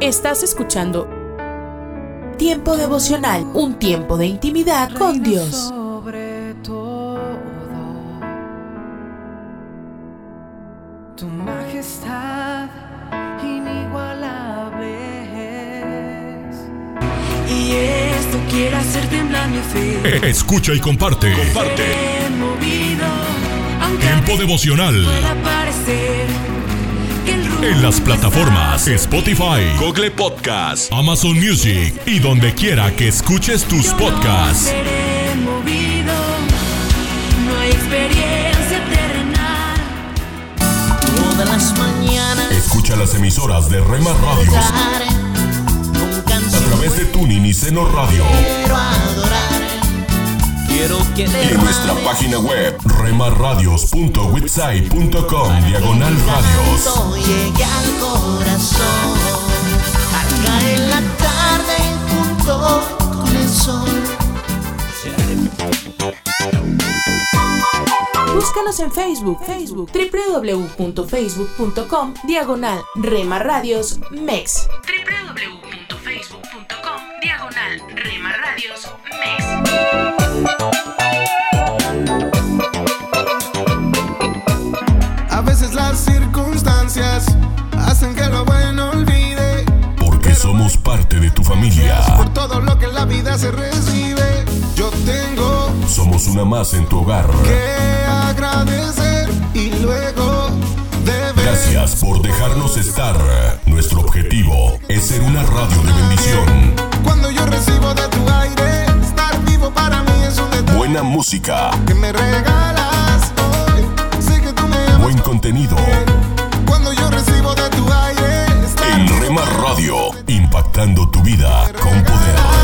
Estás escuchando Tiempo devocional, un tiempo de intimidad con Dios. Sobre todo, tu majestad inigualable es. Y esto quiere hacer temblar mi fe. Escucha y comparte. Comparte. Movido, Tiempo devocional. En las plataformas Spotify, Google Podcast, Amazon Music y donde quiera que escuches tus Yo podcasts. No seré movido, no hay experiencia terrenal. Todas las mañanas Escucha las emisoras de Rema Radios a través de Tuning y Seno Radio quiero que y en nuestra página web remarradios.witsai.com diagonal radios. Todo llegue al corazón. Al caer la tarde junto con el sol. Búscanos en Facebook, Facebook, www.facebook.com, diagonal Rema Radios MEX. Una más en tu hogar. que agradecer y luego deber. Gracias por dejarnos estar. Nuestro objetivo es ser una radio de bendición. Cuando yo recibo de tu aire, estar vivo para mí es un detalle Buena música, que me regalas hoy. Sé que tú me buen contenido. Cuando yo recibo de tu aire, estar En Rema Radio, impactando tu vida con poder.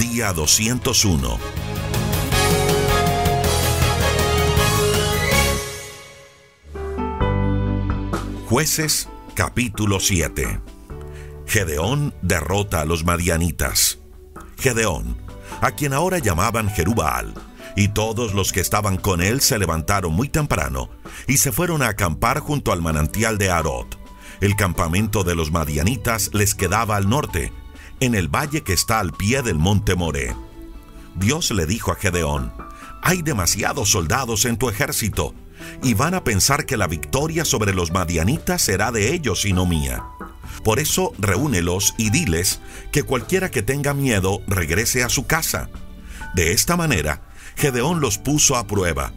Día 201. Jueces capítulo 7. Gedeón derrota a los madianitas. Gedeón, a quien ahora llamaban Jerubal, y todos los que estaban con él se levantaron muy temprano y se fueron a acampar junto al manantial de Arot. El campamento de los madianitas les quedaba al norte, en el valle que está al pie del monte Moré. Dios le dijo a Gedeón, hay demasiados soldados en tu ejército, y van a pensar que la victoria sobre los madianitas será de ellos y no mía. Por eso reúnelos y diles que cualquiera que tenga miedo regrese a su casa. De esta manera, Gedeón los puso a prueba.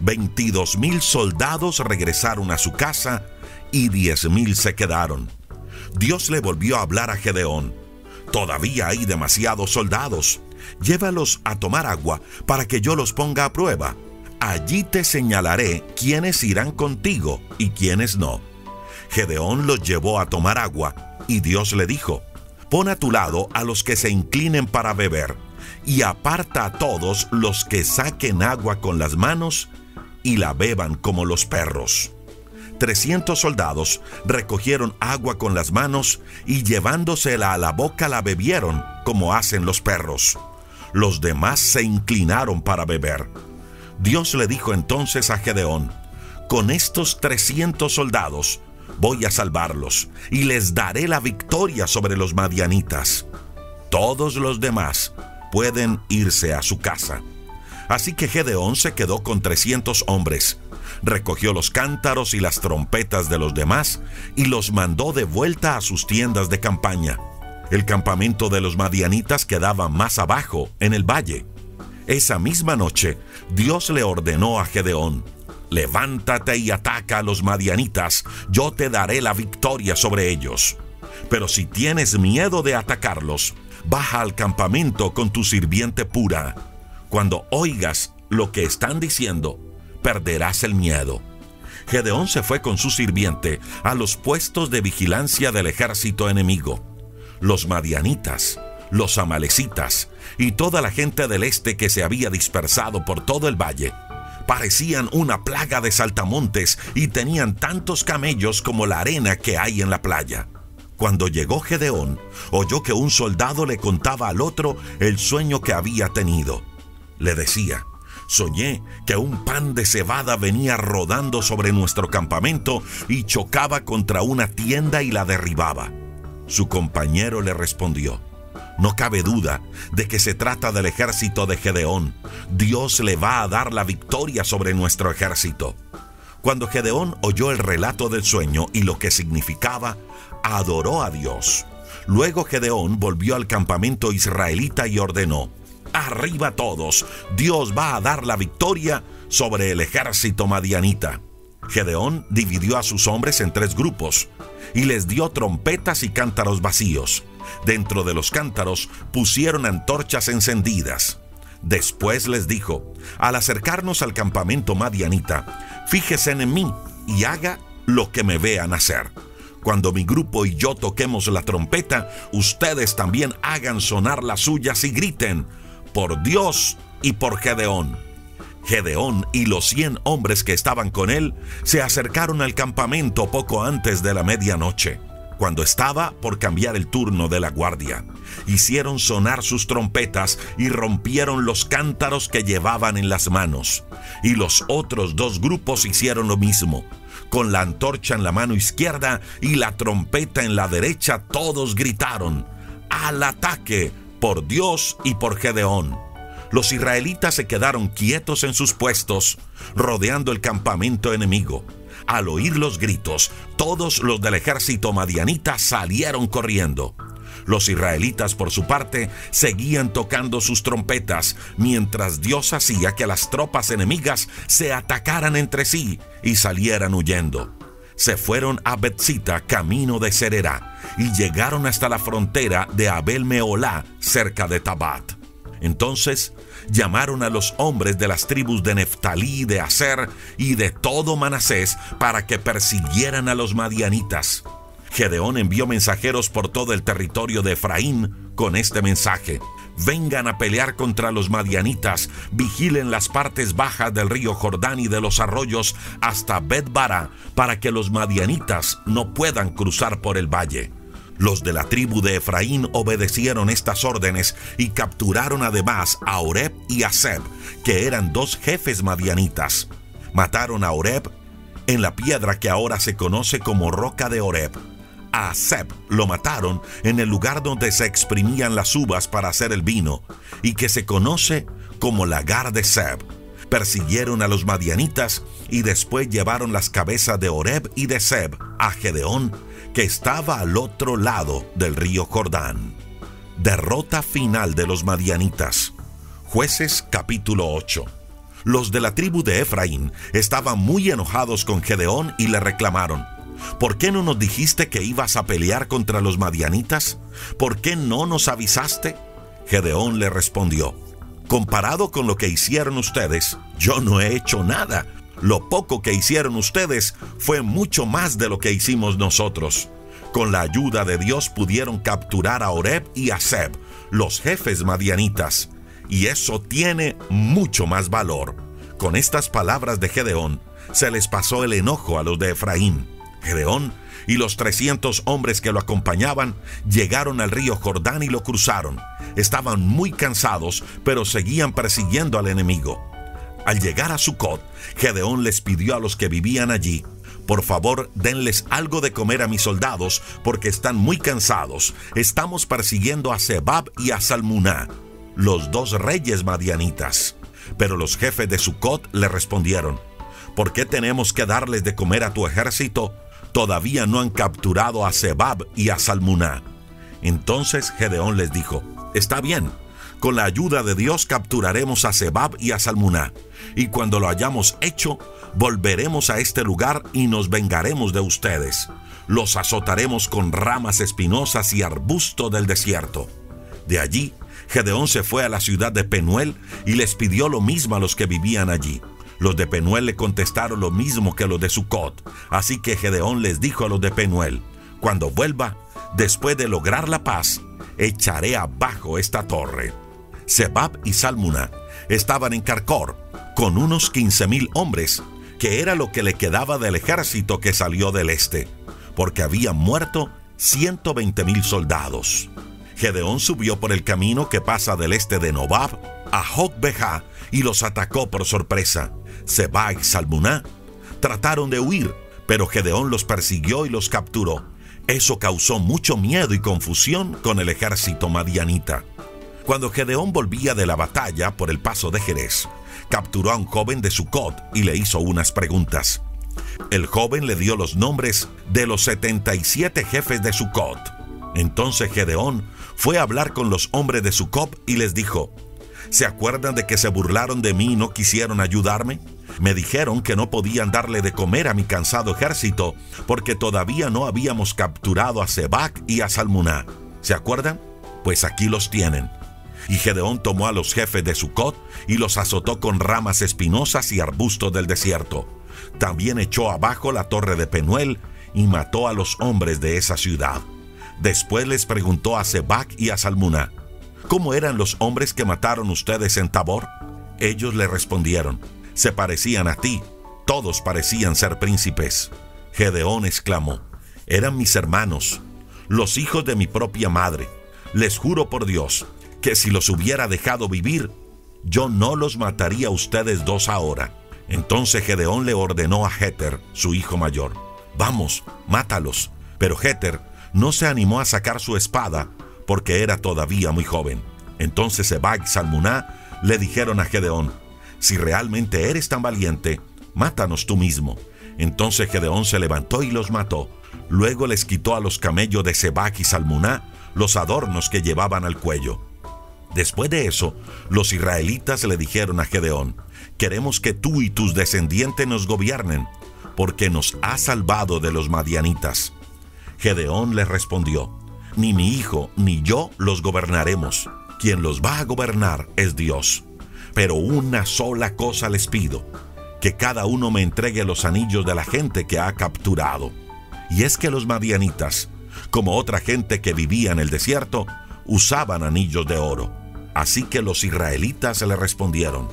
Veintidós mil soldados regresaron a su casa y diez mil se quedaron. Dios le volvió a hablar a Gedeón. Todavía hay demasiados soldados. Llévalos a tomar agua para que yo los ponga a prueba. Allí te señalaré quiénes irán contigo y quiénes no. Gedeón los llevó a tomar agua y Dios le dijo, pon a tu lado a los que se inclinen para beber y aparta a todos los que saquen agua con las manos y la beban como los perros. Trescientos soldados recogieron agua con las manos y llevándosela a la boca la bebieron como hacen los perros. Los demás se inclinaron para beber. Dios le dijo entonces a Gedeón, con estos trescientos soldados voy a salvarlos y les daré la victoria sobre los madianitas. Todos los demás pueden irse a su casa. Así que Gedeón se quedó con trescientos hombres, recogió los cántaros y las trompetas de los demás y los mandó de vuelta a sus tiendas de campaña. El campamento de los madianitas quedaba más abajo, en el valle. Esa misma noche, Dios le ordenó a Gedeón, levántate y ataca a los madianitas, yo te daré la victoria sobre ellos. Pero si tienes miedo de atacarlos, baja al campamento con tu sirviente pura. Cuando oigas lo que están diciendo, perderás el miedo. Gedeón se fue con su sirviente a los puestos de vigilancia del ejército enemigo. Los madianitas, los amalecitas y toda la gente del este que se había dispersado por todo el valle parecían una plaga de saltamontes y tenían tantos camellos como la arena que hay en la playa. Cuando llegó Gedeón, oyó que un soldado le contaba al otro el sueño que había tenido. Le decía, soñé que un pan de cebada venía rodando sobre nuestro campamento y chocaba contra una tienda y la derribaba. Su compañero le respondió, no cabe duda de que se trata del ejército de Gedeón. Dios le va a dar la victoria sobre nuestro ejército. Cuando Gedeón oyó el relato del sueño y lo que significaba, adoró a Dios. Luego Gedeón volvió al campamento israelita y ordenó, Arriba todos, Dios va a dar la victoria sobre el ejército madianita. Gedeón dividió a sus hombres en tres grupos y les dio trompetas y cántaros vacíos. Dentro de los cántaros pusieron antorchas encendidas. Después les dijo, al acercarnos al campamento madianita, fíjese en mí y haga lo que me vean hacer. Cuando mi grupo y yo toquemos la trompeta, ustedes también hagan sonar las suyas y griten, por Dios y por Gedeón. Gedeón y los cien hombres que estaban con él se acercaron al campamento poco antes de la medianoche cuando estaba por cambiar el turno de la guardia. Hicieron sonar sus trompetas y rompieron los cántaros que llevaban en las manos. Y los otros dos grupos hicieron lo mismo. Con la antorcha en la mano izquierda y la trompeta en la derecha, todos gritaron, al ataque, por Dios y por Gedeón. Los israelitas se quedaron quietos en sus puestos, rodeando el campamento enemigo. Al oír los gritos, todos los del ejército madianita salieron corriendo. Los israelitas, por su parte, seguían tocando sus trompetas, mientras Dios hacía que las tropas enemigas se atacaran entre sí y salieran huyendo. Se fueron a Betzita camino de Serera y llegaron hasta la frontera de Abel Meolá, cerca de Tabat. Entonces llamaron a los hombres de las tribus de Neftalí, de Aser y de todo Manasés para que persiguieran a los madianitas. Gedeón envió mensajeros por todo el territorio de Efraín con este mensaje. Vengan a pelear contra los madianitas, vigilen las partes bajas del río Jordán y de los arroyos hasta Bet-Bara, para que los madianitas no puedan cruzar por el valle. Los de la tribu de Efraín obedecieron estas órdenes y capturaron además a Oreb y a Seb, que eran dos jefes madianitas. Mataron a Oreb en la piedra que ahora se conoce como Roca de Oreb. A Seb lo mataron en el lugar donde se exprimían las uvas para hacer el vino y que se conoce como lagar de Seb. Persiguieron a los madianitas y después llevaron las cabezas de Oreb y de Seb a Gedeón que estaba al otro lado del río Jordán. Derrota final de los madianitas. Jueces capítulo 8. Los de la tribu de Efraín estaban muy enojados con Gedeón y le reclamaron, ¿por qué no nos dijiste que ibas a pelear contra los madianitas? ¿Por qué no nos avisaste? Gedeón le respondió, comparado con lo que hicieron ustedes, yo no he hecho nada lo poco que hicieron ustedes fue mucho más de lo que hicimos nosotros. Con la ayuda de Dios pudieron capturar a Oreb y a Seb, los jefes madianitas, y eso tiene mucho más valor. Con estas palabras de Gedeón, se les pasó el enojo a los de Efraín. Gedeón y los 300 hombres que lo acompañaban llegaron al río Jordán y lo cruzaron. Estaban muy cansados, pero seguían persiguiendo al enemigo. Al llegar a Sucot, Gedeón les pidió a los que vivían allí, por favor, denles algo de comer a mis soldados, porque están muy cansados. Estamos persiguiendo a Sebab y a Salmuná, los dos reyes madianitas. Pero los jefes de Sucot le respondieron, ¿por qué tenemos que darles de comer a tu ejército? Todavía no han capturado a Sebab y a Salmuná. Entonces Gedeón les dijo, está bien, con la ayuda de Dios capturaremos a Sebab y a Salmuná, y cuando lo hayamos hecho, volveremos a este lugar y nos vengaremos de ustedes. Los azotaremos con ramas espinosas y arbusto del desierto. De allí, Gedeón se fue a la ciudad de Penuel y les pidió lo mismo a los que vivían allí. Los de Penuel le contestaron lo mismo que los de Sucot. Así que Gedeón les dijo a los de Penuel, cuando vuelva, después de lograr la paz, echaré abajo esta torre. Sebab y Salmuna estaban en Carcor con unos 15 mil hombres, que era lo que le quedaba del ejército que salió del este, porque habían muerto 120 mil soldados. Gedeón subió por el camino que pasa del este de Nobab a Jokbeja y los atacó por sorpresa. Seba y Salmuná trataron de huir, pero Gedeón los persiguió y los capturó. Eso causó mucho miedo y confusión con el ejército madianita. Cuando Gedeón volvía de la batalla por el paso de Jerez, capturó a un joven de Sucot y le hizo unas preguntas. El joven le dio los nombres de los 77 jefes de Sucot. Entonces Gedeón fue a hablar con los hombres de Sucot y les dijo, ¿se acuerdan de que se burlaron de mí y no quisieron ayudarme? Me dijeron que no podían darle de comer a mi cansado ejército porque todavía no habíamos capturado a Sebac y a Salmuná. ¿Se acuerdan? Pues aquí los tienen. Y Gedeón tomó a los jefes de Sucot y los azotó con ramas espinosas y arbustos del desierto. También echó abajo la torre de Penuel y mató a los hombres de esa ciudad. Después les preguntó a Sebac y a Salmuna, ¿cómo eran los hombres que mataron ustedes en Tabor? Ellos le respondieron, se parecían a ti, todos parecían ser príncipes. Gedeón exclamó, eran mis hermanos, los hijos de mi propia madre. Les juro por Dios que si los hubiera dejado vivir, yo no los mataría a ustedes dos ahora. Entonces Gedeón le ordenó a Heter, su hijo mayor, vamos, mátalos. Pero Heter no se animó a sacar su espada porque era todavía muy joven. Entonces Sebag y Salmuná le dijeron a Gedeón, si realmente eres tan valiente, mátanos tú mismo. Entonces Gedeón se levantó y los mató. Luego les quitó a los camellos de Sebag y Salmuná los adornos que llevaban al cuello. Después de eso, los israelitas le dijeron a Gedeón, queremos que tú y tus descendientes nos gobiernen, porque nos has salvado de los madianitas. Gedeón les respondió, Ni mi hijo ni yo los gobernaremos. Quien los va a gobernar es Dios. Pero una sola cosa les pido, que cada uno me entregue los anillos de la gente que ha capturado. Y es que los madianitas, como otra gente que vivía en el desierto, usaban anillos de oro. Así que los israelitas le respondieron,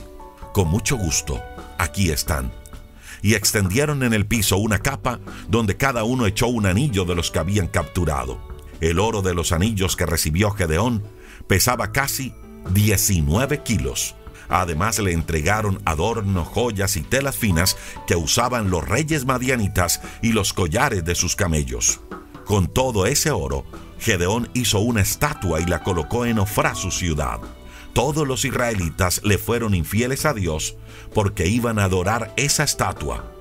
con mucho gusto, aquí están y extendieron en el piso una capa donde cada uno echó un anillo de los que habían capturado. El oro de los anillos que recibió Gedeón pesaba casi 19 kilos. Además le entregaron adornos, joyas y telas finas que usaban los reyes madianitas y los collares de sus camellos. Con todo ese oro, Gedeón hizo una estatua y la colocó en Ofra, su ciudad todos los israelitas le fueron infieles a Dios porque iban a adorar esa estatua.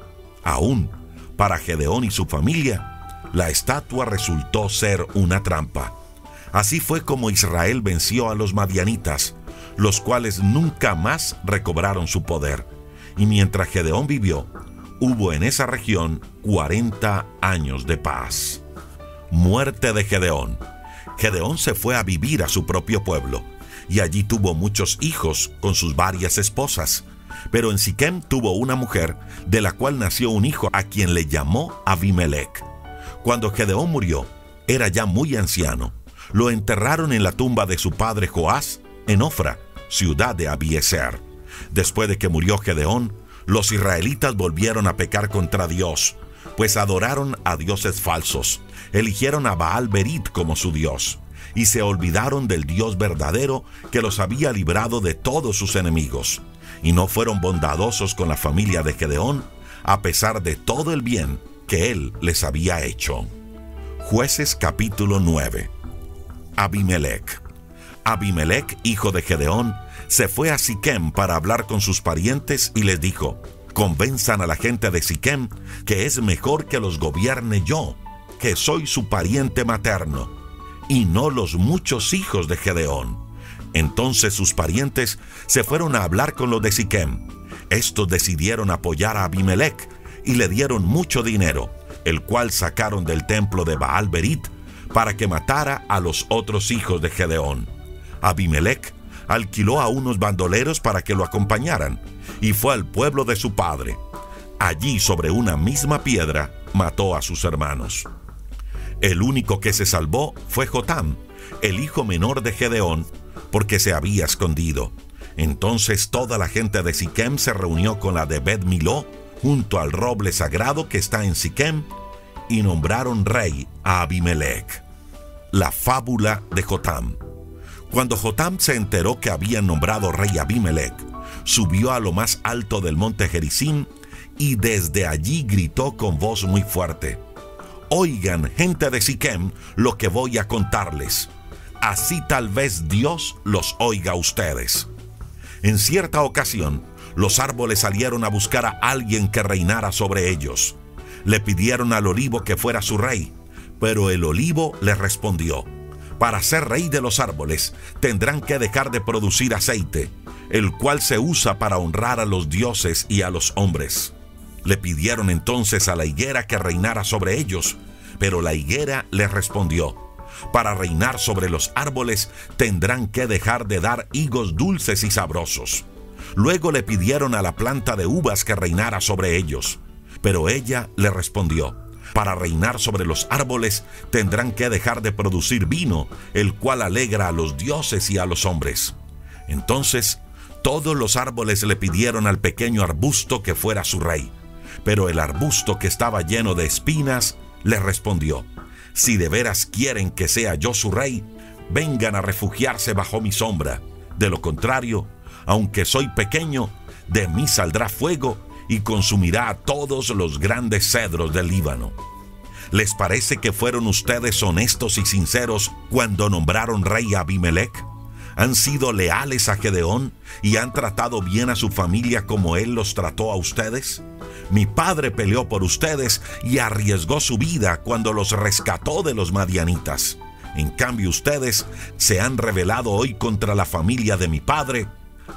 Aún para Gedeón y su familia, la estatua resultó ser una trampa. Así fue como Israel venció a los madianitas, los cuales nunca más recobraron su poder. Y mientras Gedeón vivió, hubo en esa región 40 años de paz. Muerte de Gedeón. Gedeón se fue a vivir a su propio pueblo y allí tuvo muchos hijos con sus varias esposas. Pero en Siquem tuvo una mujer, de la cual nació un hijo a quien le llamó Abimelech. Cuando Gedeón murió, era ya muy anciano. Lo enterraron en la tumba de su padre Joás, en Ofra, ciudad de Abieser. Después de que murió Gedeón, los israelitas volvieron a pecar contra Dios, pues adoraron a dioses falsos, eligieron a Baal Berit como su dios y se olvidaron del Dios verdadero que los había librado de todos sus enemigos, y no fueron bondadosos con la familia de Gedeón, a pesar de todo el bien que él les había hecho. Jueces capítulo 9 Abimelech Abimelech, hijo de Gedeón, se fue a Siquem para hablar con sus parientes y les dijo, convenzan a la gente de Siquem que es mejor que los gobierne yo, que soy su pariente materno y no los muchos hijos de Gedeón. Entonces sus parientes se fueron a hablar con los de Siquem. Estos decidieron apoyar a Abimelech y le dieron mucho dinero, el cual sacaron del templo de Baal Berit para que matara a los otros hijos de Gedeón. Abimelech alquiló a unos bandoleros para que lo acompañaran, y fue al pueblo de su padre. Allí sobre una misma piedra mató a sus hermanos. El único que se salvó fue Jotam, el hijo menor de Gedeón, porque se había escondido. Entonces toda la gente de Siquem se reunió con la de Bet Miló junto al roble sagrado que está en Siquem y nombraron rey a Abimelech. La fábula de Jotam. Cuando Jotam se enteró que habían nombrado rey Abimelech, subió a lo más alto del monte Gerizim y desde allí gritó con voz muy fuerte: Oigan, gente de Siquem, lo que voy a contarles. Así tal vez Dios los oiga a ustedes. En cierta ocasión, los árboles salieron a buscar a alguien que reinara sobre ellos. Le pidieron al olivo que fuera su rey, pero el olivo le respondió, para ser rey de los árboles tendrán que dejar de producir aceite, el cual se usa para honrar a los dioses y a los hombres. Le pidieron entonces a la higuera que reinara sobre ellos, pero la higuera le respondió, para reinar sobre los árboles tendrán que dejar de dar higos dulces y sabrosos. Luego le pidieron a la planta de uvas que reinara sobre ellos, pero ella le respondió, para reinar sobre los árboles tendrán que dejar de producir vino, el cual alegra a los dioses y a los hombres. Entonces, todos los árboles le pidieron al pequeño arbusto que fuera su rey. Pero el arbusto que estaba lleno de espinas le respondió, Si de veras quieren que sea yo su rey, vengan a refugiarse bajo mi sombra. De lo contrario, aunque soy pequeño, de mí saldrá fuego y consumirá a todos los grandes cedros del Líbano. ¿Les parece que fueron ustedes honestos y sinceros cuando nombraron rey a Abimelech? ¿Han sido leales a Gedeón y han tratado bien a su familia como él los trató a ustedes? Mi padre peleó por ustedes y arriesgó su vida cuando los rescató de los madianitas. En cambio ustedes se han rebelado hoy contra la familia de mi padre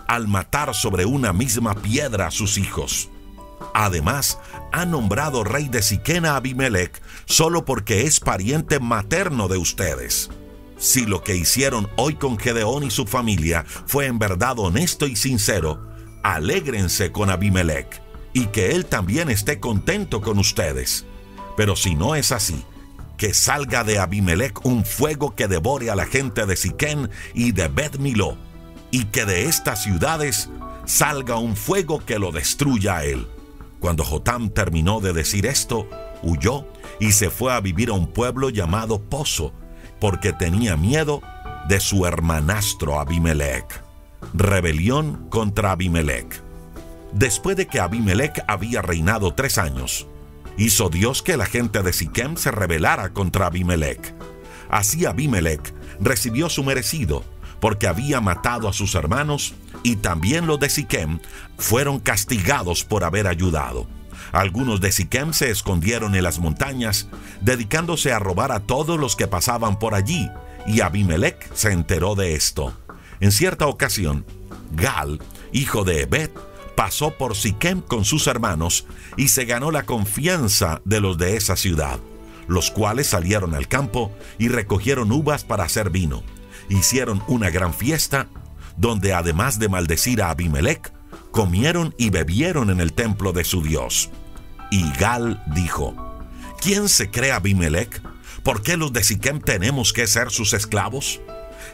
al matar sobre una misma piedra a sus hijos. Además, ha nombrado rey de Siquén a Abimelech solo porque es pariente materno de ustedes. Si lo que hicieron hoy con Gedeón y su familia fue en verdad honesto y sincero, alégrense con Abimelech y que Él también esté contento con ustedes. Pero si no es así, que salga de Abimelech un fuego que devore a la gente de Siquén y de Bet Miló, y que de estas ciudades salga un fuego que lo destruya a él. Cuando Jotam terminó de decir esto, huyó y se fue a vivir a un pueblo llamado Pozo, porque tenía miedo de su hermanastro Abimelech. Rebelión contra Abimelech. Después de que Abimelech había reinado tres años, hizo Dios que la gente de Siquem se rebelara contra Abimelech. Así Abimelech recibió su merecido, porque había matado a sus hermanos, y también los de Siquem fueron castigados por haber ayudado. Algunos de Siquem se escondieron en las montañas, dedicándose a robar a todos los que pasaban por allí, y Abimelech se enteró de esto. En cierta ocasión, Gal, hijo de Ebed, pasó por Siquem con sus hermanos y se ganó la confianza de los de esa ciudad, los cuales salieron al campo y recogieron uvas para hacer vino. Hicieron una gran fiesta, donde además de maldecir a Abimelech, comieron y bebieron en el templo de su Dios. Y Gal dijo, ¿quién se cree Abimelech? ¿Por qué los de Siquem tenemos que ser sus esclavos?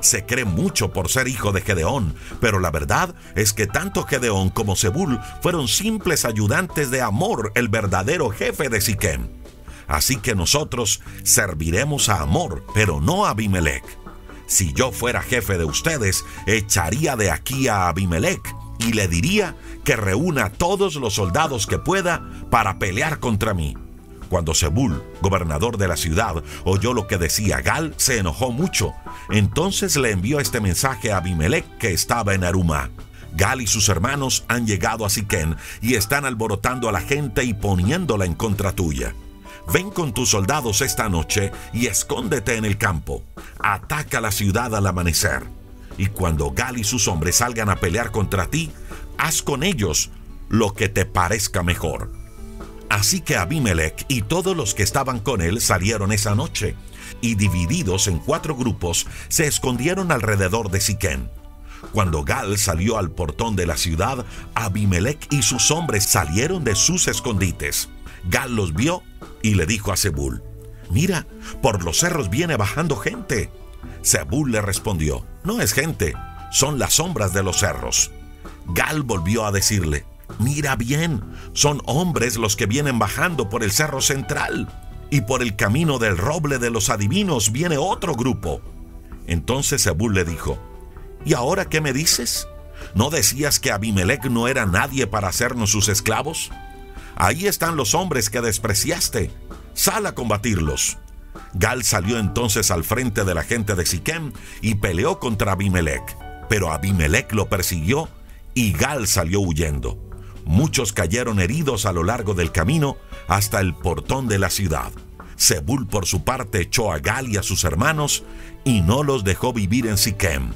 se cree mucho por ser hijo de Gedeón, pero la verdad es que tanto Gedeón como Zebul fueron simples ayudantes de Amor, el verdadero jefe de Siquem. Así que nosotros serviremos a Amor, pero no a Abimelech. Si yo fuera jefe de ustedes, echaría de aquí a Abimelech y le diría que reúna todos los soldados que pueda para pelear contra mí. Cuando Zebul, gobernador de la ciudad, oyó lo que decía Gal, se enojó mucho. Entonces le envió este mensaje a Abimelech que estaba en Arumá. Gal y sus hermanos han llegado a Siquén y están alborotando a la gente y poniéndola en contra tuya. Ven con tus soldados esta noche y escóndete en el campo. Ataca la ciudad al amanecer. Y cuando Gal y sus hombres salgan a pelear contra ti, haz con ellos lo que te parezca mejor Así que Abimelech y todos los que estaban con él salieron esa noche, y divididos en cuatro grupos, se escondieron alrededor de Siquén. Cuando Gal salió al portón de la ciudad, Abimelech y sus hombres salieron de sus escondites. Gal los vio y le dijo a Zebul, Mira, por los cerros viene bajando gente. Zebul le respondió, No es gente, son las sombras de los cerros. Gal volvió a decirle, Mira bien, son hombres los que vienen bajando por el cerro central, y por el camino del roble de los adivinos viene otro grupo. Entonces Zebul le dijo, ¿Y ahora qué me dices? ¿No decías que Abimelech no era nadie para hacernos sus esclavos? Ahí están los hombres que despreciaste. Sal a combatirlos. Gal salió entonces al frente de la gente de Siquem y peleó contra Abimelech. Pero Abimelech lo persiguió y Gal salió huyendo. Muchos cayeron heridos a lo largo del camino hasta el portón de la ciudad. Zebul por su parte echó a Gal y a sus hermanos y no los dejó vivir en Siquem.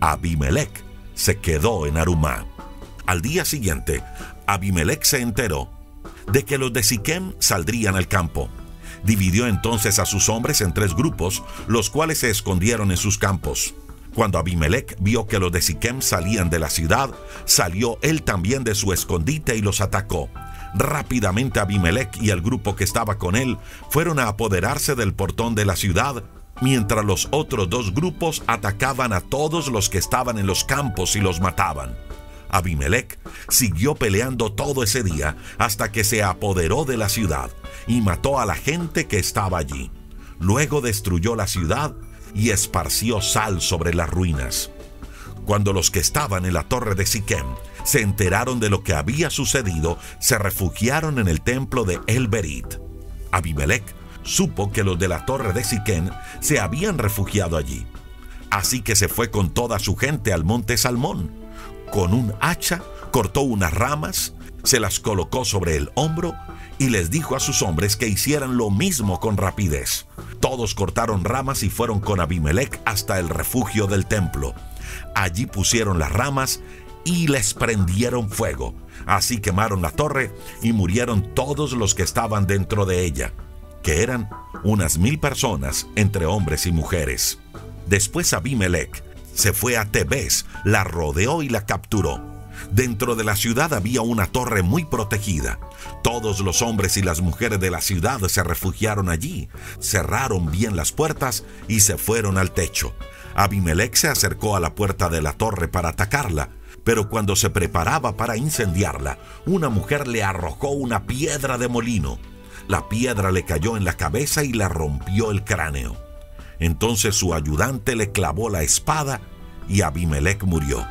Abimelech se quedó en Arumá. Al día siguiente, Abimelech se enteró de que los de Siquem saldrían al campo. Dividió entonces a sus hombres en tres grupos, los cuales se escondieron en sus campos. Cuando Abimelech vio que los de Siquem salían de la ciudad, salió él también de su escondite y los atacó. Rápidamente Abimelech y el grupo que estaba con él fueron a apoderarse del portón de la ciudad mientras los otros dos grupos atacaban a todos los que estaban en los campos y los mataban. Abimelech siguió peleando todo ese día hasta que se apoderó de la ciudad y mató a la gente que estaba allí. Luego destruyó la ciudad y esparció sal sobre las ruinas. Cuando los que estaban en la torre de Siquem se enteraron de lo que había sucedido, se refugiaron en el templo de El Berit. Abimelech supo que los de la torre de Siquén se habían refugiado allí. Así que se fue con toda su gente al monte Salmón. Con un hacha cortó unas ramas, se las colocó sobre el hombro y les dijo a sus hombres que hicieran lo mismo con rapidez. Todos cortaron ramas y fueron con Abimelech hasta el refugio del templo. Allí pusieron las ramas y les prendieron fuego. Así quemaron la torre y murieron todos los que estaban dentro de ella que eran unas mil personas entre hombres y mujeres. Después Abimelech se fue a Tebes, la rodeó y la capturó. Dentro de la ciudad había una torre muy protegida. Todos los hombres y las mujeres de la ciudad se refugiaron allí, cerraron bien las puertas y se fueron al techo. Abimelech se acercó a la puerta de la torre para atacarla, pero cuando se preparaba para incendiarla, una mujer le arrojó una piedra de molino. La piedra le cayó en la cabeza y le rompió el cráneo. Entonces su ayudante le clavó la espada y Abimelech murió.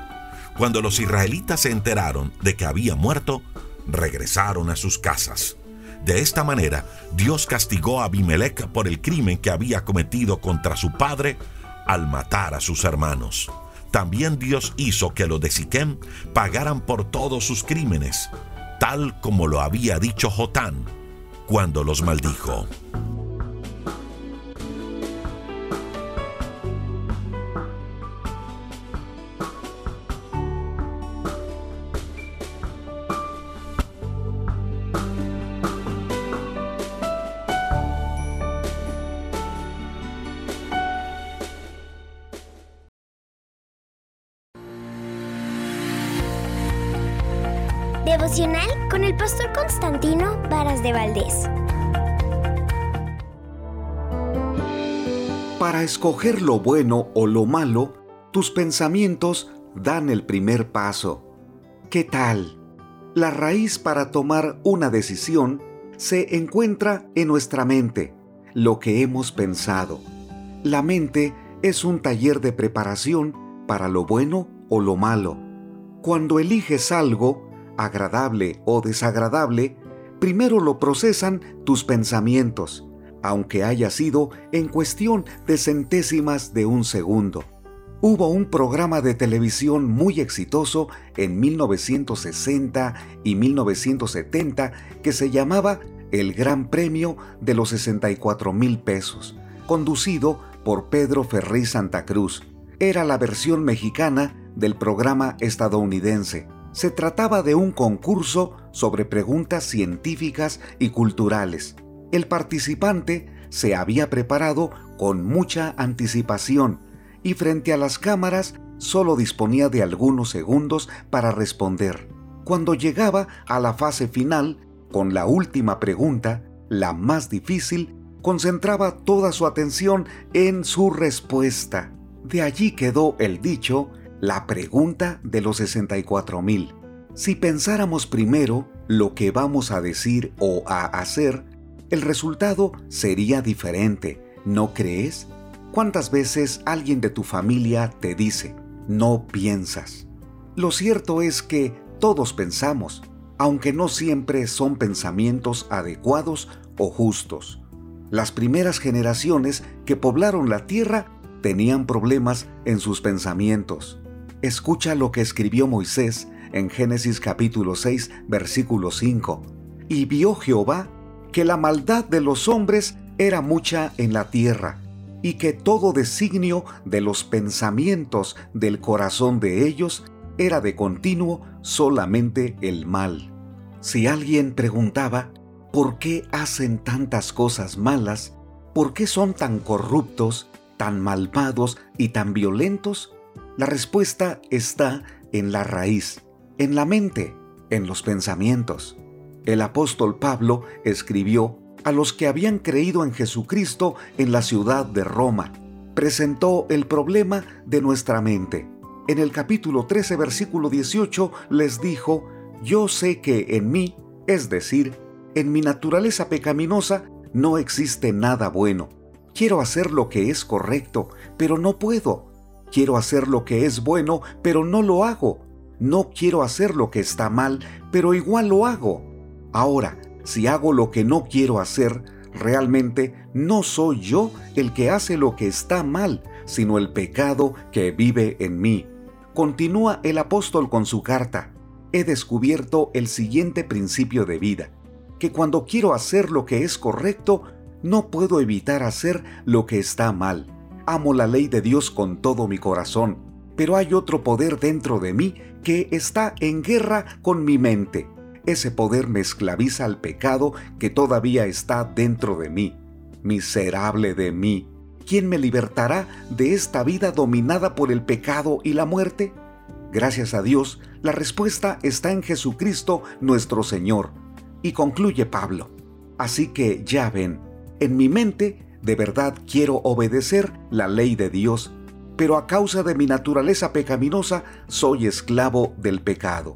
Cuando los israelitas se enteraron de que había muerto, regresaron a sus casas. De esta manera, Dios castigó a Abimelech por el crimen que había cometido contra su padre al matar a sus hermanos. También Dios hizo que los de Siquem pagaran por todos sus crímenes, tal como lo había dicho Jotán, cuando los maldijo. De Valdés. Para escoger lo bueno o lo malo, tus pensamientos dan el primer paso. ¿Qué tal? La raíz para tomar una decisión se encuentra en nuestra mente, lo que hemos pensado. La mente es un taller de preparación para lo bueno o lo malo. Cuando eliges algo, agradable o desagradable, primero lo procesan tus pensamientos, aunque haya sido en cuestión de centésimas de un segundo. Hubo un programa de televisión muy exitoso en 1960 y 1970 que se llamaba El Gran Premio de los 64 mil pesos, conducido por Pedro Ferri Santa Cruz. Era la versión mexicana del programa estadounidense. Se trataba de un concurso sobre preguntas científicas y culturales. El participante se había preparado con mucha anticipación y frente a las cámaras solo disponía de algunos segundos para responder. Cuando llegaba a la fase final, con la última pregunta, la más difícil, concentraba toda su atención en su respuesta. De allí quedó el dicho, la pregunta de los 64 mil. Si pensáramos primero lo que vamos a decir o a hacer, el resultado sería diferente, ¿no crees? ¿Cuántas veces alguien de tu familia te dice, no piensas? Lo cierto es que todos pensamos, aunque no siempre son pensamientos adecuados o justos. Las primeras generaciones que poblaron la tierra tenían problemas en sus pensamientos. Escucha lo que escribió Moisés en Génesis capítulo 6, versículo 5. Y vio Jehová que la maldad de los hombres era mucha en la tierra, y que todo designio de los pensamientos del corazón de ellos era de continuo solamente el mal. Si alguien preguntaba, ¿por qué hacen tantas cosas malas? ¿Por qué son tan corruptos, tan malvados y tan violentos? La respuesta está en la raíz, en la mente, en los pensamientos. El apóstol Pablo escribió a los que habían creído en Jesucristo en la ciudad de Roma. Presentó el problema de nuestra mente. En el capítulo 13, versículo 18, les dijo, Yo sé que en mí, es decir, en mi naturaleza pecaminosa, no existe nada bueno. Quiero hacer lo que es correcto, pero no puedo. Quiero hacer lo que es bueno, pero no lo hago. No quiero hacer lo que está mal, pero igual lo hago. Ahora, si hago lo que no quiero hacer, realmente no soy yo el que hace lo que está mal, sino el pecado que vive en mí. Continúa el apóstol con su carta. He descubierto el siguiente principio de vida, que cuando quiero hacer lo que es correcto, no puedo evitar hacer lo que está mal. Amo la ley de Dios con todo mi corazón, pero hay otro poder dentro de mí que está en guerra con mi mente ese poder me esclaviza al pecado que todavía está dentro de mí. Miserable de mí, ¿quién me libertará de esta vida dominada por el pecado y la muerte? Gracias a Dios, la respuesta está en Jesucristo nuestro Señor. Y concluye Pablo. Así que ya ven, en mi mente de verdad quiero obedecer la ley de Dios, pero a causa de mi naturaleza pecaminosa soy esclavo del pecado.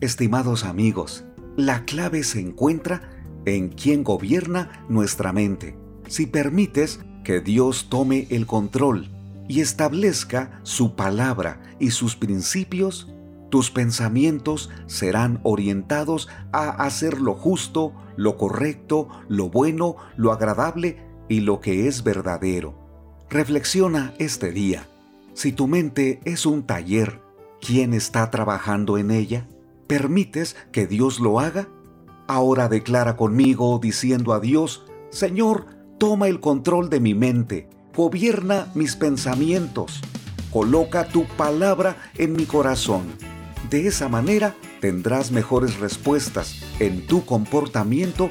Estimados amigos, la clave se encuentra en quien gobierna nuestra mente. Si permites que Dios tome el control y establezca su palabra y sus principios, tus pensamientos serán orientados a hacer lo justo, lo correcto, lo bueno, lo agradable y lo que es verdadero. Reflexiona este día. Si tu mente es un taller, ¿quién está trabajando en ella? ¿Permites que Dios lo haga? Ahora declara conmigo diciendo a Dios, Señor, toma el control de mi mente, gobierna mis pensamientos, coloca tu palabra en mi corazón. De esa manera tendrás mejores respuestas en tu comportamiento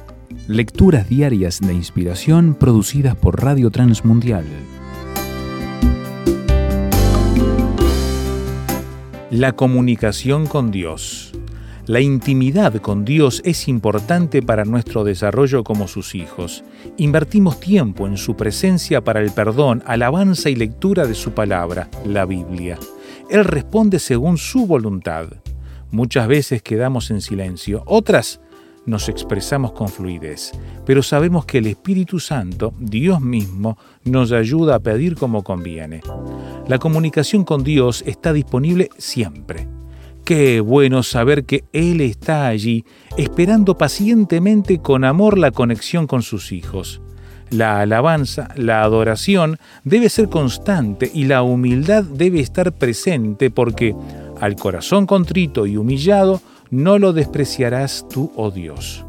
Lecturas diarias de inspiración producidas por Radio Transmundial. La comunicación con Dios. La intimidad con Dios es importante para nuestro desarrollo como sus hijos. Invertimos tiempo en su presencia para el perdón, alabanza y lectura de su palabra, la Biblia. Él responde según su voluntad. Muchas veces quedamos en silencio, otras nos expresamos con fluidez, pero sabemos que el Espíritu Santo, Dios mismo, nos ayuda a pedir como conviene. La comunicación con Dios está disponible siempre. Qué bueno saber que Él está allí, esperando pacientemente con amor la conexión con sus hijos. La alabanza, la adoración debe ser constante y la humildad debe estar presente porque al corazón contrito y humillado no lo despreciarás tú, oh Dios.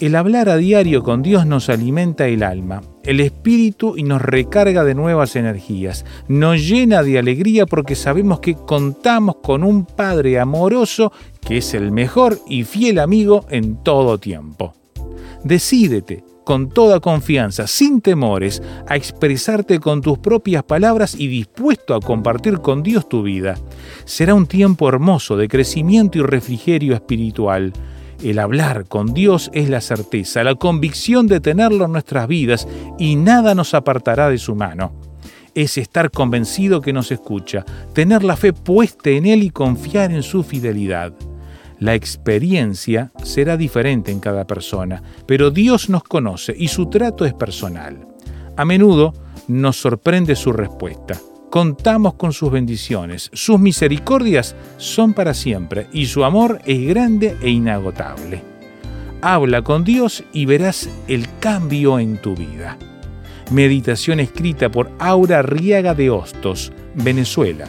El hablar a diario con Dios nos alimenta el alma, el espíritu y nos recarga de nuevas energías. Nos llena de alegría porque sabemos que contamos con un Padre amoroso que es el mejor y fiel amigo en todo tiempo. Decídete con toda confianza, sin temores, a expresarte con tus propias palabras y dispuesto a compartir con Dios tu vida. Será un tiempo hermoso de crecimiento y refrigerio espiritual. El hablar con Dios es la certeza, la convicción de tenerlo en nuestras vidas y nada nos apartará de su mano. Es estar convencido que nos escucha, tener la fe puesta en Él y confiar en su fidelidad. La experiencia será diferente en cada persona, pero Dios nos conoce y su trato es personal. A menudo nos sorprende su respuesta contamos con sus bendiciones. Sus misericordias son para siempre y su amor es grande e inagotable. Habla con Dios y verás el cambio en tu vida. Meditación escrita por Aura Riaga de Hostos, Venezuela.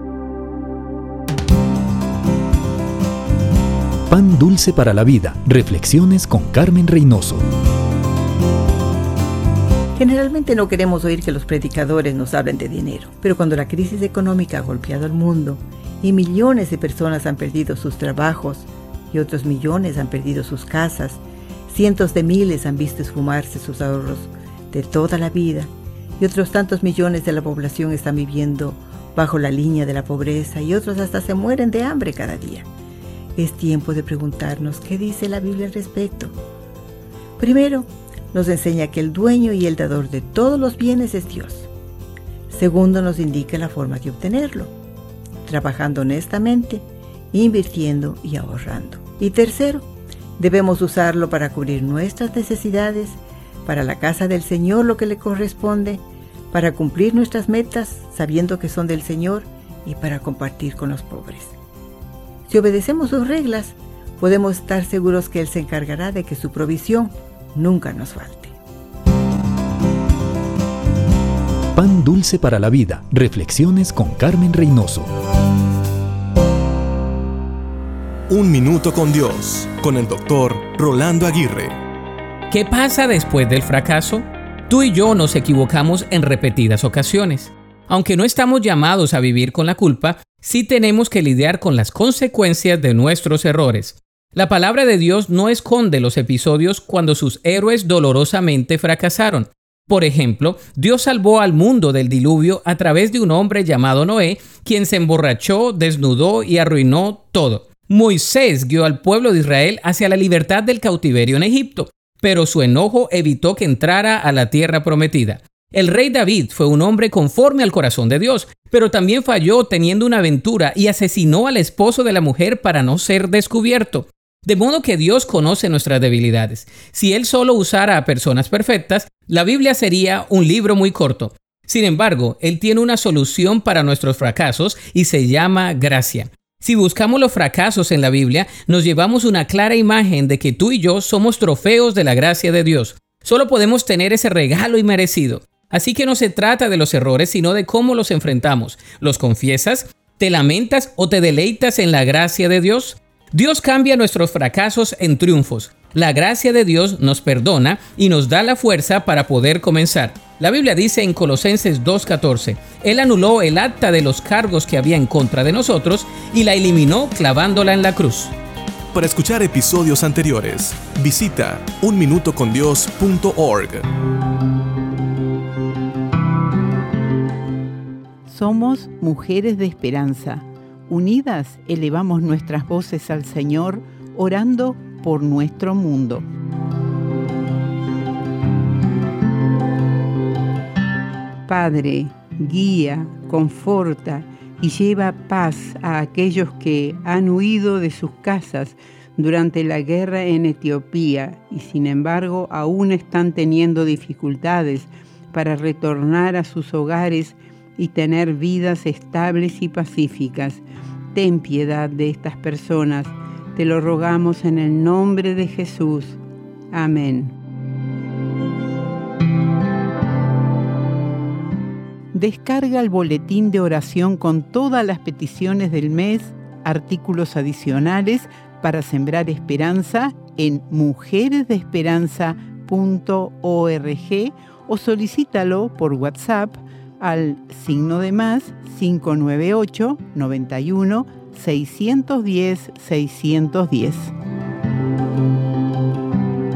Pan Dulce para la Vida. Reflexiones con Carmen Reynoso. Generalmente no queremos oír que los predicadores nos hablen de dinero, pero cuando la crisis económica ha golpeado al mundo y millones de personas han perdido sus trabajos y otros millones han perdido sus casas, cientos de miles han visto esfumarse sus ahorros de toda la vida y otros tantos millones de la población están viviendo bajo la línea de la pobreza y otros hasta se mueren de hambre cada día es tiempo de preguntarnos qué dice la Biblia al respecto. Primero, nos enseña que el dueño y el dador de todos los bienes es Dios. Segundo, nos indica la forma de obtenerlo, trabajando honestamente, invirtiendo y ahorrando. Y tercero, debemos usarlo para cubrir nuestras necesidades, para la casa del Señor lo que le corresponde, para cumplir nuestras metas sabiendo que son del Señor y para compartir con los pobres. Si obedecemos sus reglas, podemos estar seguros que Él se encargará de que su provisión nunca nos falte. Pan dulce para la vida. Reflexiones con Carmen Reynoso. Un minuto con Dios, con el doctor Rolando Aguirre. ¿Qué pasa después del fracaso? Tú y yo nos equivocamos en repetidas ocasiones. Aunque no estamos llamados a vivir con la culpa, sí tenemos que lidiar con las consecuencias de nuestros errores. La palabra de Dios no esconde los episodios cuando sus héroes dolorosamente fracasaron. Por ejemplo, Dios salvó al mundo del diluvio a través de un hombre llamado Noé, quien se emborrachó, desnudó y arruinó todo. Moisés guió al pueblo de Israel hacia la libertad del cautiverio en Egipto, pero su enojo evitó que entrara a la tierra prometida. El rey David fue un hombre conforme al corazón de Dios, pero también falló teniendo una aventura y asesinó al esposo de la mujer para no ser descubierto. De modo que Dios conoce nuestras debilidades. Si Él solo usara a personas perfectas, la Biblia sería un libro muy corto. Sin embargo, Él tiene una solución para nuestros fracasos y se llama gracia. Si buscamos los fracasos en la Biblia, nos llevamos una clara imagen de que tú y yo somos trofeos de la gracia de Dios. Solo podemos tener ese regalo inmerecido. Así que no se trata de los errores, sino de cómo los enfrentamos. ¿Los confiesas? ¿Te lamentas o te deleitas en la gracia de Dios? Dios cambia nuestros fracasos en triunfos. La gracia de Dios nos perdona y nos da la fuerza para poder comenzar. La Biblia dice en Colosenses 2.14, Él anuló el acta de los cargos que había en contra de nosotros y la eliminó clavándola en la cruz. Para escuchar episodios anteriores, visita unminutocondios.org. Somos mujeres de esperanza. Unidas elevamos nuestras voces al Señor, orando por nuestro mundo. Padre, guía, conforta y lleva paz a aquellos que han huido de sus casas durante la guerra en Etiopía y sin embargo aún están teniendo dificultades para retornar a sus hogares y tener vidas estables y pacíficas. Ten piedad de estas personas, te lo rogamos en el nombre de Jesús. Amén. Descarga el boletín de oración con todas las peticiones del mes, artículos adicionales para sembrar esperanza en mujeresdeesperanza.org o solicítalo por WhatsApp al signo de más 598 91 610 610.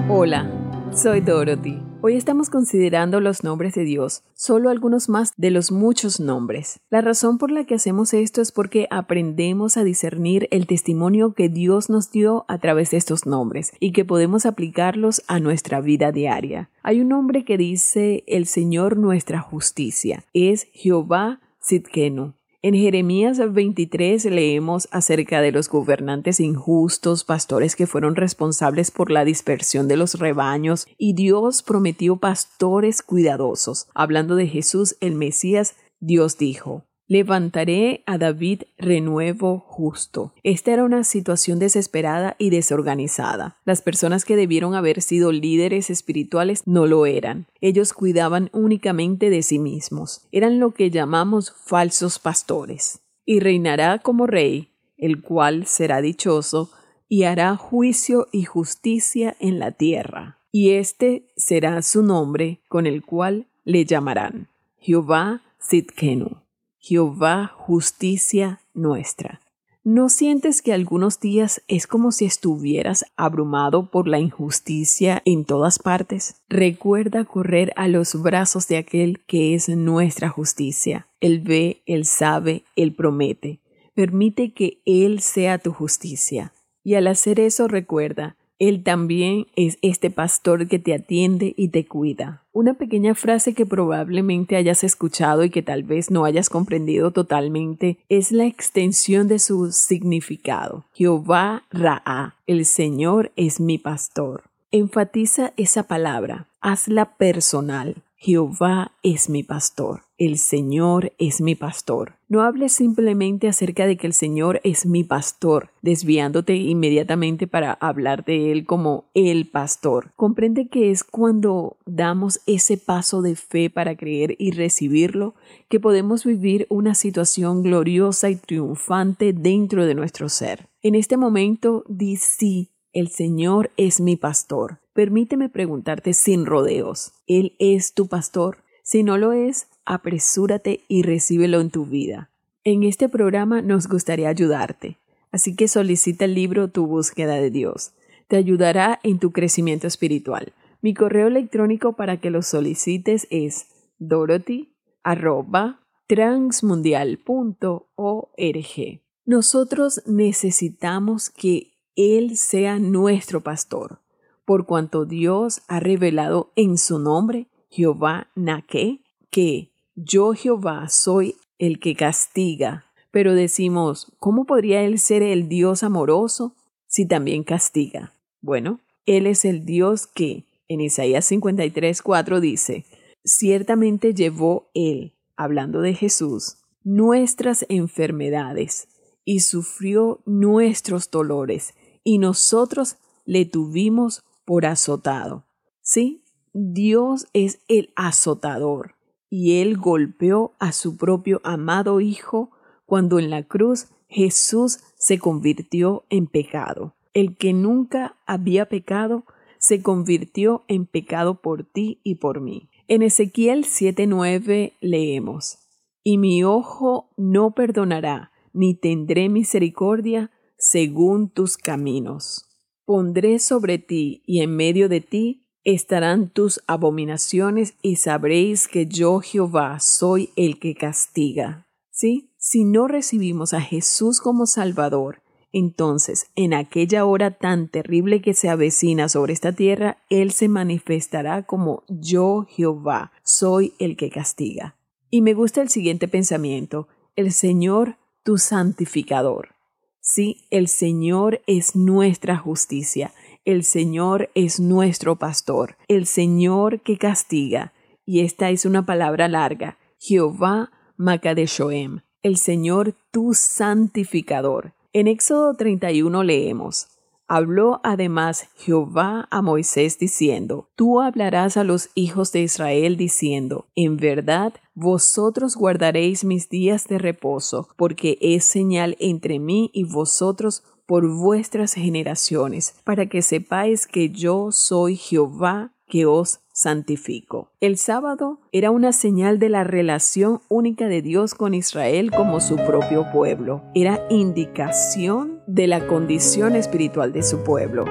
Hola, soy Dorothy. Hoy estamos considerando los nombres de Dios, solo algunos más de los muchos nombres. La razón por la que hacemos esto es porque aprendemos a discernir el testimonio que Dios nos dio a través de estos nombres y que podemos aplicarlos a nuestra vida diaria. Hay un nombre que dice el Señor nuestra justicia. Es Jehová Sidkenu. En Jeremías 23 leemos acerca de los gobernantes injustos, pastores que fueron responsables por la dispersión de los rebaños, y Dios prometió pastores cuidadosos. Hablando de Jesús, el Mesías, Dios dijo, Levantaré a David renuevo justo. Esta era una situación desesperada y desorganizada. Las personas que debieron haber sido líderes espirituales no lo eran. Ellos cuidaban únicamente de sí mismos. Eran lo que llamamos falsos pastores. Y reinará como rey, el cual será dichoso, y hará juicio y justicia en la tierra. Y este será su nombre con el cual le llamarán Jehová Sidkenu. Jehová, justicia nuestra. ¿No sientes que algunos días es como si estuvieras abrumado por la injusticia en todas partes? Recuerda correr a los brazos de aquel que es nuestra justicia. Él ve, él sabe, él promete. Permite que Él sea tu justicia. Y al hacer eso recuerda, él también es este pastor que te atiende y te cuida. Una pequeña frase que probablemente hayas escuchado y que tal vez no hayas comprendido totalmente es la extensión de su significado. Jehová Ra'a, el Señor es mi pastor. Enfatiza esa palabra, hazla personal. Jehová es mi pastor. El Señor es mi pastor. No hables simplemente acerca de que el Señor es mi pastor, desviándote inmediatamente para hablar de Él como el pastor. Comprende que es cuando damos ese paso de fe para creer y recibirlo que podemos vivir una situación gloriosa y triunfante dentro de nuestro ser. En este momento di sí, el Señor es mi pastor. Permíteme preguntarte sin rodeos, ¿Él es tu pastor? Si no lo es, apresúrate y recíbelo en tu vida. En este programa nos gustaría ayudarte, así que solicita el libro Tu búsqueda de Dios. Te ayudará en tu crecimiento espiritual. Mi correo electrónico para que lo solicites es dorothy@transmundial.org. Nosotros necesitamos que Él sea nuestro pastor por cuanto Dios ha revelado en su nombre, Jehová Naque, que yo Jehová soy el que castiga. Pero decimos, ¿cómo podría Él ser el Dios amoroso si también castiga? Bueno, Él es el Dios que, en Isaías 53, 4 dice, ciertamente llevó Él, hablando de Jesús, nuestras enfermedades y sufrió nuestros dolores, y nosotros le tuvimos por azotado. Sí, Dios es el azotador y Él golpeó a su propio amado Hijo cuando en la cruz Jesús se convirtió en pecado. El que nunca había pecado se convirtió en pecado por ti y por mí. En Ezequiel 7:9 leemos, Y mi ojo no perdonará, ni tendré misericordia según tus caminos. Pondré sobre ti y en medio de ti estarán tus abominaciones y sabréis que yo Jehová soy el que castiga. ¿Sí? Si no recibimos a Jesús como Salvador, entonces en aquella hora tan terrible que se avecina sobre esta tierra, Él se manifestará como yo Jehová soy el que castiga. Y me gusta el siguiente pensamiento, el Señor tu santificador. Sí, el Señor es nuestra justicia, el Señor es nuestro pastor, el Señor que castiga. Y esta es una palabra larga, Jehová Makadeshoem, el Señor tu santificador. En Éxodo 31 leemos, Habló además Jehová a Moisés diciendo, Tú hablarás a los hijos de Israel diciendo, En verdad, vosotros guardaréis mis días de reposo, porque es señal entre mí y vosotros por vuestras generaciones, para que sepáis que yo soy Jehová que os santifico. El sábado era una señal de la relación única de Dios con Israel como su propio pueblo. Era indicación de la condición espiritual de su pueblo.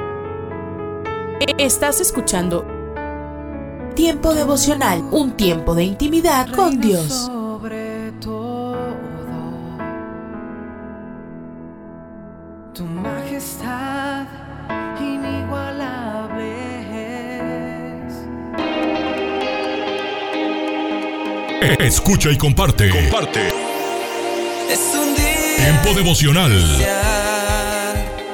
Estás escuchando Tiempo devocional, un tiempo de intimidad con Dios. Escucha y comparte. Comparte. Es un día Tiempo devocional.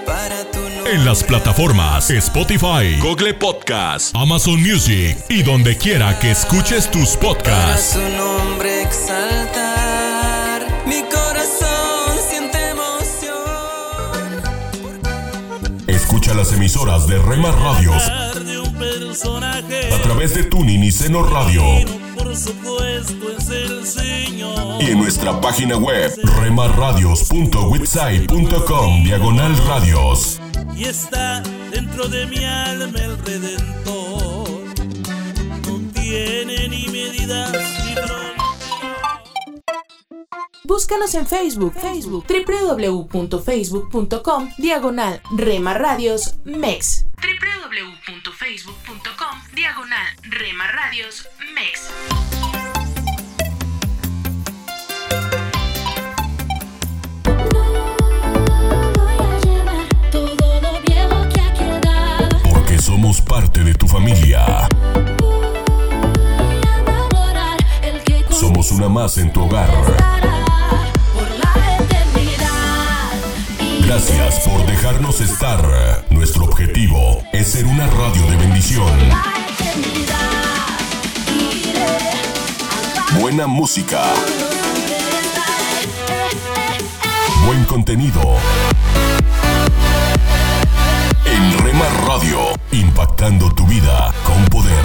para tu. En las plataformas Spotify, Google Podcast, Amazon Music y donde quiera que escuches tus Para podcasts. su nombre exaltar. Mi corazón siente emoción. Escucha las emisoras de Rema Radios a través de Tuning y Seno Radio Por supuesto es el Señor. y en nuestra página web remarradios.witsai.com diagonal radios. Y está dentro de mi alma el Redentor. No tiene ni medidas. Búscanos en Facebook, Facebook, www.facebook.com, diagonal Rema Radios MEX. www.facebook.com, diagonal Rema Radios MEX. Porque somos parte de tu familia. Somos una más en tu hogar. Gracias por dejarnos estar. Nuestro objetivo es ser una radio de bendición. Buena música. Buen contenido. En Rema Radio, impactando tu vida con poder.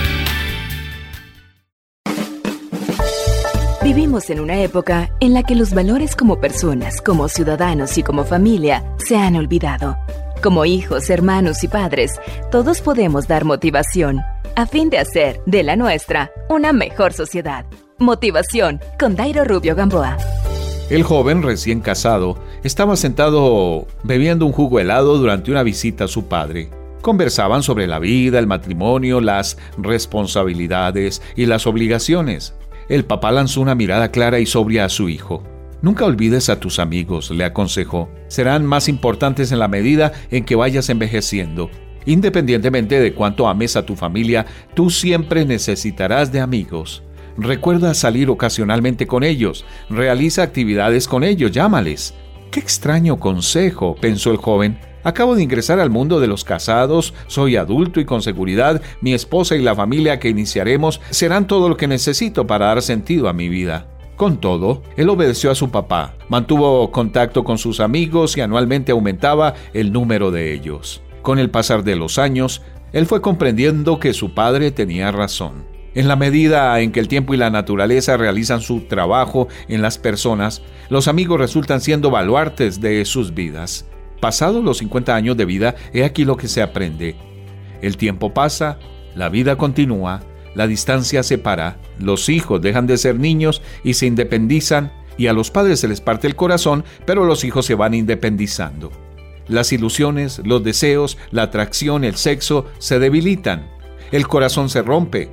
Vivimos en una época en la que los valores como personas, como ciudadanos y como familia se han olvidado. Como hijos, hermanos y padres, todos podemos dar motivación a fin de hacer de la nuestra una mejor sociedad. Motivación con Dairo Rubio Gamboa. El joven recién casado estaba sentado bebiendo un jugo helado durante una visita a su padre. Conversaban sobre la vida, el matrimonio, las responsabilidades y las obligaciones. El papá lanzó una mirada clara y sobria a su hijo. Nunca olvides a tus amigos, le aconsejó. Serán más importantes en la medida en que vayas envejeciendo. Independientemente de cuánto ames a tu familia, tú siempre necesitarás de amigos. Recuerda salir ocasionalmente con ellos, realiza actividades con ellos, llámales. Qué extraño consejo, pensó el joven. Acabo de ingresar al mundo de los casados, soy adulto y con seguridad mi esposa y la familia que iniciaremos serán todo lo que necesito para dar sentido a mi vida. Con todo, él obedeció a su papá, mantuvo contacto con sus amigos y anualmente aumentaba el número de ellos. Con el pasar de los años, él fue comprendiendo que su padre tenía razón. En la medida en que el tiempo y la naturaleza realizan su trabajo en las personas, los amigos resultan siendo baluartes de sus vidas. Pasados los 50 años de vida, he aquí lo que se aprende. El tiempo pasa, la vida continúa, la distancia separa, los hijos dejan de ser niños y se independizan, y a los padres se les parte el corazón, pero los hijos se van independizando. Las ilusiones, los deseos, la atracción, el sexo se debilitan, el corazón se rompe,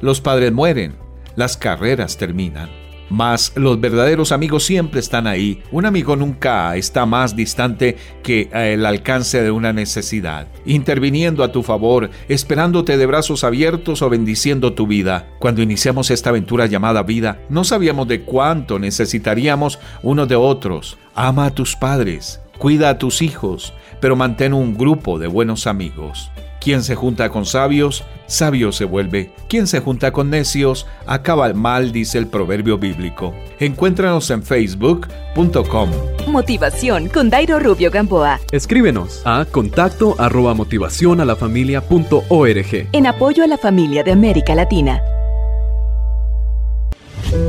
los padres mueren, las carreras terminan. Mas los verdaderos amigos siempre están ahí. Un amigo nunca está más distante que el alcance de una necesidad, interviniendo a tu favor, esperándote de brazos abiertos o bendiciendo tu vida. Cuando iniciamos esta aventura llamada vida, no sabíamos de cuánto necesitaríamos unos de otros. Ama a tus padres, cuida a tus hijos, pero mantén un grupo de buenos amigos. Quien se junta con sabios, sabio se vuelve. Quien se junta con necios, acaba mal, dice el proverbio bíblico. Encuéntranos en facebook.com. Motivación con Dairo Rubio Gamboa. Escríbenos a contacto arroba motivación a la familia punto org. En apoyo a la familia de América Latina.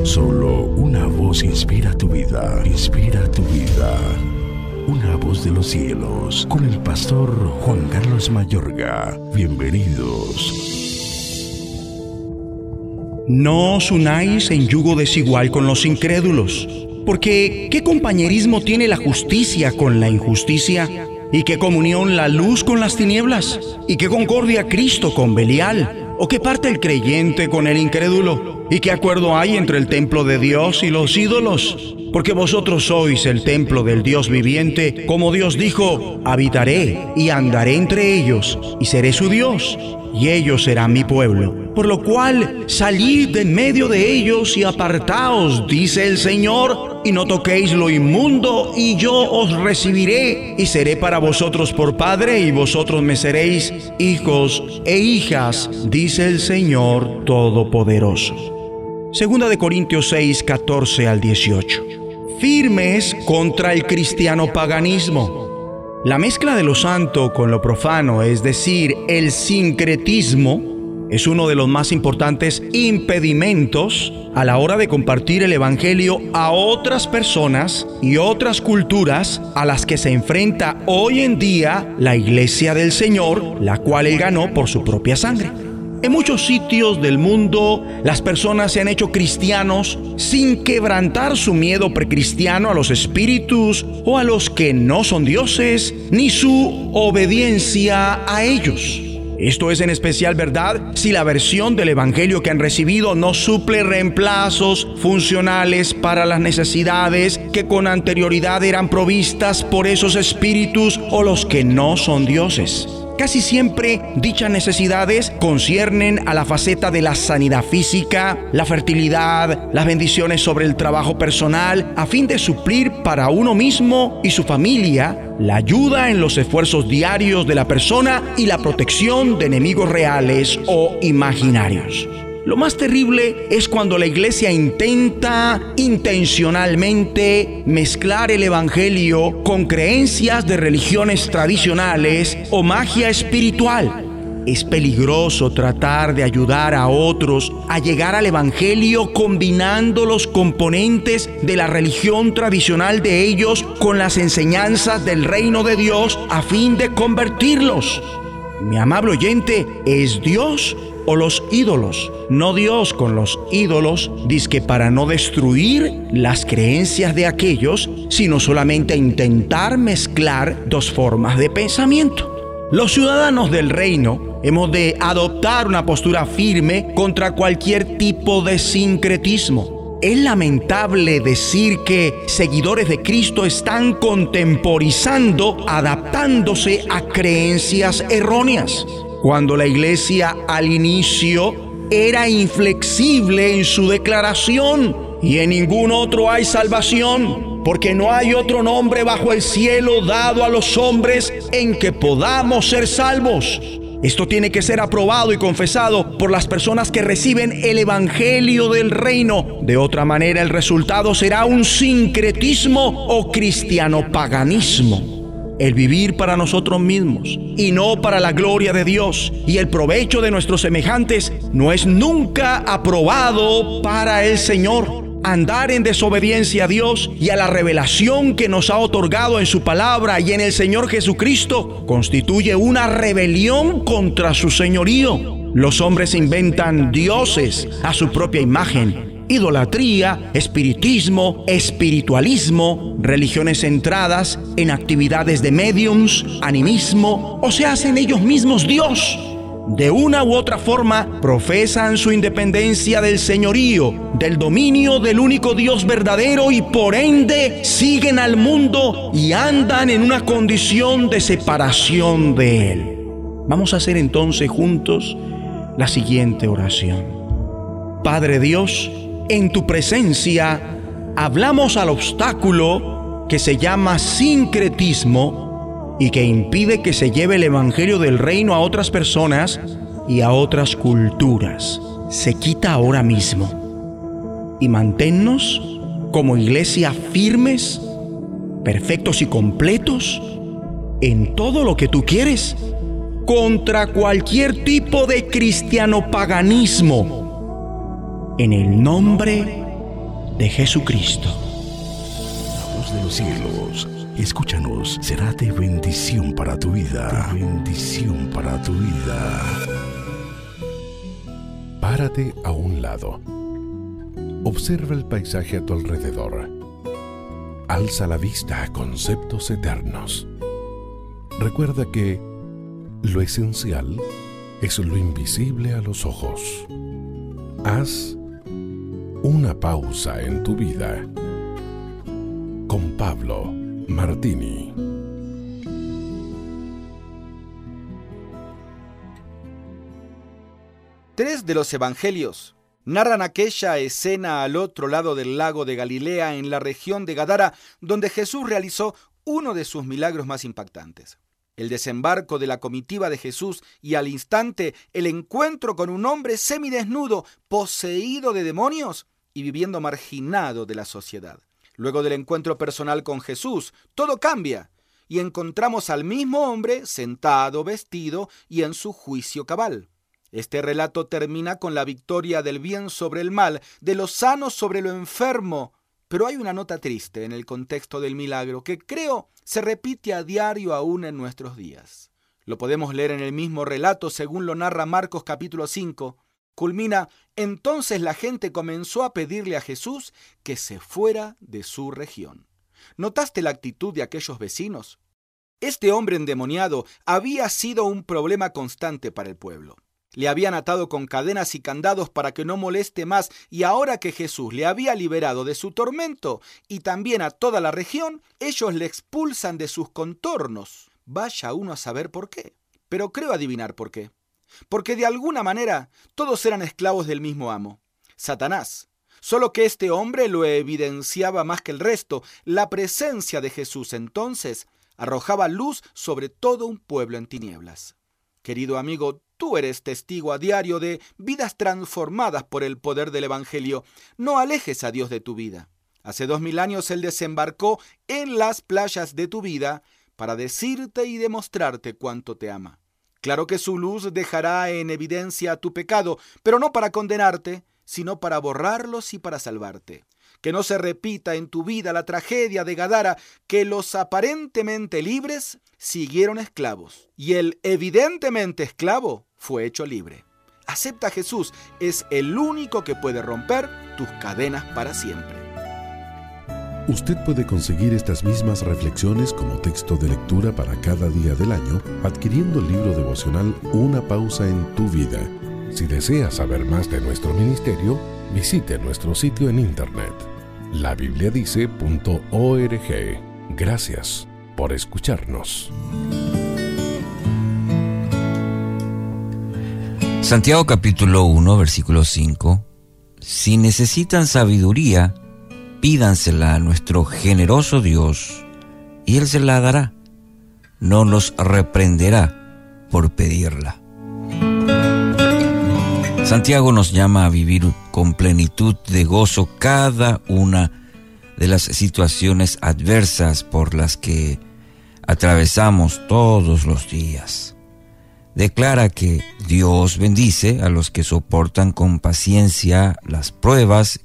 Solo una voz inspira tu vida, inspira tu vida. Una voz de los cielos, con el pastor Juan Carlos Mayorga. Bienvenidos. No os unáis en yugo desigual con los incrédulos, porque ¿qué compañerismo tiene la justicia con la injusticia? ¿Y qué comunión la luz con las tinieblas? ¿Y qué concordia Cristo con Belial? ¿O qué parte el creyente con el incrédulo? ¿Y qué acuerdo hay entre el templo de Dios y los ídolos? Porque vosotros sois el templo del Dios viviente, como Dios dijo, habitaré y andaré entre ellos, y seré su Dios, y ellos serán mi pueblo. Por lo cual, salid de medio de ellos y apartaos, dice el Señor, y no toquéis lo inmundo, y yo os recibiré, y seré para vosotros por Padre, y vosotros me seréis hijos e hijas, dice el Señor Todopoderoso. Segunda de Corintios 6, 14 al 18. Firmes contra el cristiano paganismo. La mezcla de lo santo con lo profano, es decir, el sincretismo, es uno de los más importantes impedimentos a la hora de compartir el Evangelio a otras personas y otras culturas a las que se enfrenta hoy en día la Iglesia del Señor, la cual Él ganó por su propia sangre. En muchos sitios del mundo las personas se han hecho cristianos sin quebrantar su miedo precristiano a los espíritus o a los que no son dioses, ni su obediencia a ellos. Esto es en especial verdad si la versión del Evangelio que han recibido no suple reemplazos funcionales para las necesidades que con anterioridad eran provistas por esos espíritus o los que no son dioses. Casi siempre dichas necesidades conciernen a la faceta de la sanidad física, la fertilidad, las bendiciones sobre el trabajo personal, a fin de suplir para uno mismo y su familia la ayuda en los esfuerzos diarios de la persona y la protección de enemigos reales o imaginarios. Lo más terrible es cuando la iglesia intenta intencionalmente mezclar el Evangelio con creencias de religiones tradicionales o magia espiritual. Es peligroso tratar de ayudar a otros a llegar al Evangelio combinando los componentes de la religión tradicional de ellos con las enseñanzas del reino de Dios a fin de convertirlos. Mi amable oyente, ¿es Dios o los ídolos? No Dios con los ídolos, que para no destruir las creencias de aquellos, sino solamente intentar mezclar dos formas de pensamiento. Los ciudadanos del reino hemos de adoptar una postura firme contra cualquier tipo de sincretismo. Es lamentable decir que seguidores de Cristo están contemporizando, adaptándose a creencias erróneas. Cuando la iglesia al inicio era inflexible en su declaración y en ningún otro hay salvación, porque no hay otro nombre bajo el cielo dado a los hombres en que podamos ser salvos. Esto tiene que ser aprobado y confesado por las personas que reciben el Evangelio del Reino. De otra manera, el resultado será un sincretismo o cristiano paganismo. El vivir para nosotros mismos y no para la gloria de Dios y el provecho de nuestros semejantes no es nunca aprobado para el Señor andar en desobediencia a Dios y a la revelación que nos ha otorgado en su palabra y en el Señor Jesucristo constituye una rebelión contra su señorío. Los hombres inventan dioses a su propia imagen. Idolatría, espiritismo, espiritualismo, religiones centradas en actividades de mediums, animismo, o se hacen ellos mismos Dios de una u otra forma profesan su independencia del señorío, del dominio del único Dios verdadero y por ende siguen al mundo y andan en una condición de separación de Él. Vamos a hacer entonces juntos la siguiente oración. Padre Dios, en tu presencia hablamos al obstáculo que se llama sincretismo y que impide que se lleve el Evangelio del Reino a otras personas y a otras culturas. Se quita ahora mismo. Y manténnos como iglesia firmes, perfectos y completos en todo lo que tú quieres, contra cualquier tipo de cristiano paganismo, en el nombre de Jesucristo. La voz de los cielos Escúchanos, será de bendición para tu vida. Bendición para tu vida. Párate a un lado. Observa el paisaje a tu alrededor. Alza la vista a conceptos eternos. Recuerda que lo esencial es lo invisible a los ojos. Haz una pausa en tu vida. Con Pablo Martini. Tres de los evangelios narran aquella escena al otro lado del lago de Galilea en la región de Gadara, donde Jesús realizó uno de sus milagros más impactantes. El desembarco de la comitiva de Jesús y al instante el encuentro con un hombre semidesnudo, poseído de demonios y viviendo marginado de la sociedad. Luego del encuentro personal con Jesús, todo cambia y encontramos al mismo hombre sentado, vestido y en su juicio cabal. Este relato termina con la victoria del bien sobre el mal, de lo sano sobre lo enfermo. Pero hay una nota triste en el contexto del milagro que creo se repite a diario aún en nuestros días. Lo podemos leer en el mismo relato según lo narra Marcos capítulo 5, culmina, entonces la gente comenzó a pedirle a Jesús que se fuera de su región. ¿Notaste la actitud de aquellos vecinos? Este hombre endemoniado había sido un problema constante para el pueblo. Le habían atado con cadenas y candados para que no moleste más y ahora que Jesús le había liberado de su tormento y también a toda la región, ellos le expulsan de sus contornos. Vaya uno a saber por qué. Pero creo adivinar por qué porque de alguna manera todos eran esclavos del mismo amo, Satanás. Solo que este hombre lo evidenciaba más que el resto. La presencia de Jesús entonces arrojaba luz sobre todo un pueblo en tinieblas. Querido amigo, tú eres testigo a diario de vidas transformadas por el poder del Evangelio. No alejes a Dios de tu vida. Hace dos mil años Él desembarcó en las playas de tu vida para decirte y demostrarte cuánto te ama. Claro que su luz dejará en evidencia tu pecado, pero no para condenarte, sino para borrarlos y para salvarte. Que no se repita en tu vida la tragedia de Gadara, que los aparentemente libres siguieron esclavos y el evidentemente esclavo fue hecho libre. Acepta a Jesús, es el único que puede romper tus cadenas para siempre. Usted puede conseguir estas mismas reflexiones como texto de lectura para cada día del año adquiriendo el libro devocional Una pausa en tu vida. Si desea saber más de nuestro ministerio, visite nuestro sitio en internet labibliadice.org. Gracias por escucharnos. Santiago capítulo 1, versículo 5. Si necesitan sabiduría, pídansela a nuestro generoso Dios, y Él se la dará. No los reprenderá por pedirla. Santiago nos llama a vivir con plenitud de gozo cada una de las situaciones adversas por las que atravesamos todos los días. Declara que Dios bendice a los que soportan con paciencia las pruebas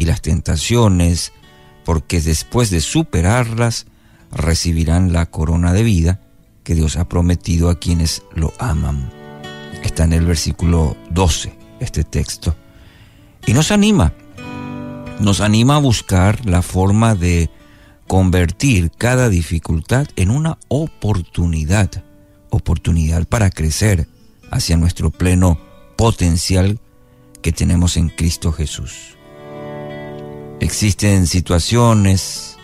y las tentaciones, porque después de superarlas recibirán la corona de vida que Dios ha prometido a quienes lo aman. Está en el versículo 12 este texto. Y nos anima, nos anima a buscar la forma de convertir cada dificultad en una oportunidad, oportunidad para crecer hacia nuestro pleno potencial que tenemos en Cristo Jesús. Existen situaciones,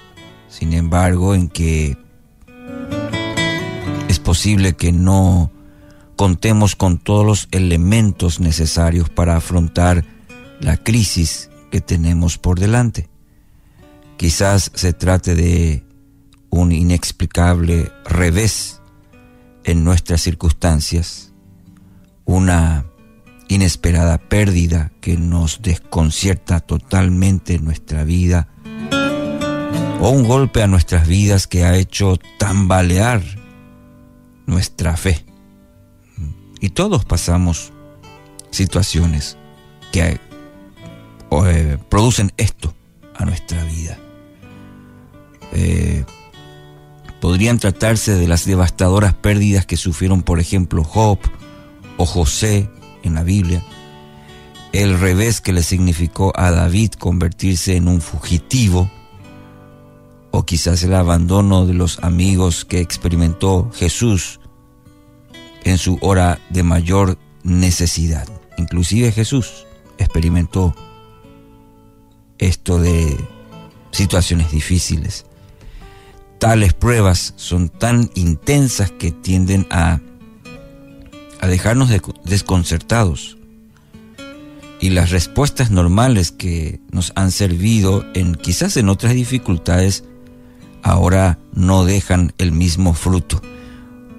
sin embargo, en que es posible que no contemos con todos los elementos necesarios para afrontar la crisis que tenemos por delante. Quizás se trate de un inexplicable revés en nuestras circunstancias, una inesperada pérdida que nos desconcierta totalmente en nuestra vida, o un golpe a nuestras vidas que ha hecho tambalear nuestra fe. Y todos pasamos situaciones que eh, producen esto a nuestra vida. Eh, podrían tratarse de las devastadoras pérdidas que sufrieron, por ejemplo, Job o José en la Biblia, el revés que le significó a David convertirse en un fugitivo, o quizás el abandono de los amigos que experimentó Jesús en su hora de mayor necesidad. Inclusive Jesús experimentó esto de situaciones difíciles. Tales pruebas son tan intensas que tienden a, a dejarnos desconcertados. Y las respuestas normales que nos han servido en quizás en otras dificultades ahora no dejan el mismo fruto,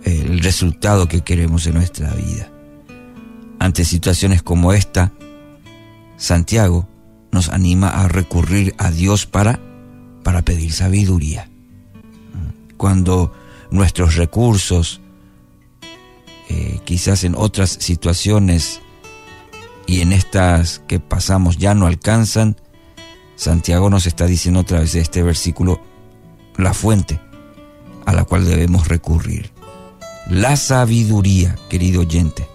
el resultado que queremos en nuestra vida. Ante situaciones como esta, Santiago nos anima a recurrir a Dios para, para pedir sabiduría. Cuando nuestros recursos, eh, quizás en otras situaciones y en estas que pasamos ya no alcanzan, Santiago nos está diciendo otra vez este versículo, la fuente a la cual debemos recurrir. La sabiduría, querido oyente,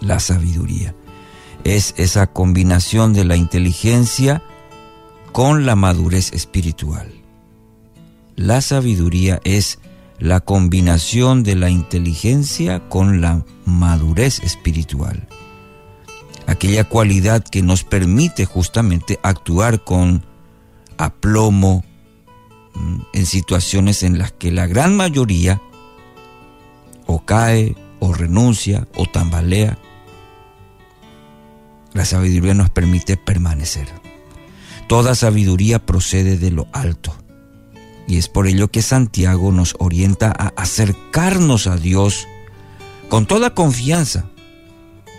la sabiduría es esa combinación de la inteligencia con la madurez espiritual. La sabiduría es la combinación de la inteligencia con la madurez espiritual. Aquella cualidad que nos permite justamente actuar con aplomo mm, en situaciones en las que la gran mayoría o cae o renuncia o tambalea la sabiduría nos permite permanecer. Toda sabiduría procede de lo alto. Y es por ello que Santiago nos orienta a acercarnos a Dios con toda confianza,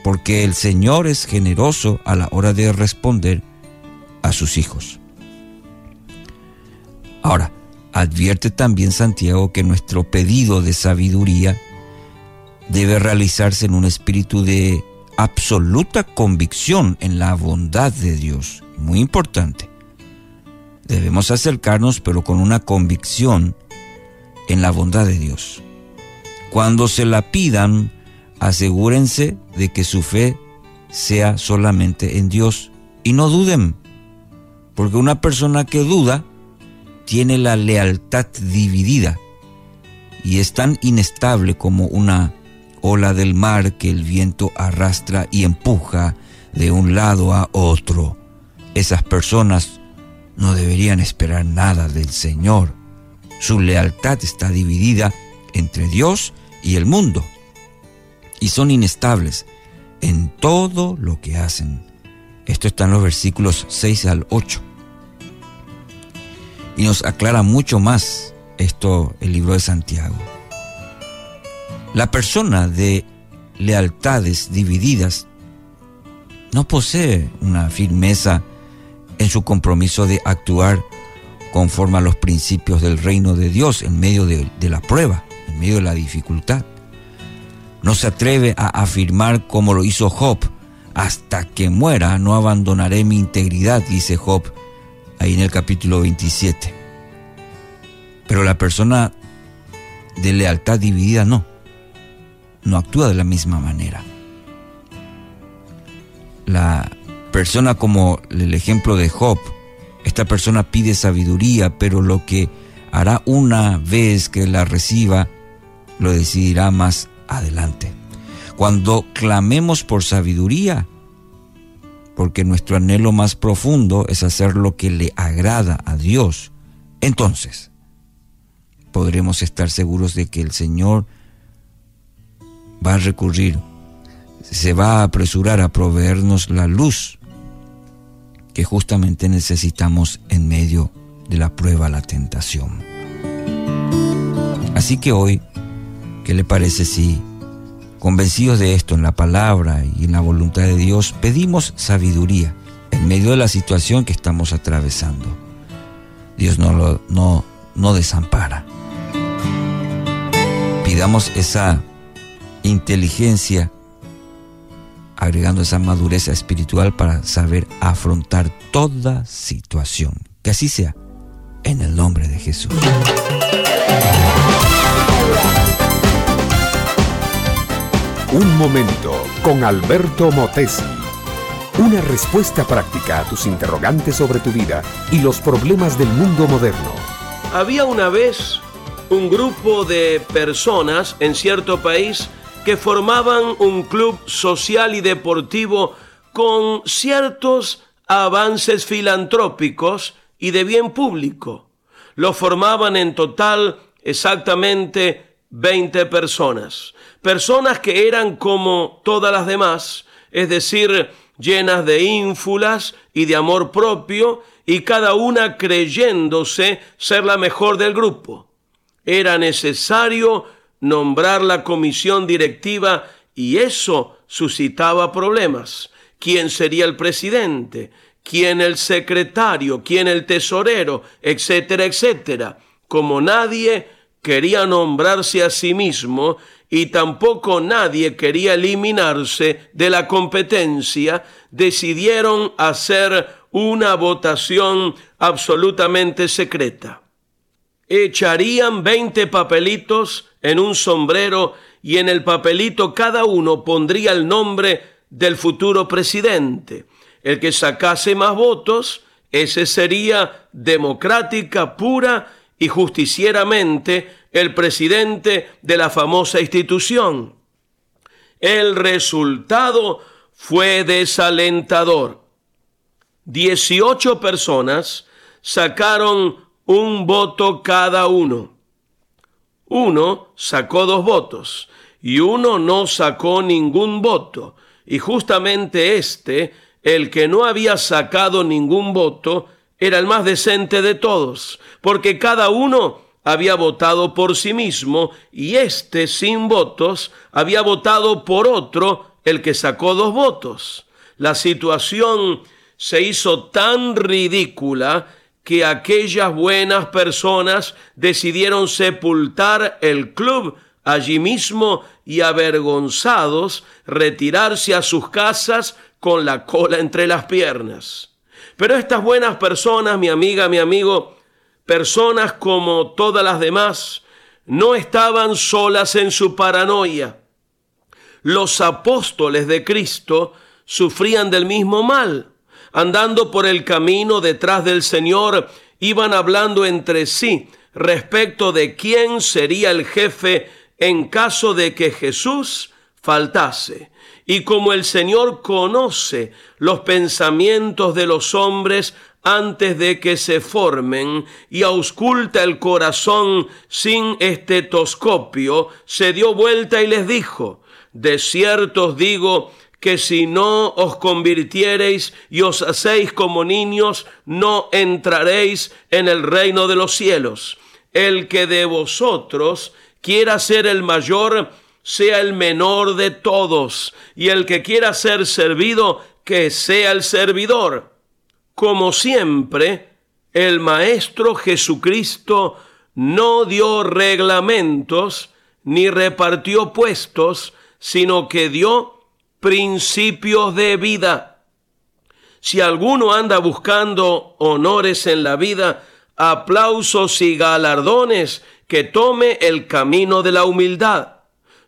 porque el Señor es generoso a la hora de responder a sus hijos. Ahora, advierte también Santiago que nuestro pedido de sabiduría debe realizarse en un espíritu de absoluta convicción en la bondad de Dios. Muy importante. Debemos acercarnos pero con una convicción en la bondad de Dios. Cuando se la pidan, asegúrense de que su fe sea solamente en Dios y no duden, porque una persona que duda tiene la lealtad dividida y es tan inestable como una ola del mar que el viento arrastra y empuja de un lado a otro. Esas personas no deberían esperar nada del Señor. Su lealtad está dividida entre Dios y el mundo. Y son inestables en todo lo que hacen. Esto está en los versículos 6 al 8. Y nos aclara mucho más esto el libro de Santiago. La persona de lealtades divididas no posee una firmeza en su compromiso de actuar conforme a los principios del reino de Dios en medio de, la prueba, en medio de la dificultad. No se atreve a afirmar como lo hizo Job, hasta que muera no abandonaré mi integridad, dice Job ahí en el capítulo 27. Pero la persona de lealtad dividida no, no actúa de la misma manera. La persona como el ejemplo de Job, esta persona pide sabiduría, pero lo que hará una vez que la reciba, lo decidirá más adelante. Cuando clamemos por sabiduría, porque nuestro anhelo más profundo es hacer lo que le agrada a Dios, entonces podremos estar seguros de que el Señor va a recurrir, se va a apresurar a proveernos la luz que justamente necesitamos en medio de la prueba, la tentación. Así que hoy, ¿qué le parece si, convencidos de esto en la palabra y en la voluntad de Dios, pedimos sabiduría en medio de la situación que estamos atravesando? Dios no, lo, no, no desampara. Pidamos esa inteligencia, agregando esa madurez espiritual para saber afrontar toda situación. Que así sea, en el nombre de Jesús. Un momento con Alberto Motesi. Una respuesta práctica a tus interrogantes sobre tu vida y los problemas del mundo moderno. Había una vez un grupo de personas en cierto país que formaban un club social y deportivo con ciertos avances filantrópicos y de bien público. Lo formaban en total exactamente 20 personas. Personas que eran como todas las demás, es decir, llenas de ínfulas y de amor propio, y cada una creyéndose ser la mejor del grupo. Era necesario nombrar la comisión directiva y eso suscitaba problemas. ¿Quién sería el presidente? ¿Quién el secretario? ¿Quién el tesorero? Etcétera, etcétera. Como nadie quería nombrarse a sí mismo y tampoco nadie quería eliminarse de la competencia, decidieron hacer una votación absolutamente secreta. Echarían 20 papelitos en un sombrero y en el papelito cada uno pondría el nombre del futuro presidente. El que sacase más votos, ese sería democrática, pura y justicieramente el presidente de la famosa institución. El resultado fue desalentador. 18 personas sacaron un voto cada uno. Uno sacó dos votos y uno no sacó ningún voto. Y justamente este, el que no había sacado ningún voto, era el más decente de todos, porque cada uno había votado por sí mismo y este sin votos había votado por otro, el que sacó dos votos. La situación se hizo tan ridícula que aquellas buenas personas decidieron sepultar el club allí mismo y avergonzados retirarse a sus casas con la cola entre las piernas. Pero estas buenas personas, mi amiga, mi amigo, personas como todas las demás, no estaban solas en su paranoia. Los apóstoles de Cristo sufrían del mismo mal. Andando por el camino detrás del Señor, iban hablando entre sí respecto de quién sería el jefe en caso de que Jesús faltase. Y como el Señor conoce los pensamientos de los hombres antes de que se formen y ausculta el corazón sin estetoscopio, se dio vuelta y les dijo, de cierto os digo que si no os convirtiereis y os hacéis como niños, no entraréis en el reino de los cielos. El que de vosotros quiera ser el mayor, sea el menor de todos, y el que quiera ser servido, que sea el servidor. Como siempre, el Maestro Jesucristo no dio reglamentos ni repartió puestos, sino que dio principios de vida. Si alguno anda buscando honores en la vida, aplausos y galardones, que tome el camino de la humildad.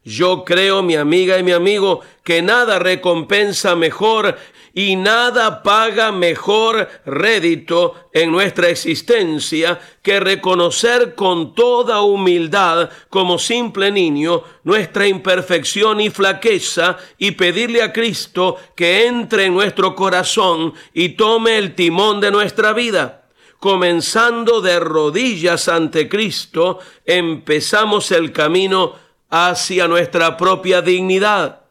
Yo creo, mi amiga y mi amigo, que nada recompensa mejor y nada paga mejor rédito en nuestra existencia que reconocer con toda humildad, como simple niño, nuestra imperfección y flaqueza y pedirle a Cristo que entre en nuestro corazón y tome el timón de nuestra vida. Comenzando de rodillas ante Cristo, empezamos el camino hacia nuestra propia dignidad.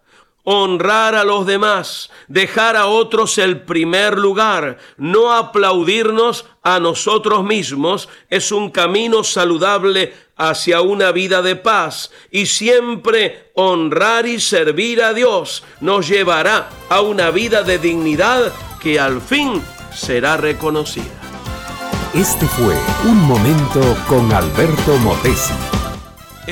Honrar a los demás, dejar a otros el primer lugar, no aplaudirnos a nosotros mismos, es un camino saludable hacia una vida de paz y siempre honrar y servir a Dios nos llevará a una vida de dignidad que al fin será reconocida. Este fue Un Momento con Alberto Motesi.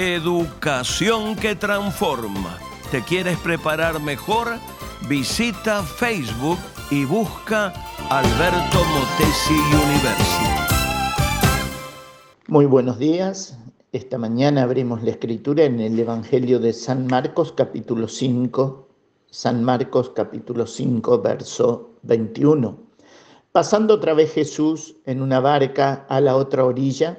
Educación que transforma. ¿Te quieres preparar mejor? Visita Facebook y busca Alberto Motesi University. Muy buenos días. Esta mañana abrimos la escritura en el Evangelio de San Marcos capítulo 5. San Marcos capítulo 5 verso 21. Pasando otra vez Jesús en una barca a la otra orilla,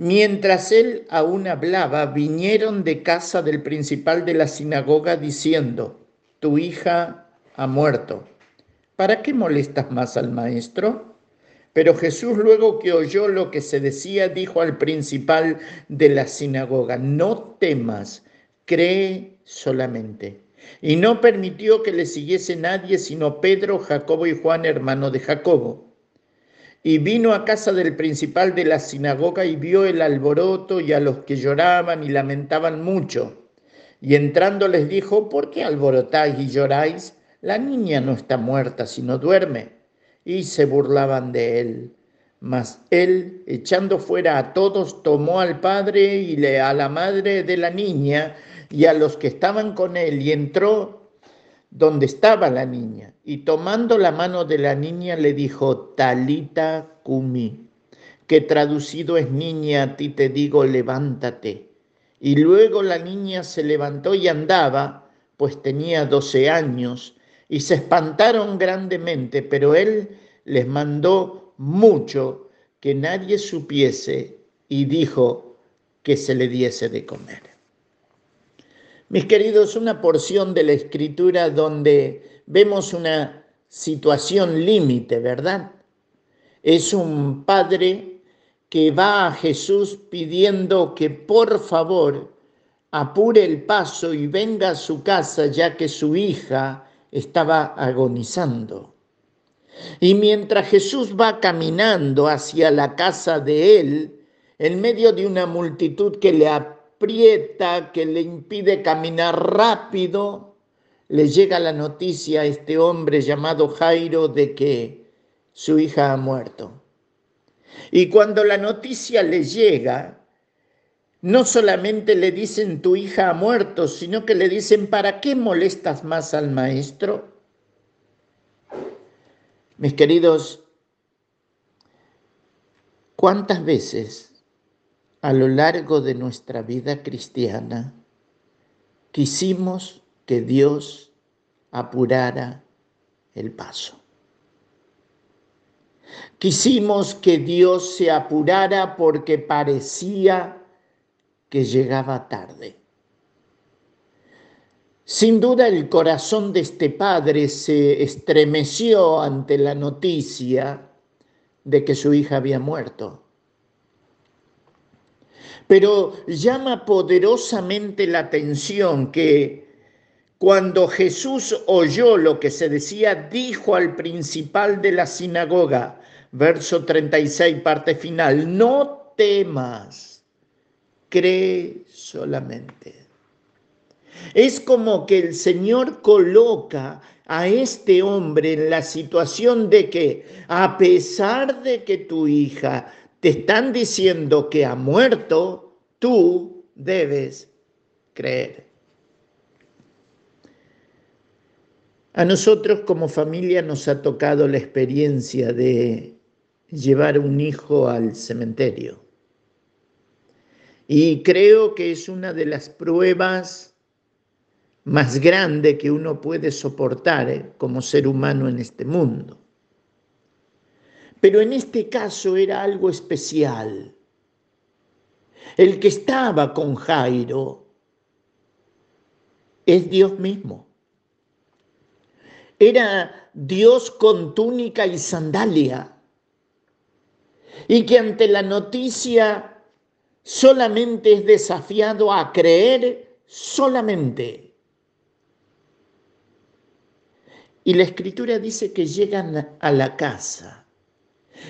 Mientras él aún hablaba, vinieron de casa del principal de la sinagoga diciendo, tu hija ha muerto. ¿Para qué molestas más al maestro? Pero Jesús luego que oyó lo que se decía, dijo al principal de la sinagoga, no temas, cree solamente. Y no permitió que le siguiese nadie sino Pedro, Jacobo y Juan, hermano de Jacobo. Y vino a casa del principal de la sinagoga y vio el alboroto y a los que lloraban y lamentaban mucho. Y entrando les dijo, ¿por qué alborotáis y lloráis? La niña no está muerta, sino duerme. Y se burlaban de él. Mas él, echando fuera a todos, tomó al padre y a la madre de la niña y a los que estaban con él y entró donde estaba la niña y tomando la mano de la niña le dijo, Talita Kumi, que traducido es niña, a ti te digo, levántate. Y luego la niña se levantó y andaba, pues tenía doce años, y se espantaron grandemente, pero él les mandó mucho que nadie supiese y dijo que se le diese de comer. Mis queridos, una porción de la escritura donde vemos una situación límite, ¿verdad? Es un padre que va a Jesús pidiendo que por favor apure el paso y venga a su casa ya que su hija estaba agonizando. Y mientras Jesús va caminando hacia la casa de él, en medio de una multitud que le que le impide caminar rápido, le llega la noticia a este hombre llamado Jairo de que su hija ha muerto. Y cuando la noticia le llega, no solamente le dicen tu hija ha muerto, sino que le dicen, ¿para qué molestas más al maestro? Mis queridos, ¿cuántas veces a lo largo de nuestra vida cristiana, quisimos que Dios apurara el paso. Quisimos que Dios se apurara porque parecía que llegaba tarde. Sin duda el corazón de este padre se estremeció ante la noticia de que su hija había muerto. Pero llama poderosamente la atención que cuando Jesús oyó lo que se decía, dijo al principal de la sinagoga, verso 36, parte final, no temas, cree solamente. Es como que el Señor coloca a este hombre en la situación de que, a pesar de que tu hija te están diciendo que ha muerto, tú debes creer. A nosotros como familia nos ha tocado la experiencia de llevar un hijo al cementerio. Y creo que es una de las pruebas más grandes que uno puede soportar eh, como ser humano en este mundo. Pero en este caso era algo especial. El que estaba con Jairo es Dios mismo. Era Dios con túnica y sandalia. Y que ante la noticia solamente es desafiado a creer solamente. Y la escritura dice que llegan a la casa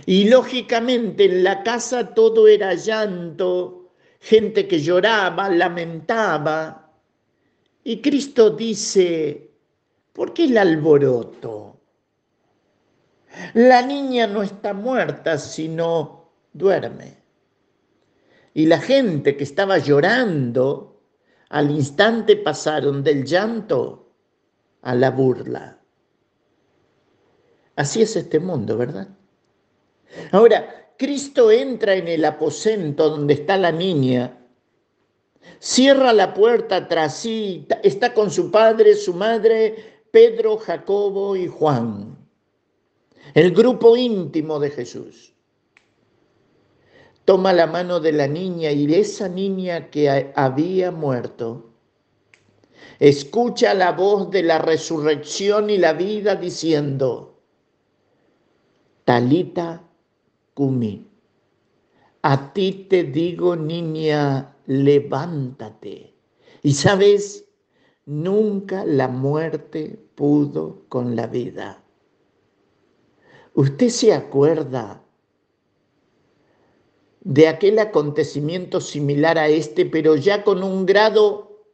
y lógicamente en la casa todo era llanto, gente que lloraba, lamentaba. Y Cristo dice, ¿por qué el alboroto? La niña no está muerta, sino duerme. Y la gente que estaba llorando, al instante pasaron del llanto a la burla. Así es este mundo, ¿verdad? Ahora, Cristo entra en el aposento donde está la niña, cierra la puerta tras sí, está con su padre, su madre, Pedro, Jacobo y Juan, el grupo íntimo de Jesús. Toma la mano de la niña y esa niña que había muerto escucha la voz de la resurrección y la vida diciendo, Talita a ti te digo, niña, levántate. Y sabes, nunca la muerte pudo con la vida. ¿Usted se acuerda de aquel acontecimiento similar a este, pero ya con un grado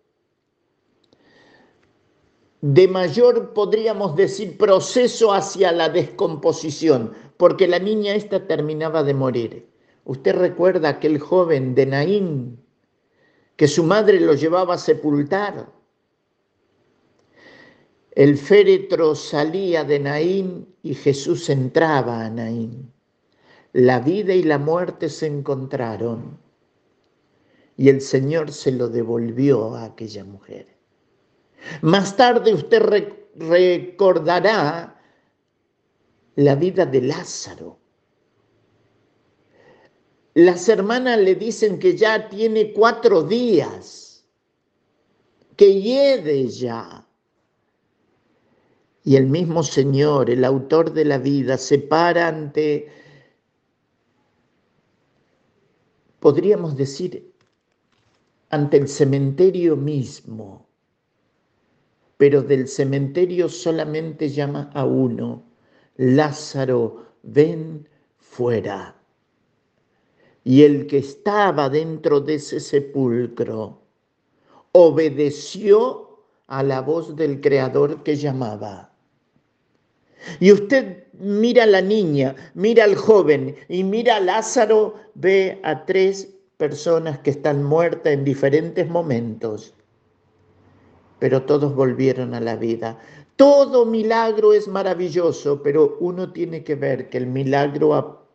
de mayor, podríamos decir, proceso hacia la descomposición? Porque la niña esta terminaba de morir. Usted recuerda aquel joven de Naín que su madre lo llevaba a sepultar. El féretro salía de Naín y Jesús entraba a Naín. La vida y la muerte se encontraron y el Señor se lo devolvió a aquella mujer. Más tarde usted recordará la vida de Lázaro. Las hermanas le dicen que ya tiene cuatro días, que hiede ya. Y el mismo Señor, el autor de la vida, se para ante, podríamos decir, ante el cementerio mismo, pero del cementerio solamente llama a uno, Lázaro, ven fuera. Y el que estaba dentro de ese sepulcro obedeció a la voz del Creador que llamaba. Y usted mira a la niña, mira al joven y mira a Lázaro, ve a tres personas que están muertas en diferentes momentos, pero todos volvieron a la vida. Todo milagro es maravilloso, pero uno tiene que ver que el milagro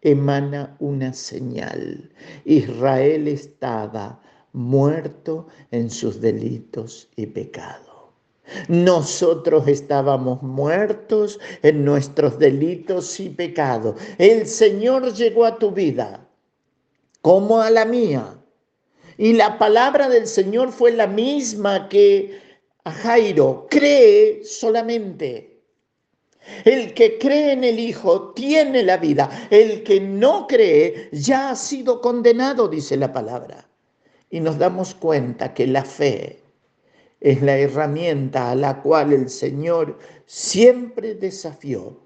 emana una señal. Israel estaba muerto en sus delitos y pecados. Nosotros estábamos muertos en nuestros delitos y pecados. El Señor llegó a tu vida como a la mía. Y la palabra del Señor fue la misma que Jairo, cree solamente. El que cree en el Hijo tiene la vida. El que no cree ya ha sido condenado, dice la palabra. Y nos damos cuenta que la fe es la herramienta a la cual el Señor siempre desafió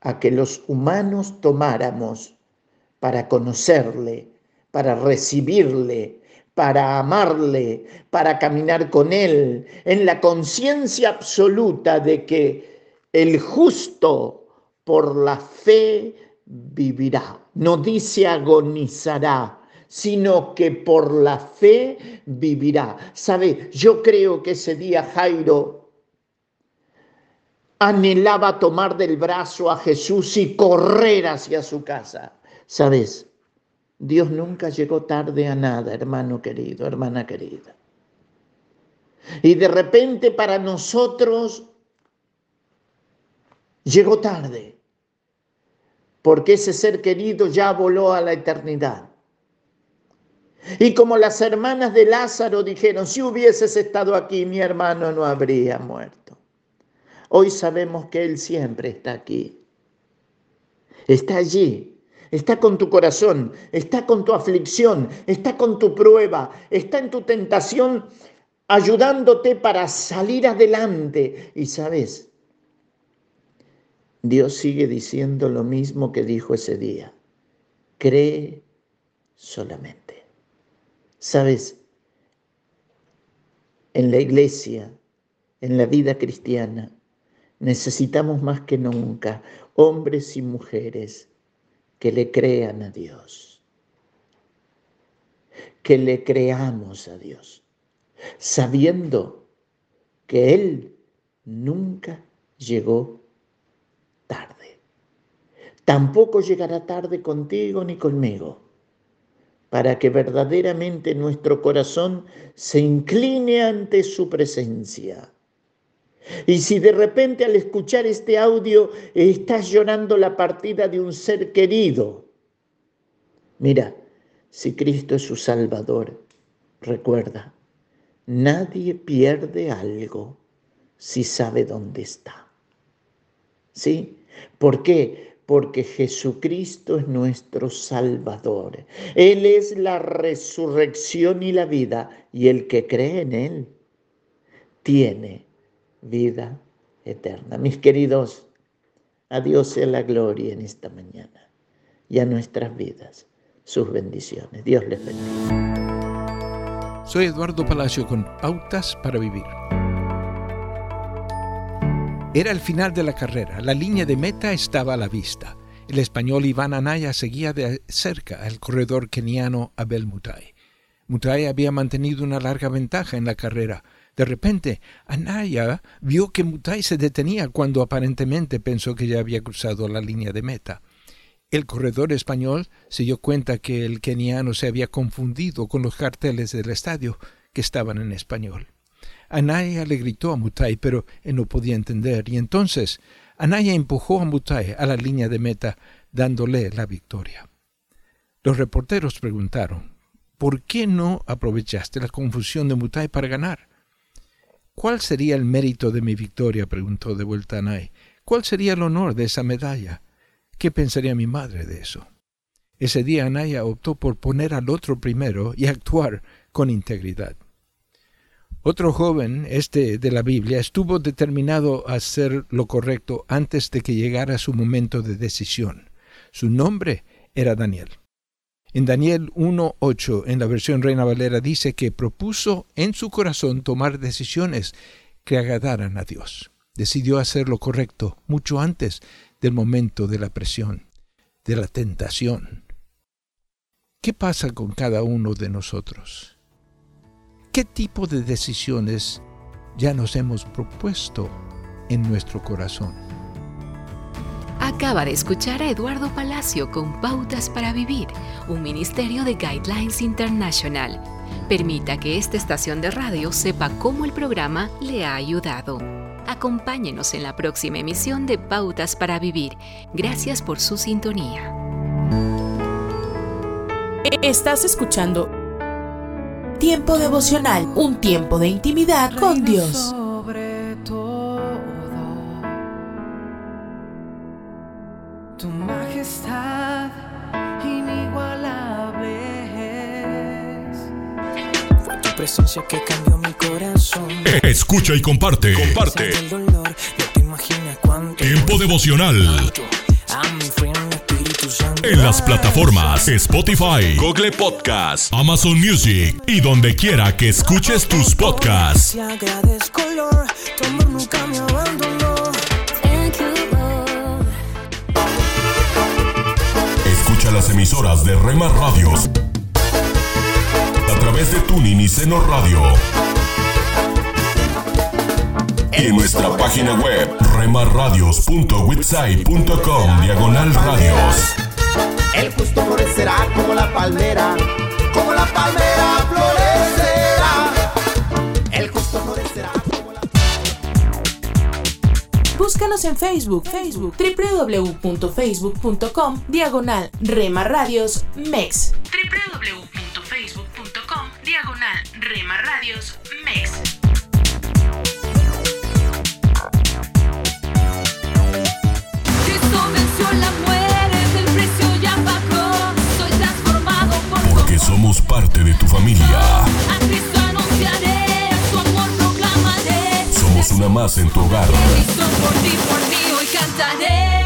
a que los humanos tomáramos para conocerle, para recibirle, para amarle, para caminar con Él, en la conciencia absoluta de que el justo por la fe vivirá. No dice agonizará, sino que por la fe vivirá. ¿Sabe? Yo creo que ese día Jairo anhelaba tomar del brazo a Jesús y correr hacia su casa. ¿Sabes? Dios nunca llegó tarde a nada, hermano querido, hermana querida. Y de repente para nosotros llegó tarde, porque ese ser querido ya voló a la eternidad. Y como las hermanas de Lázaro dijeron, si hubieses estado aquí, mi hermano no habría muerto. Hoy sabemos que Él siempre está aquí. Está allí, está con tu corazón, está con tu aflicción, está con tu prueba, está en tu tentación, ayudándote para salir adelante. Y sabes, Dios sigue diciendo lo mismo que dijo ese día. Cree solamente. Sabes, en la iglesia, en la vida cristiana, necesitamos más que nunca hombres y mujeres que le crean a Dios, que le creamos a Dios, sabiendo que Él nunca llegó tarde. Tampoco llegará tarde contigo ni conmigo, para que verdaderamente nuestro corazón se incline ante su presencia. Y si de repente al escuchar este audio estás llorando la partida de un ser querido, mira, si Cristo es su Salvador, recuerda, nadie pierde algo si sabe dónde está. ¿Sí? ¿Por qué? Porque Jesucristo es nuestro Salvador. Él es la resurrección y la vida. Y el que cree en Él tiene vida eterna. Mis queridos, a Dios sea la gloria en esta mañana y a nuestras vidas sus bendiciones. Dios les bendiga. Soy Eduardo Palacio con Pautas para Vivir. Era el final de la carrera, la línea de meta estaba a la vista. El español Iván Anaya seguía de cerca al corredor keniano Abel Mutai. Mutai había mantenido una larga ventaja en la carrera. De repente, Anaya vio que Mutai se detenía cuando aparentemente pensó que ya había cruzado la línea de meta. El corredor español se dio cuenta que el keniano se había confundido con los carteles del estadio que estaban en español. Anaya le gritó a Mutai, pero él no podía entender, y entonces Anaya empujó a Mutai a la línea de meta, dándole la victoria. Los reporteros preguntaron, ¿por qué no aprovechaste la confusión de Mutai para ganar? ¿Cuál sería el mérito de mi victoria? preguntó de vuelta Anaya. ¿Cuál sería el honor de esa medalla? ¿Qué pensaría mi madre de eso? Ese día Anaya optó por poner al otro primero y actuar con integridad. Otro joven, este de la Biblia, estuvo determinado a hacer lo correcto antes de que llegara su momento de decisión. Su nombre era Daniel. En Daniel 1.8, en la versión Reina Valera, dice que propuso en su corazón tomar decisiones que agradaran a Dios. Decidió hacer lo correcto mucho antes del momento de la presión, de la tentación. ¿Qué pasa con cada uno de nosotros? ¿Qué tipo de decisiones ya nos hemos propuesto en nuestro corazón? Acaba de escuchar a Eduardo Palacio con Pautas para Vivir, un ministerio de Guidelines International. Permita que esta estación de radio sepa cómo el programa le ha ayudado. Acompáñenos en la próxima emisión de Pautas para Vivir. Gracias por su sintonía. Estás escuchando Tiempo devocional, un tiempo de intimidad con Dios. Presencia que cambió mi corazón. Escucha y comparte. Comparte. El dolor, no te imaginas cuánto. Tiempo devocional. A mi friend Espíritu Santo. En las plataformas Spotify, Google Podcast, Amazon Music y donde quiera que escuches tus podcasts. Te agradezco, Lord, tu amor nunca me abandonó. Thank you, Lord. Escucha las emisoras de Rema Radios través de Tuning y Seno Radio. Y en nuestra página web remarradios.witsai.com diagonal radios. El justo florecerá como la palmera, como la palmera florecerá. El justo florecerá. Búscanos en Facebook, Facebook, www.facebook.com, diagonal Rema Radios MEX. www.facebook.com, diagonal Rema Radios MEX. Cristo venció la muerte, el precio ya pagó. Soy transformado por Porque somos parte de tu familia. A Cristo anunciaré, su amor proclamaré. Somos una más en tu hogar. Cristo por ti, por mí, hoy cantaré.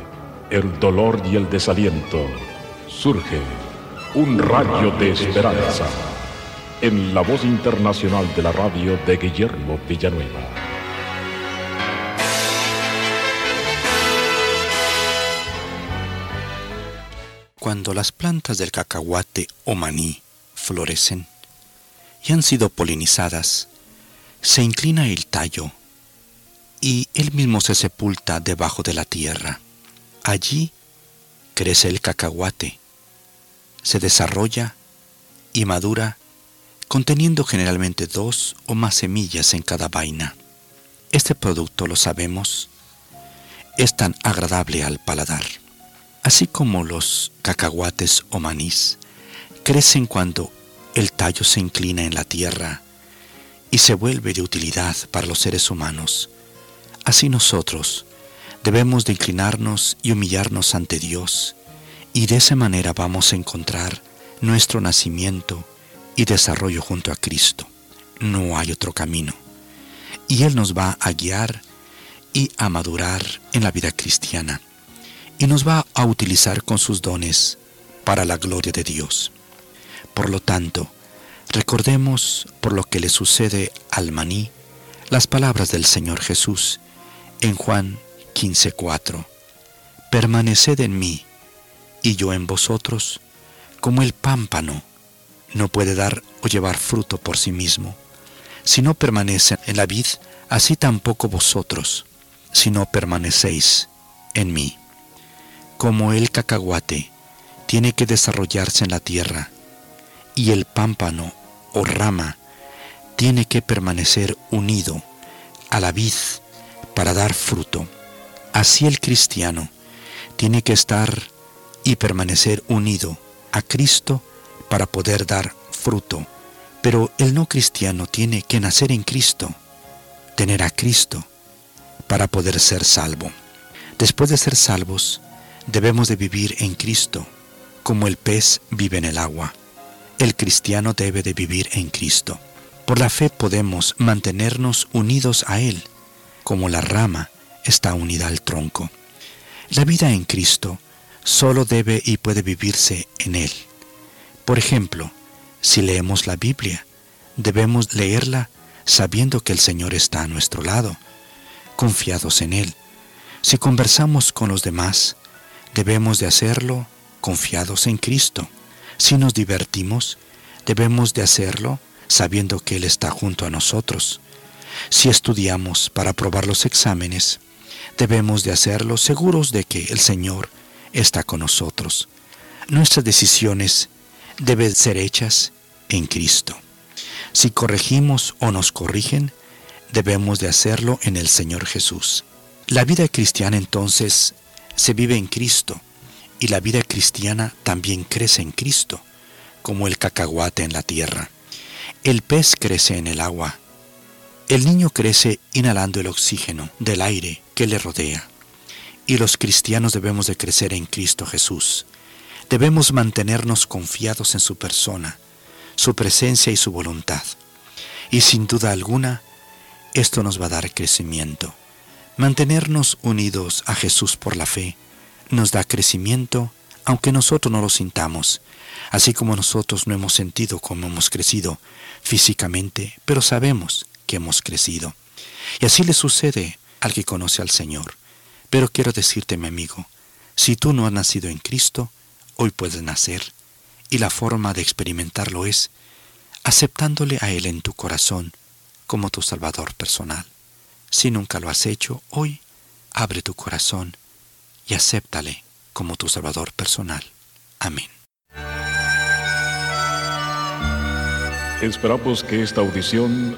el dolor y el desaliento, surge un rayo de esperanza en la voz internacional de la radio de Guillermo Villanueva. Cuando las plantas del cacahuate o maní florecen y han sido polinizadas, se inclina el tallo y él mismo se sepulta debajo de la tierra. Allí crece el cacahuate, se desarrolla y madura conteniendo generalmente dos o más semillas en cada vaina. Este producto, lo sabemos, es tan agradable al paladar. Así como los cacahuates o manís crecen cuando el tallo se inclina en la tierra y se vuelve de utilidad para los seres humanos, así nosotros debemos de inclinarnos y humillarnos ante Dios y de esa manera vamos a encontrar nuestro nacimiento y desarrollo junto a Cristo. No hay otro camino. Y Él nos va a guiar y a madurar en la vida cristiana y nos va a utilizar con sus dones para la gloria de Dios. Por lo tanto, recordemos por lo que le sucede al maní las palabras del Señor Jesús en Juan 15:4. Permaneced en mí y yo en vosotros, como el pámpano no puede dar o llevar fruto por sí mismo. Si no permanecen en la vid, así tampoco vosotros, si no permanecéis en mí. Como el cacahuate tiene que desarrollarse en la tierra y el pámpano o rama tiene que permanecer unido a la vid para dar fruto, así el cristiano tiene que estar y permanecer unido a Cristo para poder dar fruto. Pero el no cristiano tiene que nacer en Cristo, tener a Cristo para poder ser salvo. Después de ser salvos, debemos de vivir en Cristo, como el pez vive en el agua. El cristiano debe de vivir en Cristo. Por la fe podemos mantenernos unidos a Él, como la rama está unida al tronco. La vida en Cristo solo debe y puede vivirse en Él. Por ejemplo, si leemos la Biblia, debemos leerla sabiendo que el Señor está a nuestro lado, confiados en Él. Si conversamos con los demás, debemos de hacerlo confiados en Cristo. Si nos divertimos, debemos de hacerlo sabiendo que Él está junto a nosotros. Si estudiamos para aprobar los exámenes, debemos de hacerlo seguros de que el Señor está con nosotros. Nuestras decisiones deben ser hechas en Cristo. Si corregimos o nos corrigen, debemos de hacerlo en el Señor Jesús. La vida cristiana entonces se vive en Cristo y la vida cristiana también crece en Cristo, como el cacahuate en la tierra. El pez crece en el agua. El niño crece inhalando el oxígeno del aire que le rodea. Y los cristianos debemos de crecer en Cristo Jesús. Debemos mantenernos confiados en su persona, su presencia y su voluntad. Y sin duda alguna, esto nos va a dar crecimiento. Mantenernos unidos a Jesús por la fe nos da crecimiento aunque nosotros no lo sintamos, así como nosotros no hemos sentido cómo hemos crecido físicamente, pero sabemos hemos crecido. Y así le sucede al que conoce al Señor. Pero quiero decirte, mi amigo, si tú no has nacido en Cristo, hoy puedes nacer, y la forma de experimentarlo es aceptándole a Él en tu corazón como tu Salvador personal. Si nunca lo has hecho, hoy abre tu corazón y acéptale como tu Salvador personal. Amén. Esperamos que esta audición,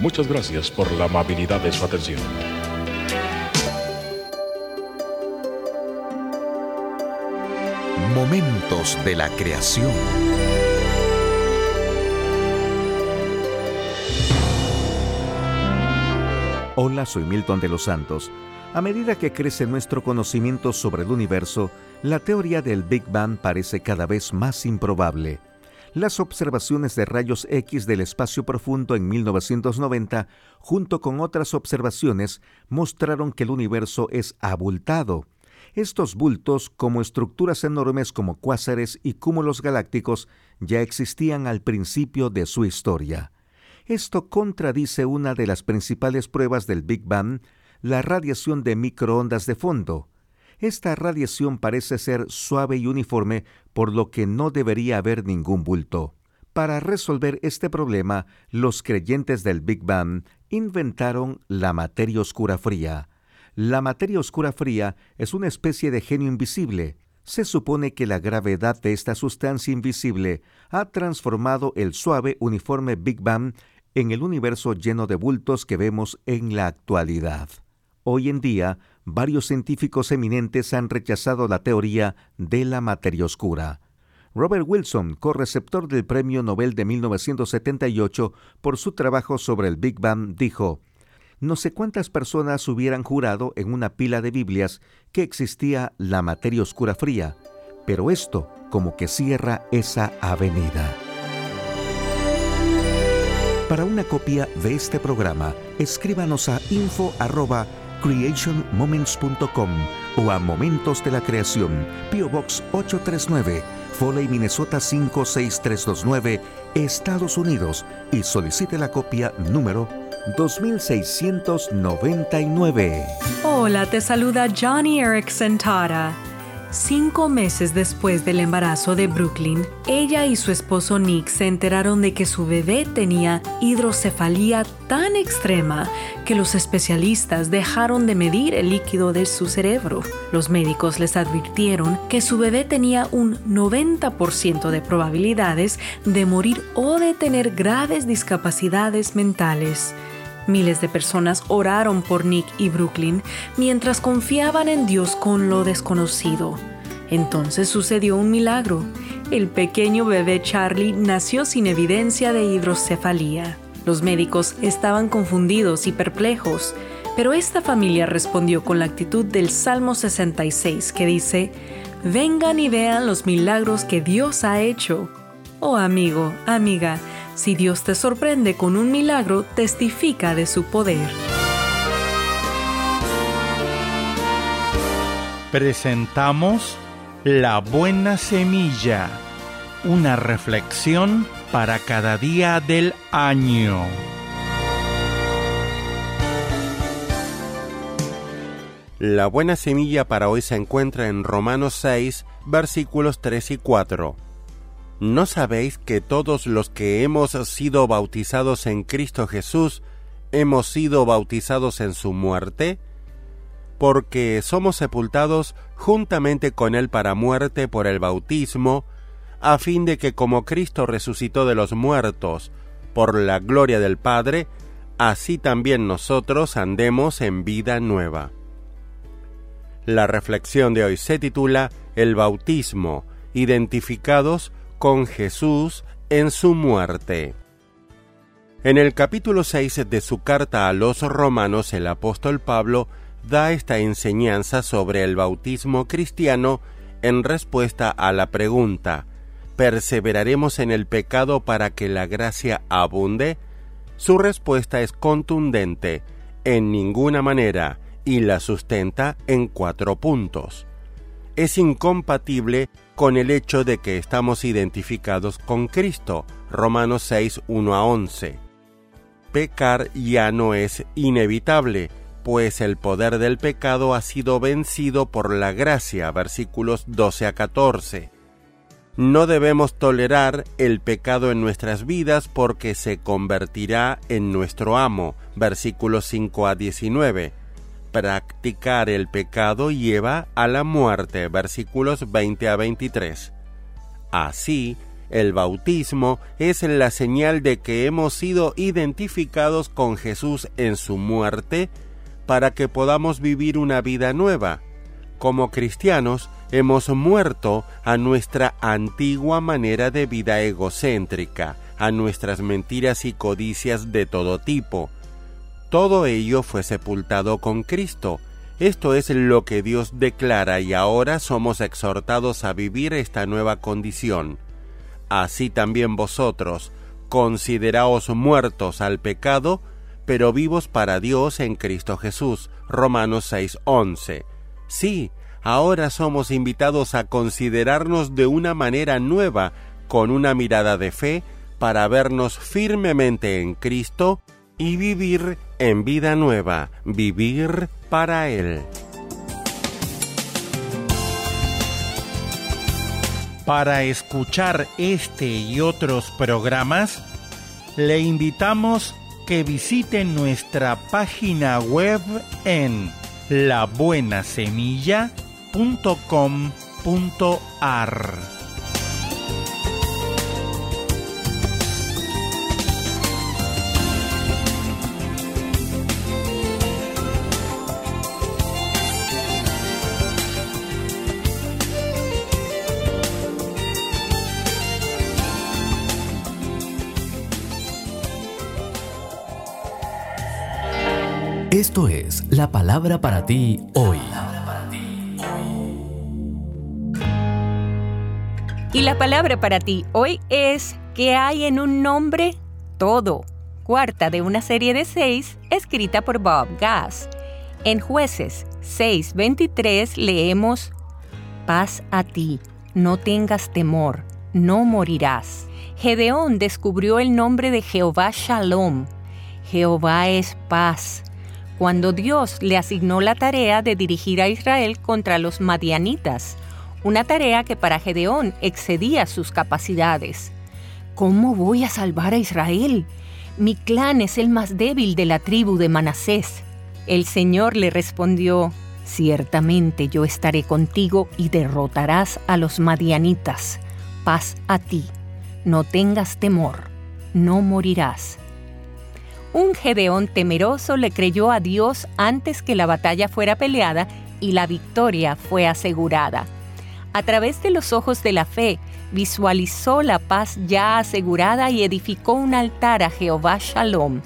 Muchas gracias por la amabilidad de su atención. Momentos de la creación. Hola, soy Milton de los Santos. A medida que crece nuestro conocimiento sobre el universo, la teoría del Big Bang parece cada vez más improbable. Las observaciones de rayos X del espacio profundo en 1990, junto con otras observaciones, mostraron que el universo es abultado. Estos bultos, como estructuras enormes como cuásares y cúmulos galácticos, ya existían al principio de su historia. Esto contradice una de las principales pruebas del Big Bang, la radiación de microondas de fondo. Esta radiación parece ser suave y uniforme, por lo que no debería haber ningún bulto. Para resolver este problema, los creyentes del Big Bang inventaron la materia oscura fría. La materia oscura fría es una especie de genio invisible. Se supone que la gravedad de esta sustancia invisible ha transformado el suave uniforme Big Bang en el universo lleno de bultos que vemos en la actualidad. Hoy en día, varios científicos eminentes han rechazado la teoría de la materia oscura. Robert Wilson, correceptor del Premio Nobel de 1978 por su trabajo sobre el Big Bang, dijo, No sé cuántas personas hubieran jurado en una pila de Biblias que existía la materia oscura fría, pero esto como que cierra esa avenida. Para una copia de este programa, escríbanos a info arroba creationmoments.com o a Momentos de la Creación, Pio Box 839, Foley, Minnesota 56329, Estados Unidos y solicite la copia número 2699. Hola, te saluda Johnny Erickson Tara. Cinco meses después del embarazo de Brooklyn, ella y su esposo Nick se enteraron de que su bebé tenía hidrocefalía tan extrema que los especialistas dejaron de medir el líquido de su cerebro. Los médicos les advirtieron que su bebé tenía un 90% de probabilidades de morir o de tener graves discapacidades mentales. Miles de personas oraron por Nick y Brooklyn mientras confiaban en Dios con lo desconocido. Entonces sucedió un milagro. El pequeño bebé Charlie nació sin evidencia de hidrocefalía. Los médicos estaban confundidos y perplejos, pero esta familia respondió con la actitud del Salmo 66 que dice, Vengan y vean los milagros que Dios ha hecho. Oh amigo, amiga, si Dios te sorprende con un milagro, testifica de su poder. Presentamos La Buena Semilla, una reflexión para cada día del año. La buena semilla para hoy se encuentra en Romanos 6, versículos 3 y 4. ¿No sabéis que todos los que hemos sido bautizados en Cristo Jesús hemos sido bautizados en su muerte? Porque somos sepultados juntamente con Él para muerte por el bautismo, a fin de que como Cristo resucitó de los muertos por la gloria del Padre, así también nosotros andemos en vida nueva. La reflexión de hoy se titula El bautismo, identificados con Jesús en su muerte. En el capítulo 6 de su carta a los romanos el apóstol Pablo da esta enseñanza sobre el bautismo cristiano en respuesta a la pregunta ¿Perseveraremos en el pecado para que la gracia abunde? Su respuesta es contundente, en ninguna manera, y la sustenta en cuatro puntos. Es incompatible con el hecho de que estamos identificados con Cristo, Romanos 6, 1 a 11. Pecar ya no es inevitable, pues el poder del pecado ha sido vencido por la gracia, versículos 12 a 14. No debemos tolerar el pecado en nuestras vidas porque se convertirá en nuestro amo, versículos 5 a 19 practicar el pecado lleva a la muerte, versículos 20 a 23. Así, el bautismo es la señal de que hemos sido identificados con Jesús en su muerte para que podamos vivir una vida nueva. Como cristianos, hemos muerto a nuestra antigua manera de vida egocéntrica, a nuestras mentiras y codicias de todo tipo, todo ello fue sepultado con Cristo. Esto es lo que Dios declara y ahora somos exhortados a vivir esta nueva condición. Así también vosotros, consideraos muertos al pecado, pero vivos para Dios en Cristo Jesús. Romanos 6:11. Sí, ahora somos invitados a considerarnos de una manera nueva, con una mirada de fe, para vernos firmemente en Cristo y vivir en vida nueva, vivir para Él. Para escuchar este y otros programas, le invitamos que visite nuestra página web en labuenasemilla.com.ar. Esto es la palabra para ti hoy. Y la palabra para ti hoy es que hay en un nombre todo. Cuarta de una serie de seis escrita por Bob Gass. En jueces 6:23 leemos, Paz a ti, no tengas temor, no morirás. Gedeón descubrió el nombre de Jehová Shalom. Jehová es paz cuando Dios le asignó la tarea de dirigir a Israel contra los madianitas, una tarea que para Gedeón excedía sus capacidades. ¿Cómo voy a salvar a Israel? Mi clan es el más débil de la tribu de Manasés. El Señor le respondió, Ciertamente yo estaré contigo y derrotarás a los madianitas. Paz a ti. No tengas temor. No morirás un Gedeón temeroso le creyó a Dios antes que la batalla fuera peleada y la victoria fue asegurada. A través de los ojos de la fe, visualizó la paz ya asegurada y edificó un altar a Jehová Shalom.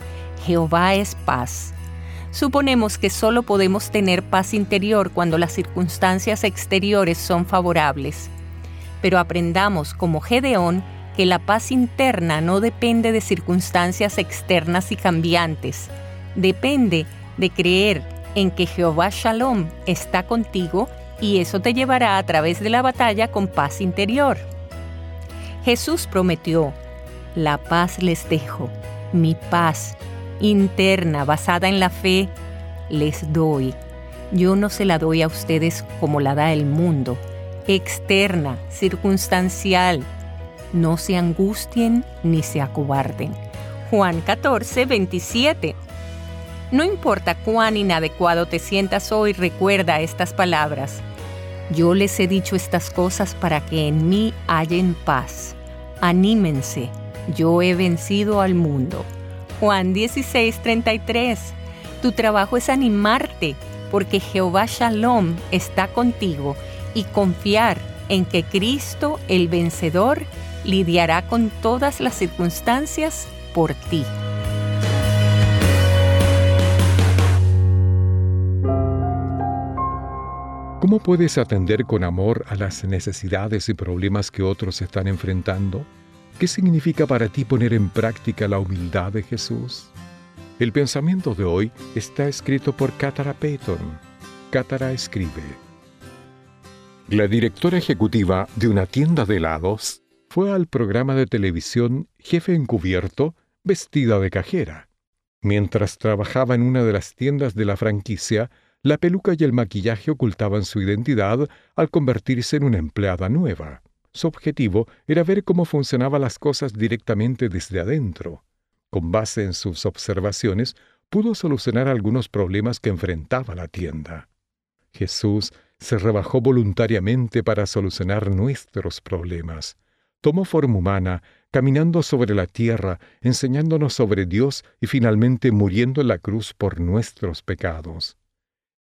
Jehová es paz. Suponemos que solo podemos tener paz interior cuando las circunstancias exteriores son favorables. Pero aprendamos como Gedeón que la paz interna no depende de circunstancias externas y cambiantes. Depende de creer en que Jehová Shalom está contigo y eso te llevará a través de la batalla con paz interior. Jesús prometió, la paz les dejo, mi paz interna basada en la fe les doy. Yo no se la doy a ustedes como la da el mundo, externa, circunstancial. No se angustien ni se acobarden. Juan 14, 27. No importa cuán inadecuado te sientas hoy, recuerda estas palabras. Yo les he dicho estas cosas para que en mí hallen paz. Anímense, yo he vencido al mundo. Juan 16:33. Tu trabajo es animarte, porque Jehová Shalom está contigo y confiar en que Cristo, el vencedor, lidiará con todas las circunstancias por ti. ¿Cómo puedes atender con amor a las necesidades y problemas que otros están enfrentando? ¿Qué significa para ti poner en práctica la humildad de Jesús? El pensamiento de hoy está escrito por Catara Payton. Catara escribe. La directora ejecutiva de una tienda de helados fue al programa de televisión Jefe Encubierto vestida de cajera. Mientras trabajaba en una de las tiendas de la franquicia, la peluca y el maquillaje ocultaban su identidad al convertirse en una empleada nueva. Su objetivo era ver cómo funcionaban las cosas directamente desde adentro. Con base en sus observaciones, pudo solucionar algunos problemas que enfrentaba la tienda. Jesús se rebajó voluntariamente para solucionar nuestros problemas. Tomó forma humana, caminando sobre la tierra, enseñándonos sobre Dios y finalmente muriendo en la cruz por nuestros pecados.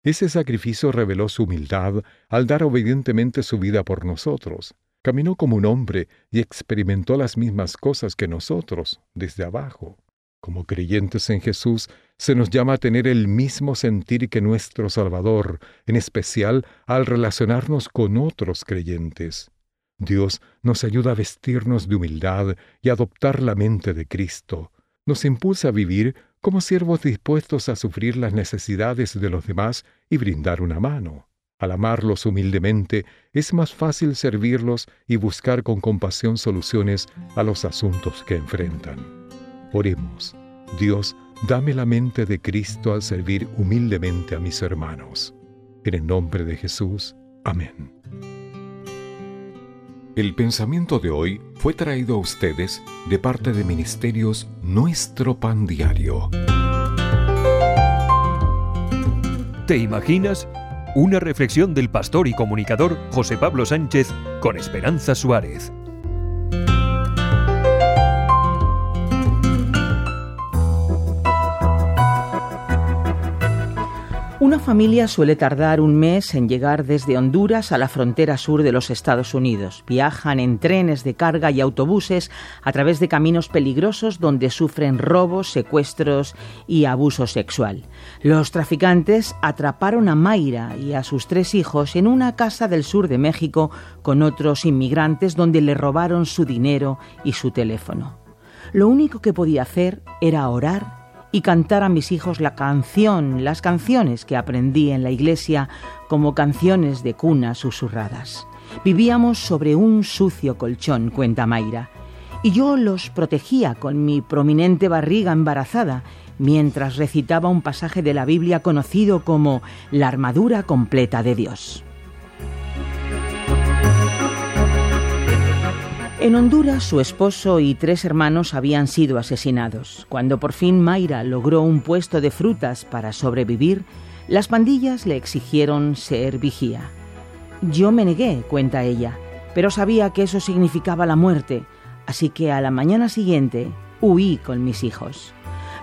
Ese sacrificio reveló su humildad al dar obedientemente su vida por nosotros. Caminó como un hombre y experimentó las mismas cosas que nosotros, desde abajo. Como creyentes en Jesús, se nos llama a tener el mismo sentir que nuestro Salvador, en especial al relacionarnos con otros creyentes. Dios nos ayuda a vestirnos de humildad y adoptar la mente de Cristo. Nos impulsa a vivir como siervos dispuestos a sufrir las necesidades de los demás y brindar una mano. Al amarlos humildemente, es más fácil servirlos y buscar con compasión soluciones a los asuntos que enfrentan. Oremos. Dios, dame la mente de Cristo al servir humildemente a mis hermanos. En el nombre de Jesús. Amén. El pensamiento de hoy fue traído a ustedes de parte de Ministerios Nuestro Pan Diario. ¿Te imaginas? Una reflexión del pastor y comunicador José Pablo Sánchez con Esperanza Suárez. Una familia suele tardar un mes en llegar desde Honduras a la frontera sur de los Estados Unidos. Viajan en trenes de carga y autobuses a través de caminos peligrosos donde sufren robos, secuestros y abuso sexual. Los traficantes atraparon a Mayra y a sus tres hijos en una casa del sur de México con otros inmigrantes donde le robaron su dinero y su teléfono. Lo único que podía hacer era orar y cantar a mis hijos la canción, las canciones que aprendí en la iglesia como canciones de cuna susurradas. Vivíamos sobre un sucio colchón, cuenta Mayra, y yo los protegía con mi prominente barriga embarazada mientras recitaba un pasaje de la Biblia conocido como la armadura completa de Dios. En Honduras, su esposo y tres hermanos habían sido asesinados. Cuando por fin Mayra logró un puesto de frutas para sobrevivir, las pandillas le exigieron ser vigía. Yo me negué, cuenta ella, pero sabía que eso significaba la muerte, así que a la mañana siguiente huí con mis hijos.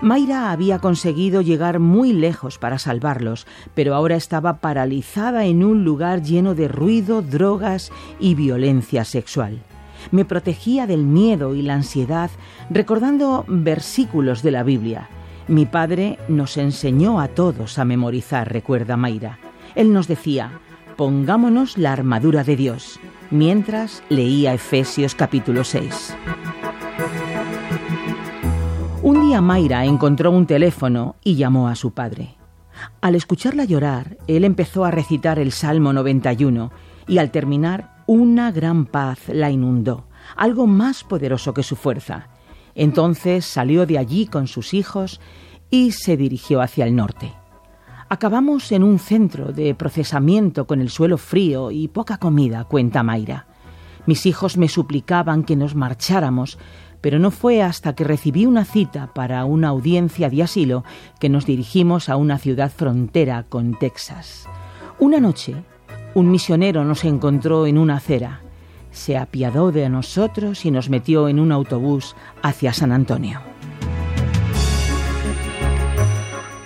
Mayra había conseguido llegar muy lejos para salvarlos, pero ahora estaba paralizada en un lugar lleno de ruido, drogas y violencia sexual. Me protegía del miedo y la ansiedad recordando versículos de la Biblia. Mi padre nos enseñó a todos a memorizar, recuerda Mayra. Él nos decía, pongámonos la armadura de Dios, mientras leía Efesios capítulo 6. Un día Mayra encontró un teléfono y llamó a su padre. Al escucharla llorar, él empezó a recitar el Salmo 91 y al terminar, una gran paz la inundó, algo más poderoso que su fuerza. Entonces salió de allí con sus hijos y se dirigió hacia el norte. Acabamos en un centro de procesamiento con el suelo frío y poca comida, cuenta Mayra. Mis hijos me suplicaban que nos marcháramos, pero no fue hasta que recibí una cita para una audiencia de asilo que nos dirigimos a una ciudad frontera con Texas. Una noche, un misionero nos encontró en una acera. Se apiadó de nosotros y nos metió en un autobús hacia San Antonio.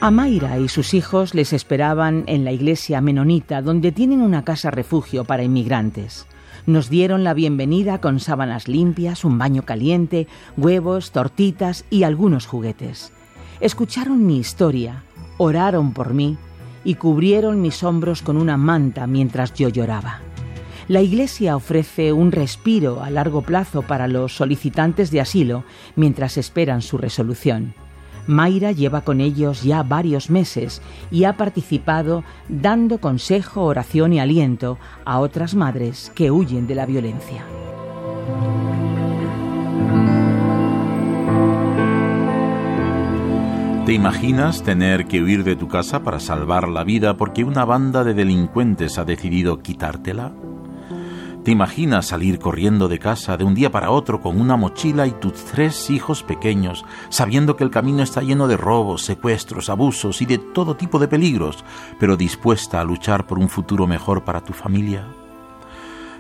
A Mayra y sus hijos les esperaban en la iglesia menonita, donde tienen una casa refugio para inmigrantes. Nos dieron la bienvenida con sábanas limpias, un baño caliente, huevos, tortitas y algunos juguetes. Escucharon mi historia, oraron por mí y cubrieron mis hombros con una manta mientras yo lloraba. La Iglesia ofrece un respiro a largo plazo para los solicitantes de asilo mientras esperan su resolución. Mayra lleva con ellos ya varios meses y ha participado dando consejo, oración y aliento a otras madres que huyen de la violencia. ¿Te imaginas tener que huir de tu casa para salvar la vida porque una banda de delincuentes ha decidido quitártela? ¿Te imaginas salir corriendo de casa de un día para otro con una mochila y tus tres hijos pequeños, sabiendo que el camino está lleno de robos, secuestros, abusos y de todo tipo de peligros, pero dispuesta a luchar por un futuro mejor para tu familia?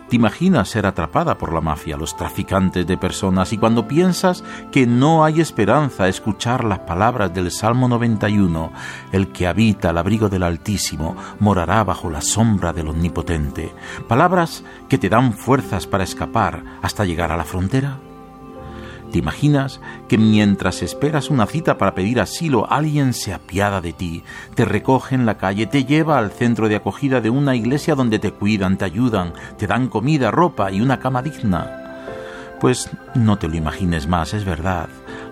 ¿Te imaginas ser atrapada por la mafia, los traficantes de personas y cuando piensas que no hay esperanza escuchar las palabras del Salmo 91, el que habita al abrigo del Altísimo morará bajo la sombra del Omnipotente, palabras que te dan fuerzas para escapar hasta llegar a la frontera? ¿Te imaginas que mientras esperas una cita para pedir asilo, alguien se apiada de ti, te recoge en la calle, te lleva al centro de acogida de una iglesia donde te cuidan, te ayudan, te dan comida, ropa y una cama digna? Pues no te lo imagines más, es verdad,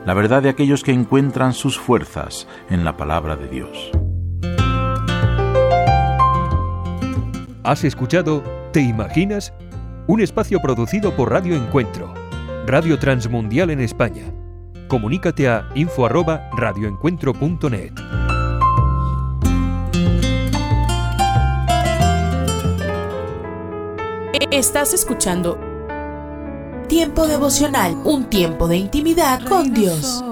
la verdad de aquellos que encuentran sus fuerzas en la palabra de Dios. ¿Has escuchado ¿Te imaginas? Un espacio producido por Radio Encuentro Radio Transmundial en España. Comunícate a info@radioencuentro.net. Estás escuchando Tiempo devocional, un tiempo de intimidad con Dios.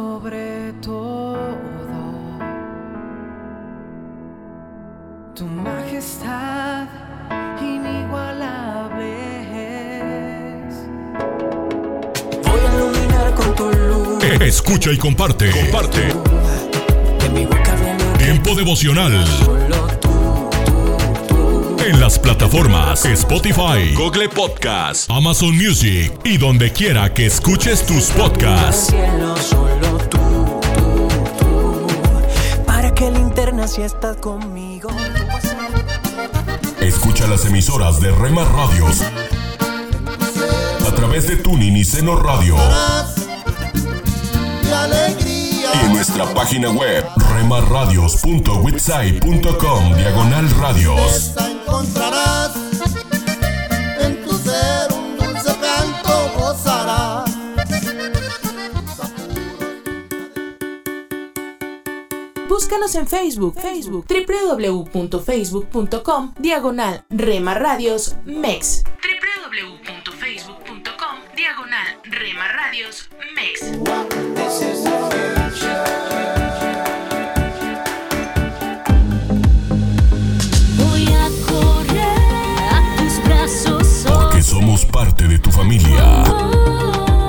Escucha y comparte. Comparte. Tiempo devocional. En las plataformas Spotify, Google Podcast, Amazon Music y donde quiera que escuches tus podcasts. Para que linterna si estás conmigo. Escucha las emisoras de Rema Radios a través de Tuning y Seno Radio. Y en nuestra página web remarradios.witsai.com diagonal radios. encontrarás en tu ser un dulce canto gozarás. Búscanos en Facebook, Facebook, www.facebook.com, diagonal Rema Radios MEX. www.facebook.com, diagonal Rema Radios MEX. Somos parte de tu familia.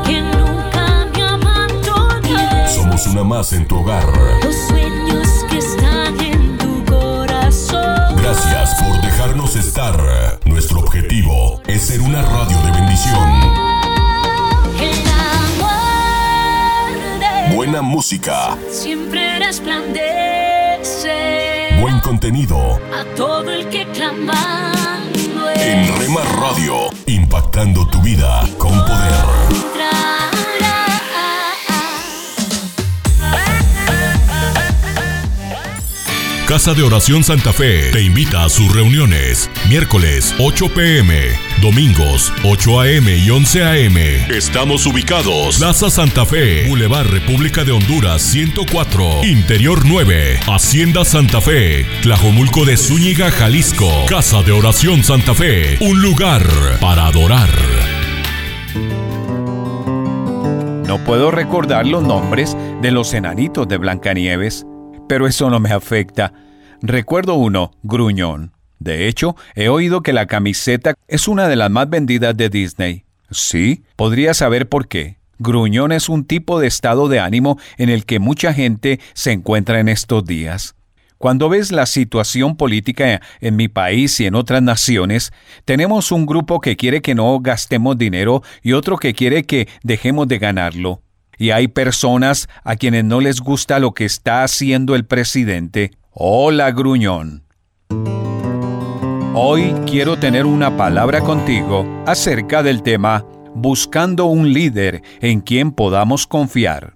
Que nunca me abandones. Somos una más en tu hogar. Los sueños que están en tu corazón. Gracias por dejarnos estar. Nuestro objetivo es ser una radio de bendición. Buena música, siempre resplandece buen contenido. a todo el que clamando En Rema Radio, impactando tu vida con poder. Casa de Oración Santa Fe te invita a sus reuniones. Miércoles 8 pm, domingos 8 am y 11 am. Estamos ubicados. Plaza Santa Fe, Boulevard República de Honduras 104, Interior 9, Hacienda Santa Fe, Tlajomulco de Zúñiga, Jalisco. Casa de Oración Santa Fe, un lugar para adorar. No puedo recordar los nombres de los enanitos de Blancanieves, pero eso no me afecta. Recuerdo uno, Gruñón. De hecho, he oído que la camiseta es una de las más vendidas de Disney. Sí, podría saber por qué. Gruñón es un tipo de estado de ánimo en el que mucha gente se encuentra en estos días. Cuando ves la situación política en mi país y en otras naciones, tenemos un grupo que quiere que no gastemos dinero y otro que quiere que dejemos de ganarlo. Y hay personas a quienes no les gusta lo que está haciendo el presidente. Hola, gruñón. Hoy quiero tener una palabra contigo acerca del tema Buscando un líder en quien podamos confiar.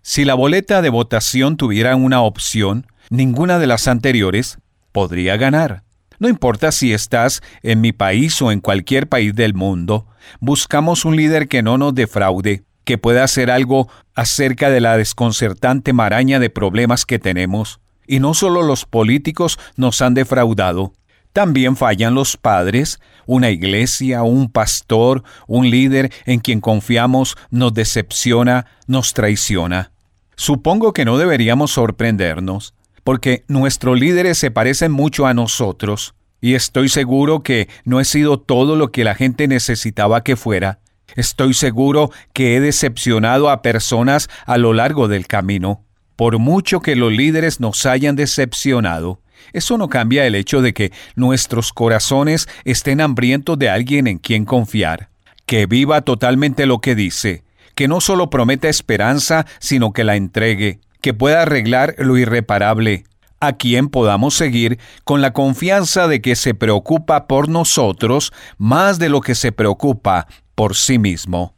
Si la boleta de votación tuviera una opción, ninguna de las anteriores podría ganar. No importa si estás en mi país o en cualquier país del mundo, buscamos un líder que no nos defraude, que pueda hacer algo acerca de la desconcertante maraña de problemas que tenemos. Y no solo los políticos nos han defraudado, también fallan los padres, una iglesia, un pastor, un líder en quien confiamos nos decepciona, nos traiciona. Supongo que no deberíamos sorprendernos, porque nuestros líderes se parecen mucho a nosotros, y estoy seguro que no he sido todo lo que la gente necesitaba que fuera. Estoy seguro que he decepcionado a personas a lo largo del camino. Por mucho que los líderes nos hayan decepcionado, eso no cambia el hecho de que nuestros corazones estén hambrientos de alguien en quien confiar, que viva totalmente lo que dice, que no solo prometa esperanza, sino que la entregue, que pueda arreglar lo irreparable, a quien podamos seguir con la confianza de que se preocupa por nosotros más de lo que se preocupa por sí mismo.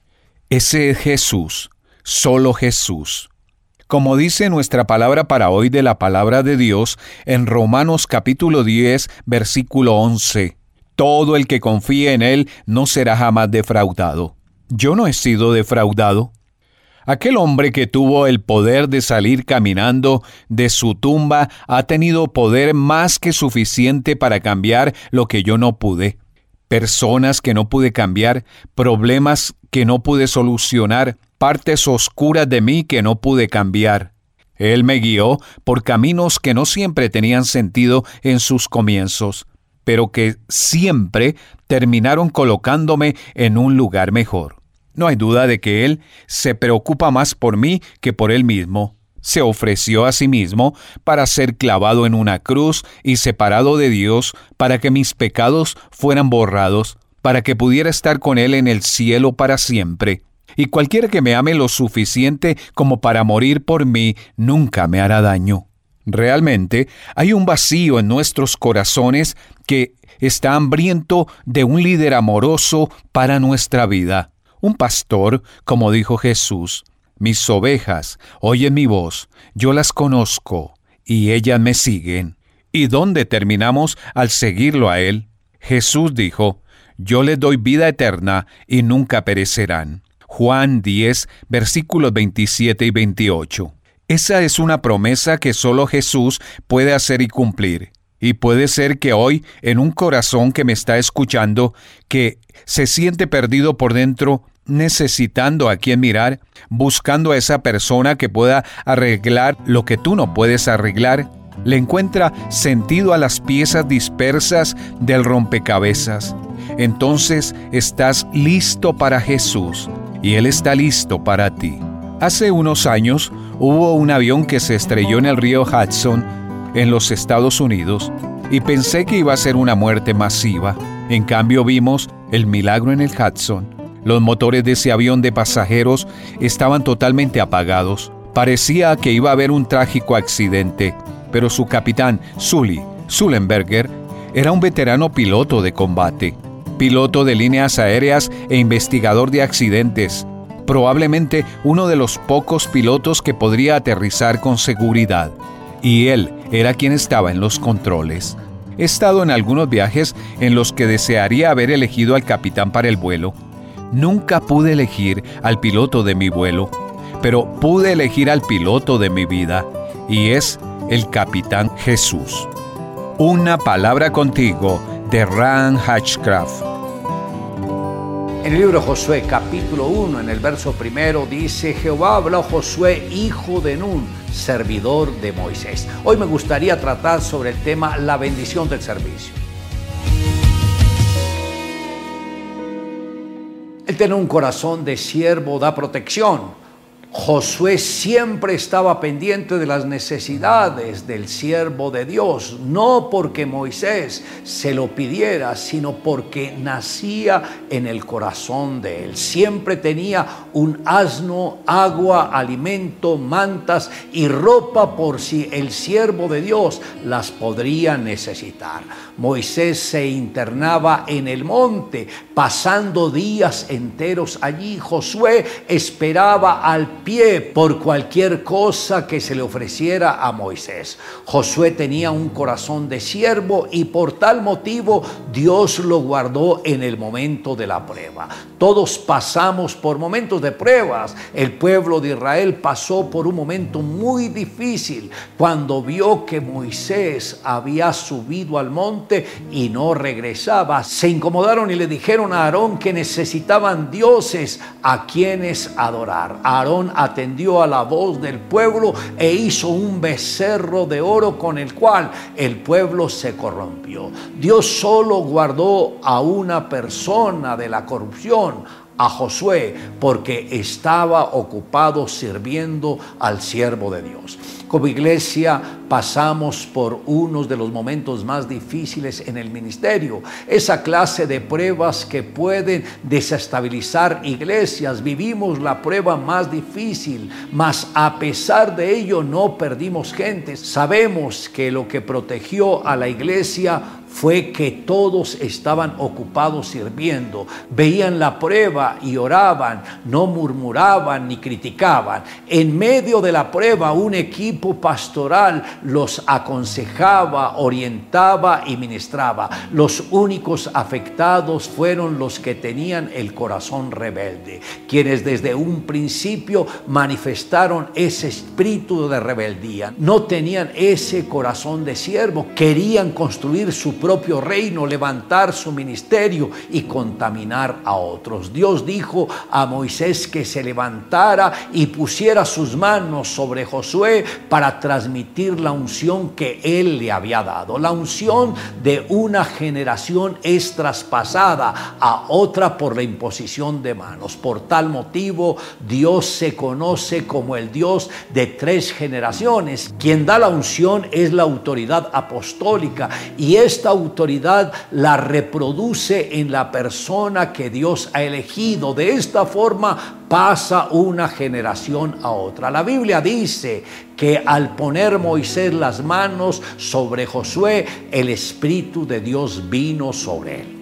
Ese es Jesús, solo Jesús. Como dice nuestra palabra para hoy de la palabra de Dios en Romanos capítulo 10, versículo 11, todo el que confíe en Él no será jamás defraudado. Yo no he sido defraudado. Aquel hombre que tuvo el poder de salir caminando de su tumba ha tenido poder más que suficiente para cambiar lo que yo no pude. Personas que no pude cambiar, problemas que no pude solucionar, partes oscuras de mí que no pude cambiar. Él me guió por caminos que no siempre tenían sentido en sus comienzos, pero que siempre terminaron colocándome en un lugar mejor. No hay duda de que Él se preocupa más por mí que por Él mismo. Se ofreció a sí mismo para ser clavado en una cruz y separado de Dios para que mis pecados fueran borrados, para que pudiera estar con Él en el cielo para siempre. Y cualquiera que me ame lo suficiente como para morir por mí nunca me hará daño. Realmente hay un vacío en nuestros corazones que está hambriento de un líder amoroso para nuestra vida. Un pastor, como dijo Jesús, mis ovejas oyen mi voz, yo las conozco, y ellas me siguen. ¿Y dónde terminamos al seguirlo a Él? Jesús dijo, yo les doy vida eterna y nunca perecerán. Juan 10, versículos 27 y 28. Esa es una promesa que solo Jesús puede hacer y cumplir. Y puede ser que hoy, en un corazón que me está escuchando, que se siente perdido por dentro, necesitando a quien mirar, buscando a esa persona que pueda arreglar lo que tú no puedes arreglar, le encuentra sentido a las piezas dispersas del rompecabezas. Entonces estás listo para Jesús y Él está listo para ti. Hace unos años hubo un avión que se estrelló en el río Hudson, en los Estados Unidos, y pensé que iba a ser una muerte masiva. En cambio vimos el milagro en el Hudson. Los motores de ese avión de pasajeros estaban totalmente apagados. Parecía que iba a haber un trágico accidente, pero su capitán, Sully Sullenberger, era un veterano piloto de combate, piloto de líneas aéreas e investigador de accidentes probablemente uno de los pocos pilotos que podría aterrizar con seguridad, y él era quien estaba en los controles. He estado en algunos viajes en los que desearía haber elegido al capitán para el vuelo. Nunca pude elegir al piloto de mi vuelo, pero pude elegir al piloto de mi vida, y es el capitán Jesús. Una palabra contigo de Ran Hatchcraft. En el libro Josué, capítulo 1, en el verso primero, dice, Jehová habló a Josué, hijo de Nun, servidor de Moisés. Hoy me gustaría tratar sobre el tema la bendición del servicio. Él tiene un corazón de siervo, da protección. Josué siempre estaba pendiente de las necesidades del siervo de Dios, no porque Moisés se lo pidiera, sino porque nacía en el corazón de él. Siempre tenía un asno, agua, alimento, mantas y ropa por si el siervo de Dios las podría necesitar. Moisés se internaba en el monte, pasando días enteros allí. Josué esperaba al pie por cualquier cosa que se le ofreciera a Moisés. Josué tenía un corazón de siervo y por tal motivo Dios lo guardó en el momento de la prueba. Todos pasamos por momentos de pruebas. El pueblo de Israel pasó por un momento muy difícil cuando vio que Moisés había subido al monte y no regresaba. Se incomodaron y le dijeron a Aarón que necesitaban dioses a quienes adorar. Aarón atendió a la voz del pueblo e hizo un becerro de oro con el cual el pueblo se corrompió. Dios solo guardó a una persona de la corrupción, a Josué, porque estaba ocupado sirviendo al siervo de Dios. Como iglesia pasamos por unos de los momentos más difíciles en el ministerio, esa clase de pruebas que pueden desestabilizar iglesias. Vivimos la prueba más difícil, mas a pesar de ello no perdimos gente. Sabemos que lo que protegió a la iglesia fue que todos estaban ocupados sirviendo, veían la prueba y oraban, no murmuraban ni criticaban. En medio de la prueba un equipo pastoral los aconsejaba, orientaba y ministraba. Los únicos afectados fueron los que tenían el corazón rebelde, quienes desde un principio manifestaron ese espíritu de rebeldía. No tenían ese corazón de siervo, querían construir su propio reino, levantar su ministerio y contaminar a otros. Dios dijo a Moisés que se levantara y pusiera sus manos sobre Josué para transmitir la unción que él le había dado. La unción de una generación es traspasada a otra por la imposición de manos. Por tal motivo, Dios se conoce como el Dios de tres generaciones. Quien da la unción es la autoridad apostólica y esta autoridad la reproduce en la persona que Dios ha elegido. De esta forma pasa una generación a otra. La Biblia dice que al poner Moisés las manos sobre Josué, el Espíritu de Dios vino sobre él.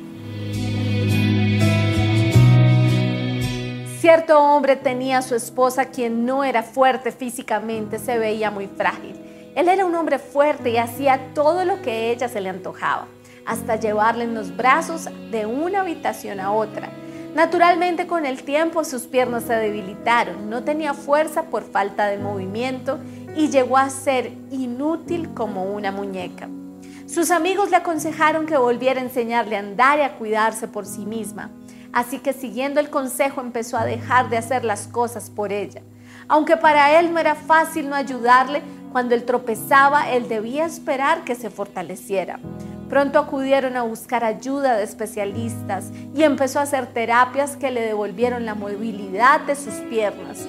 Cierto hombre tenía a su esposa quien no era fuerte físicamente, se veía muy frágil. Él era un hombre fuerte y hacía todo lo que ella se le antojaba, hasta llevarle en los brazos de una habitación a otra. Naturalmente con el tiempo sus piernas se debilitaron, no tenía fuerza por falta de movimiento y llegó a ser inútil como una muñeca. Sus amigos le aconsejaron que volviera a enseñarle a andar y a cuidarse por sí misma. Así que siguiendo el consejo empezó a dejar de hacer las cosas por ella. Aunque para él no era fácil no ayudarle, cuando él tropezaba, él debía esperar que se fortaleciera. Pronto acudieron a buscar ayuda de especialistas y empezó a hacer terapias que le devolvieron la movilidad de sus piernas.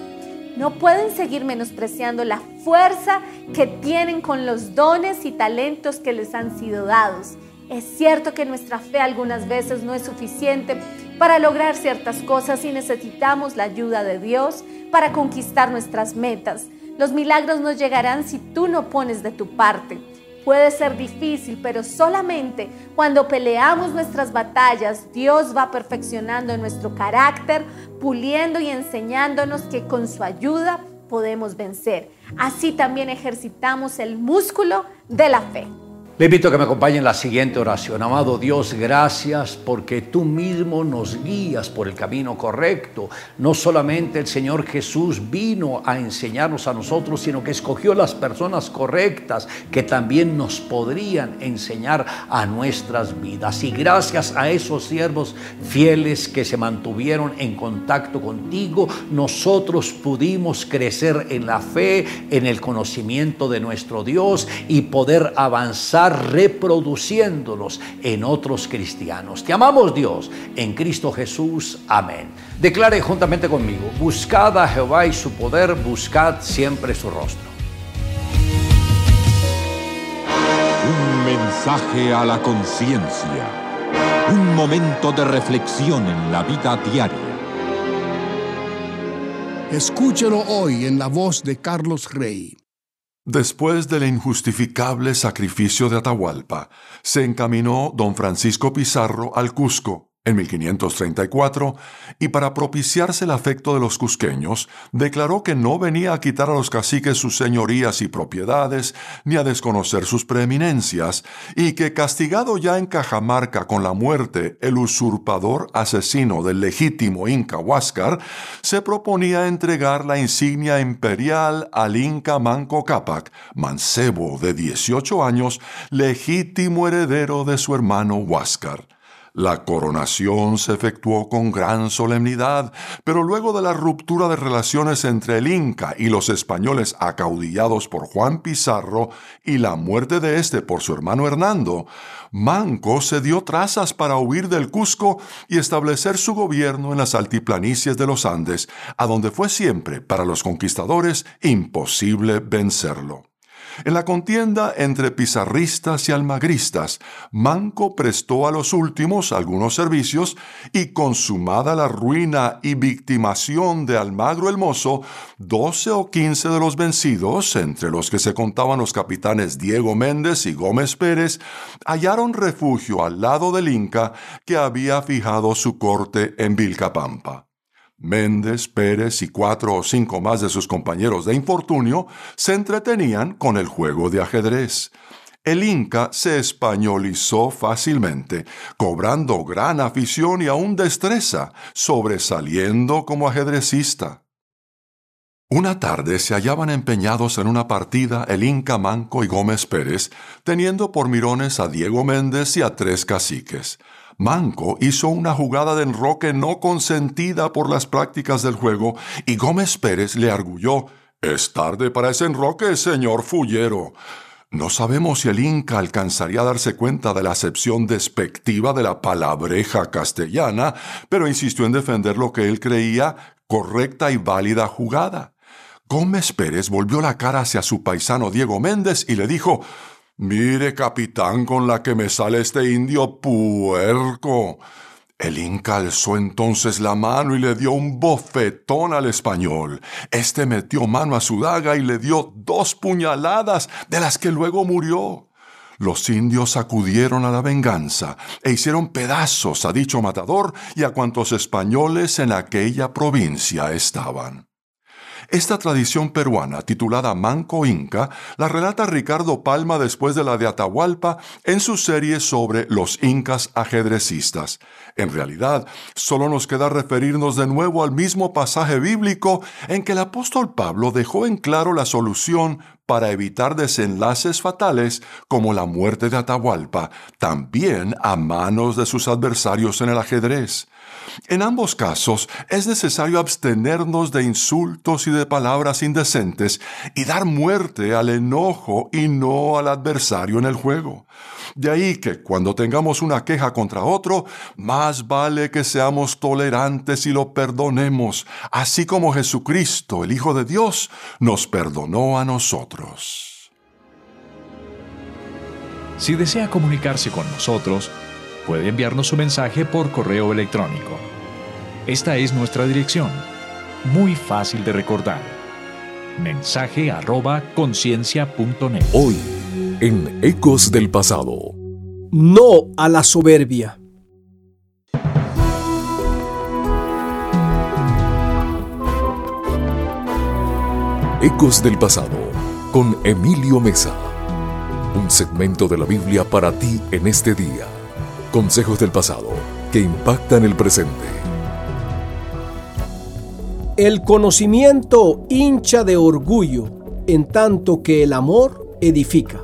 No pueden seguir menospreciando la fuerza que tienen con los dones y talentos que les han sido dados. Es cierto que nuestra fe algunas veces no es suficiente para lograr ciertas cosas y necesitamos la ayuda de Dios para conquistar nuestras metas. Los milagros nos llegarán si tú no pones de tu parte. Puede ser difícil, pero solamente cuando peleamos nuestras batallas, Dios va perfeccionando nuestro carácter, puliendo y enseñándonos que con su ayuda podemos vencer. Así también ejercitamos el músculo de la fe. Le invito a que me acompañe en la siguiente oración. Amado Dios, gracias porque tú mismo nos guías por el camino correcto. No solamente el Señor Jesús vino a enseñarnos a nosotros, sino que escogió las personas correctas que también nos podrían enseñar a nuestras vidas. Y gracias a esos siervos fieles que se mantuvieron en contacto contigo, nosotros pudimos crecer en la fe, en el conocimiento de nuestro Dios y poder avanzar reproduciéndonos en otros cristianos. Te amamos Dios en Cristo Jesús. Amén. Declare juntamente conmigo, buscad a Jehová y su poder, buscad siempre su rostro. Un mensaje a la conciencia. Un momento de reflexión en la vida diaria. Escúchelo hoy en la voz de Carlos Rey. Después del injustificable sacrificio de Atahualpa, se encaminó don Francisco Pizarro al Cusco en 1534 y para propiciarse el afecto de los cusqueños, declaró que no venía a quitar a los caciques sus señorías y propiedades, ni a desconocer sus preeminencias, y que castigado ya en Cajamarca con la muerte el usurpador asesino del legítimo Inca Huáscar, se proponía entregar la insignia imperial al Inca Manco Cápac, mancebo de 18 años, legítimo heredero de su hermano Huáscar. La coronación se efectuó con gran solemnidad, pero luego de la ruptura de relaciones entre el Inca y los españoles acaudillados por Juan Pizarro y la muerte de éste por su hermano Hernando, Manco se dio trazas para huir del Cusco y establecer su gobierno en las altiplanicies de los Andes, a donde fue siempre para los conquistadores imposible vencerlo. En la contienda entre pizarristas y almagristas, Manco prestó a los últimos algunos servicios y consumada la ruina y victimación de Almagro el Mozo, doce o quince de los vencidos, entre los que se contaban los capitanes Diego Méndez y Gómez Pérez, hallaron refugio al lado del Inca que había fijado su corte en Vilcapampa. Méndez, Pérez y cuatro o cinco más de sus compañeros de infortunio se entretenían con el juego de ajedrez. El Inca se españolizó fácilmente, cobrando gran afición y aún destreza, sobresaliendo como ajedrecista. Una tarde se hallaban empeñados en una partida el Inca Manco y Gómez Pérez, teniendo por mirones a Diego Méndez y a tres caciques. Manco hizo una jugada de enroque no consentida por las prácticas del juego y Gómez Pérez le arguyó Es tarde para ese enroque, señor Fullero. No sabemos si el Inca alcanzaría a darse cuenta de la acepción despectiva de la palabreja castellana, pero insistió en defender lo que él creía correcta y válida jugada. Gómez Pérez volvió la cara hacia su paisano Diego Méndez y le dijo Mire, capitán, con la que me sale este indio puerco. El Inca alzó entonces la mano y le dio un bofetón al español. Este metió mano a su daga y le dio dos puñaladas, de las que luego murió. Los indios acudieron a la venganza e hicieron pedazos a dicho matador y a cuantos españoles en aquella provincia estaban. Esta tradición peruana, titulada Manco Inca, la relata Ricardo Palma después de la de Atahualpa en su serie sobre los incas ajedrecistas. En realidad, solo nos queda referirnos de nuevo al mismo pasaje bíblico en que el apóstol Pablo dejó en claro la solución para evitar desenlaces fatales como la muerte de Atahualpa, también a manos de sus adversarios en el ajedrez. En ambos casos es necesario abstenernos de insultos y de palabras indecentes y dar muerte al enojo y no al adversario en el juego. De ahí que cuando tengamos una queja contra otro, más vale que seamos tolerantes y lo perdonemos, así como Jesucristo, el Hijo de Dios, nos perdonó a nosotros. Si desea comunicarse con nosotros, puede enviarnos su mensaje por correo electrónico. Esta es nuestra dirección, muy fácil de recordar. Mensaje arroba conciencia.net. Hoy, en Ecos del Pasado. No a la soberbia. Ecos del Pasado con Emilio Mesa. Un segmento de la Biblia para ti en este día. Consejos del pasado que impactan el presente. El conocimiento hincha de orgullo, en tanto que el amor edifica.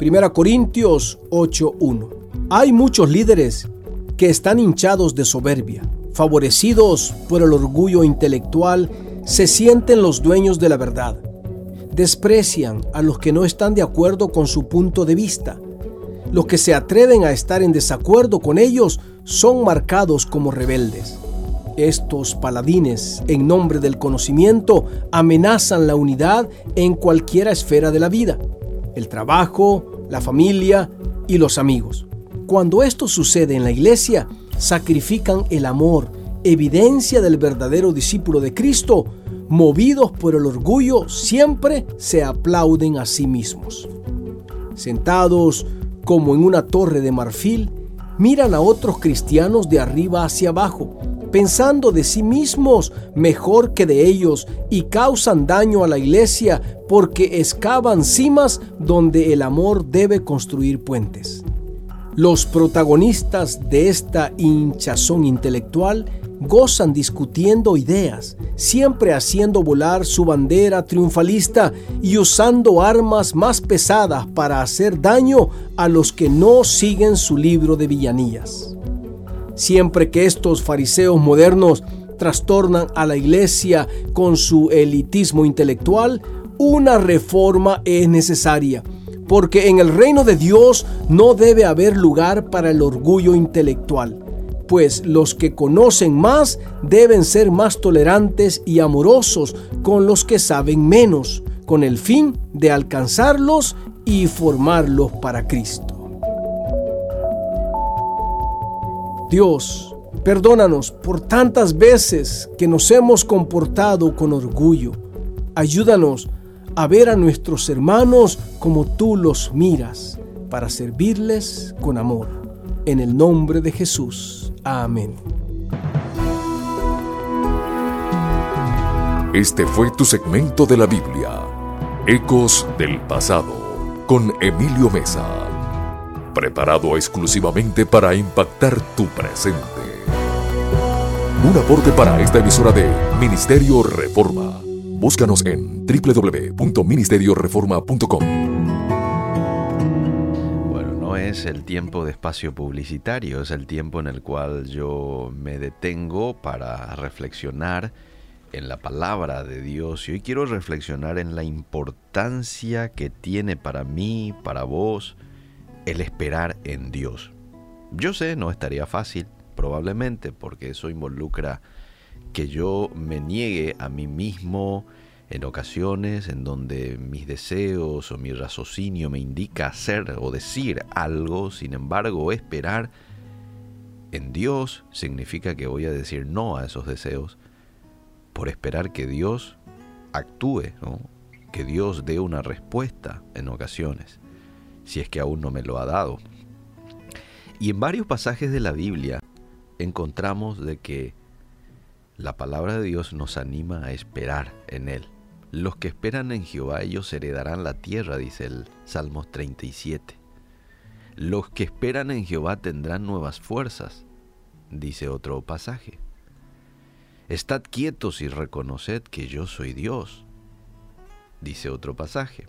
1 Corintios 8:1. Hay muchos líderes que están hinchados de soberbia, favorecidos por el orgullo intelectual, se sienten los dueños de la verdad. Desprecian a los que no están de acuerdo con su punto de vista. Los que se atreven a estar en desacuerdo con ellos son marcados como rebeldes. Estos paladines, en nombre del conocimiento, amenazan la unidad en cualquier esfera de la vida, el trabajo, la familia y los amigos. Cuando esto sucede en la iglesia, sacrifican el amor, evidencia del verdadero discípulo de Cristo, movidos por el orgullo, siempre se aplauden a sí mismos. Sentados como en una torre de marfil, miran a otros cristianos de arriba hacia abajo, pensando de sí mismos mejor que de ellos y causan daño a la iglesia porque excavan cimas donde el amor debe construir puentes. Los protagonistas de esta hinchazón intelectual gozan discutiendo ideas, siempre haciendo volar su bandera triunfalista y usando armas más pesadas para hacer daño a los que no siguen su libro de villanías. Siempre que estos fariseos modernos trastornan a la iglesia con su elitismo intelectual, una reforma es necesaria porque en el reino de Dios no debe haber lugar para el orgullo intelectual, pues los que conocen más deben ser más tolerantes y amorosos con los que saben menos, con el fin de alcanzarlos y formarlos para Cristo. Dios, perdónanos por tantas veces que nos hemos comportado con orgullo. Ayúdanos a ver a nuestros hermanos como tú los miras, para servirles con amor. En el nombre de Jesús. Amén. Este fue tu segmento de la Biblia, Ecos del Pasado, con Emilio Mesa, preparado exclusivamente para impactar tu presente. Un aporte para esta emisora de Ministerio Reforma. Búscanos en www.ministerioreforma.com. Es el tiempo de espacio publicitario, es el tiempo en el cual yo me detengo para reflexionar en la palabra de Dios y hoy quiero reflexionar en la importancia que tiene para mí, para vos, el esperar en Dios. Yo sé, no estaría fácil, probablemente, porque eso involucra que yo me niegue a mí mismo en ocasiones en donde mis deseos o mi raciocinio me indica hacer o decir algo, sin embargo esperar en Dios significa que voy a decir no a esos deseos por esperar que Dios actúe, que Dios dé una respuesta en ocasiones, si es que aún no me lo ha dado. Y en varios pasajes de la Biblia encontramos de que la palabra de Dios nos anima a esperar en Él. Los que esperan en Jehová, ellos heredarán la tierra, dice el Salmos 37. Los que esperan en Jehová tendrán nuevas fuerzas, dice otro pasaje. Estad quietos y reconoced que yo soy Dios, dice otro pasaje.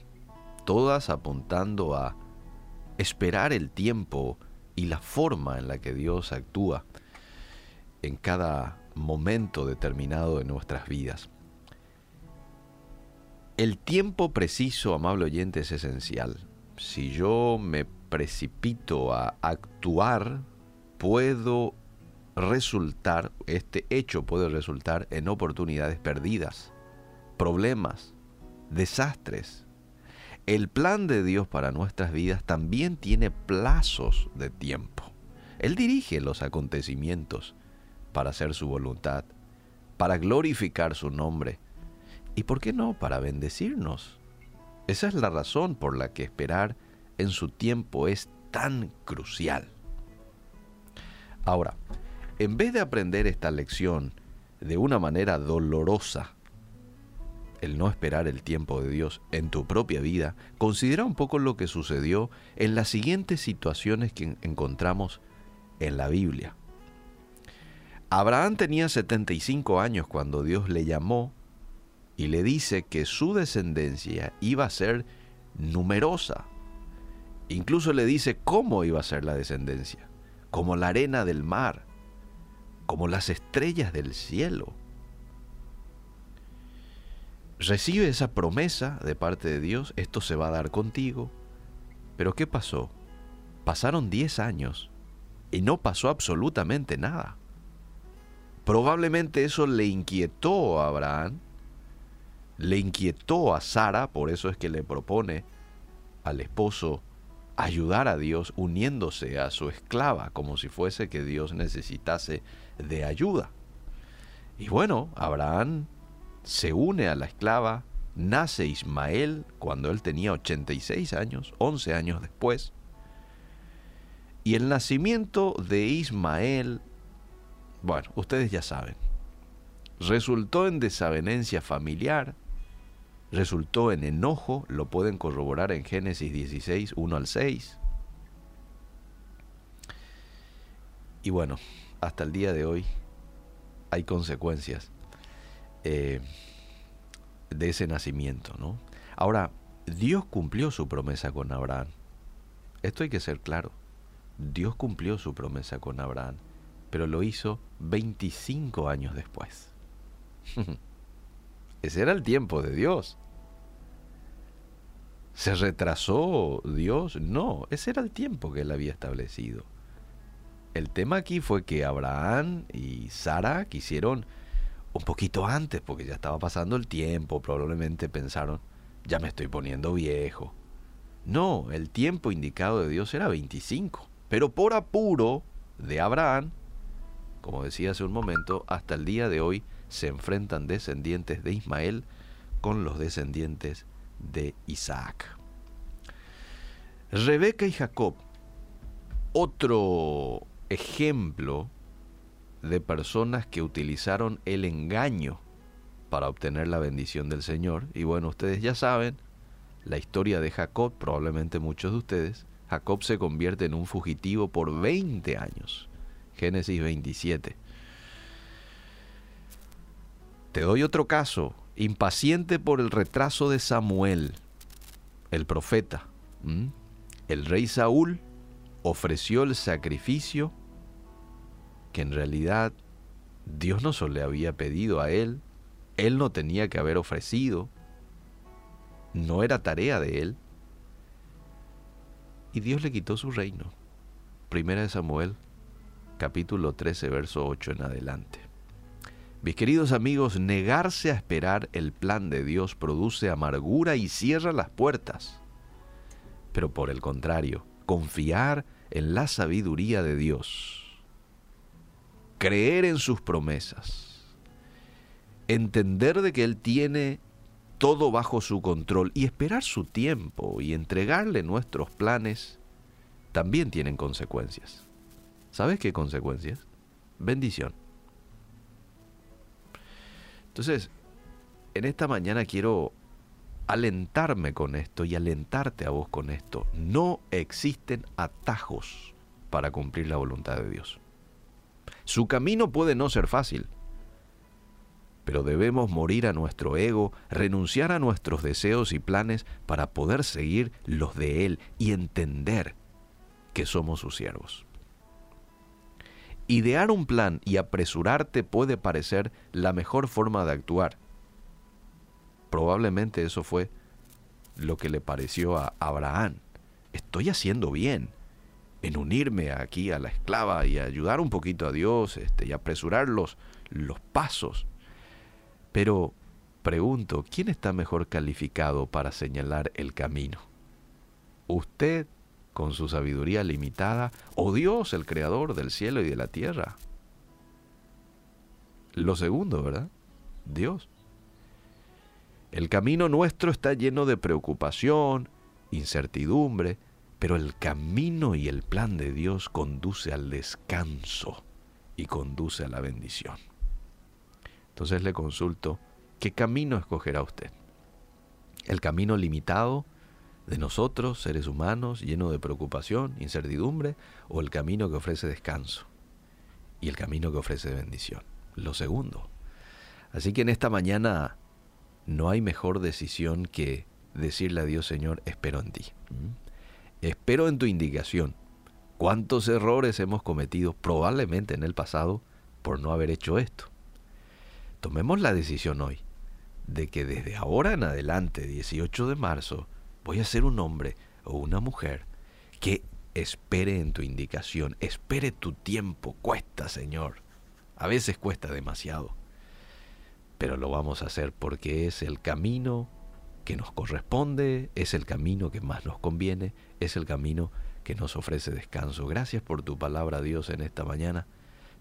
Todas apuntando a esperar el tiempo y la forma en la que Dios actúa. en cada momento determinado de nuestras vidas. El tiempo preciso, amable oyente, es esencial. Si yo me precipito a actuar, puedo resultar, este hecho puede resultar en oportunidades perdidas, problemas, desastres. El plan de Dios para nuestras vidas también tiene plazos de tiempo. Él dirige los acontecimientos para hacer su voluntad, para glorificar su nombre y, ¿por qué no?, para bendecirnos. Esa es la razón por la que esperar en su tiempo es tan crucial. Ahora, en vez de aprender esta lección de una manera dolorosa, el no esperar el tiempo de Dios en tu propia vida, considera un poco lo que sucedió en las siguientes situaciones que encontramos en la Biblia. Abraham tenía 75 años cuando Dios le llamó y le dice que su descendencia iba a ser numerosa. Incluso le dice cómo iba a ser la descendencia, como la arena del mar, como las estrellas del cielo. Recibe esa promesa de parte de Dios, esto se va a dar contigo. Pero ¿qué pasó? Pasaron 10 años y no pasó absolutamente nada. Probablemente eso le inquietó a Abraham, le inquietó a Sara, por eso es que le propone al esposo ayudar a Dios uniéndose a su esclava, como si fuese que Dios necesitase de ayuda. Y bueno, Abraham se une a la esclava, nace Ismael cuando él tenía 86 años, 11 años después, y el nacimiento de Ismael, bueno, ustedes ya saben, resultó en desavenencia familiar, resultó en enojo, lo pueden corroborar en Génesis 16, 1 al 6. Y bueno, hasta el día de hoy hay consecuencias eh, de ese nacimiento, ¿no? Ahora, Dios cumplió su promesa con Abraham. Esto hay que ser claro. Dios cumplió su promesa con Abraham, pero lo hizo 25 años después. Ese era el tiempo de Dios. ¿Se retrasó Dios? No, ese era el tiempo que él había establecido. El tema aquí fue que Abraham y Sara quisieron un poquito antes, porque ya estaba pasando el tiempo, probablemente pensaron, ya me estoy poniendo viejo. No, el tiempo indicado de Dios era 25. Pero por apuro de Abraham, como decía hace un momento, hasta el día de hoy se enfrentan descendientes de Ismael con los descendientes de Isaac. Rebeca y Jacob, otro ejemplo de personas que utilizaron el engaño para obtener la bendición del Señor. Y bueno, ustedes ya saben la historia de Jacob, probablemente muchos de ustedes, Jacob se convierte en un fugitivo por 20 años. Génesis 27. Te doy otro caso. Impaciente por el retraso de Samuel, el profeta. El rey Saúl ofreció el sacrificio que en realidad Dios no solo le había pedido a él, él no tenía que haber ofrecido, no era tarea de él, y Dios le quitó su reino. Primera de Samuel, capítulo 13, verso 8 en adelante. Mis queridos amigos, negarse a esperar el plan de Dios produce amargura y cierra las puertas. Pero por el contrario, confiar en la sabiduría de Dios, creer en sus promesas, entender de que Él tiene todo bajo su control y esperar su tiempo y entregarle nuestros planes también tienen consecuencias. ¿Sabes qué consecuencias? Bendición. Entonces, en esta mañana quiero alentarme con esto y alentarte a vos con esto. No existen atajos para cumplir la voluntad de Dios. Su camino puede no ser fácil, pero debemos morir a nuestro ego, renunciar a nuestros deseos y planes para poder seguir los de Él y entender que somos sus siervos. Idear un plan y apresurarte puede parecer la mejor forma de actuar. Probablemente eso fue lo que le pareció a Abraham. Estoy haciendo bien en unirme aquí a la esclava y ayudar un poquito a Dios este, y apresurar los, los pasos. Pero pregunto, ¿quién está mejor calificado para señalar el camino? ¿Usted con su sabiduría limitada o Dios, el creador del cielo y de la tierra? Lo segundo, ¿verdad? Dios. El camino nuestro está lleno de preocupación, incertidumbre, pero el camino y el plan de Dios conduce al descanso y conduce a la bendición. Entonces le consulto, ¿qué camino escogerá usted? ¿El camino limitado de nosotros, seres humanos, lleno de preocupación, incertidumbre, o el camino que ofrece descanso y el camino que ofrece bendición? Lo segundo. Así que en esta mañana no hay mejor decisión que decirle a Dios, Señor, espero en ti. ¿Mm? Espero en tu indicación. ¿Cuántos errores hemos cometido probablemente en el pasado por no haber hecho esto? Tomemos la decisión hoy de que desde ahora en adelante, 18 de marzo, voy a ser un hombre o una mujer que espere en tu indicación, espere tu tiempo. Cuesta, Señor. A veces cuesta demasiado pero lo vamos a hacer porque es el camino que nos corresponde, es el camino que más nos conviene, es el camino que nos ofrece descanso. Gracias por tu palabra, Dios, en esta mañana.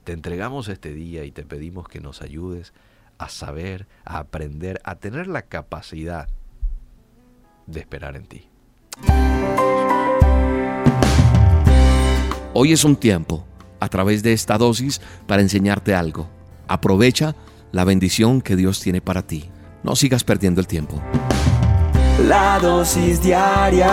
Te entregamos este día y te pedimos que nos ayudes a saber, a aprender, a tener la capacidad de esperar en ti. Hoy es un tiempo, a través de esta dosis, para enseñarte algo. Aprovecha la bendición que Dios tiene para ti. No sigas perdiendo el tiempo. La dosis diaria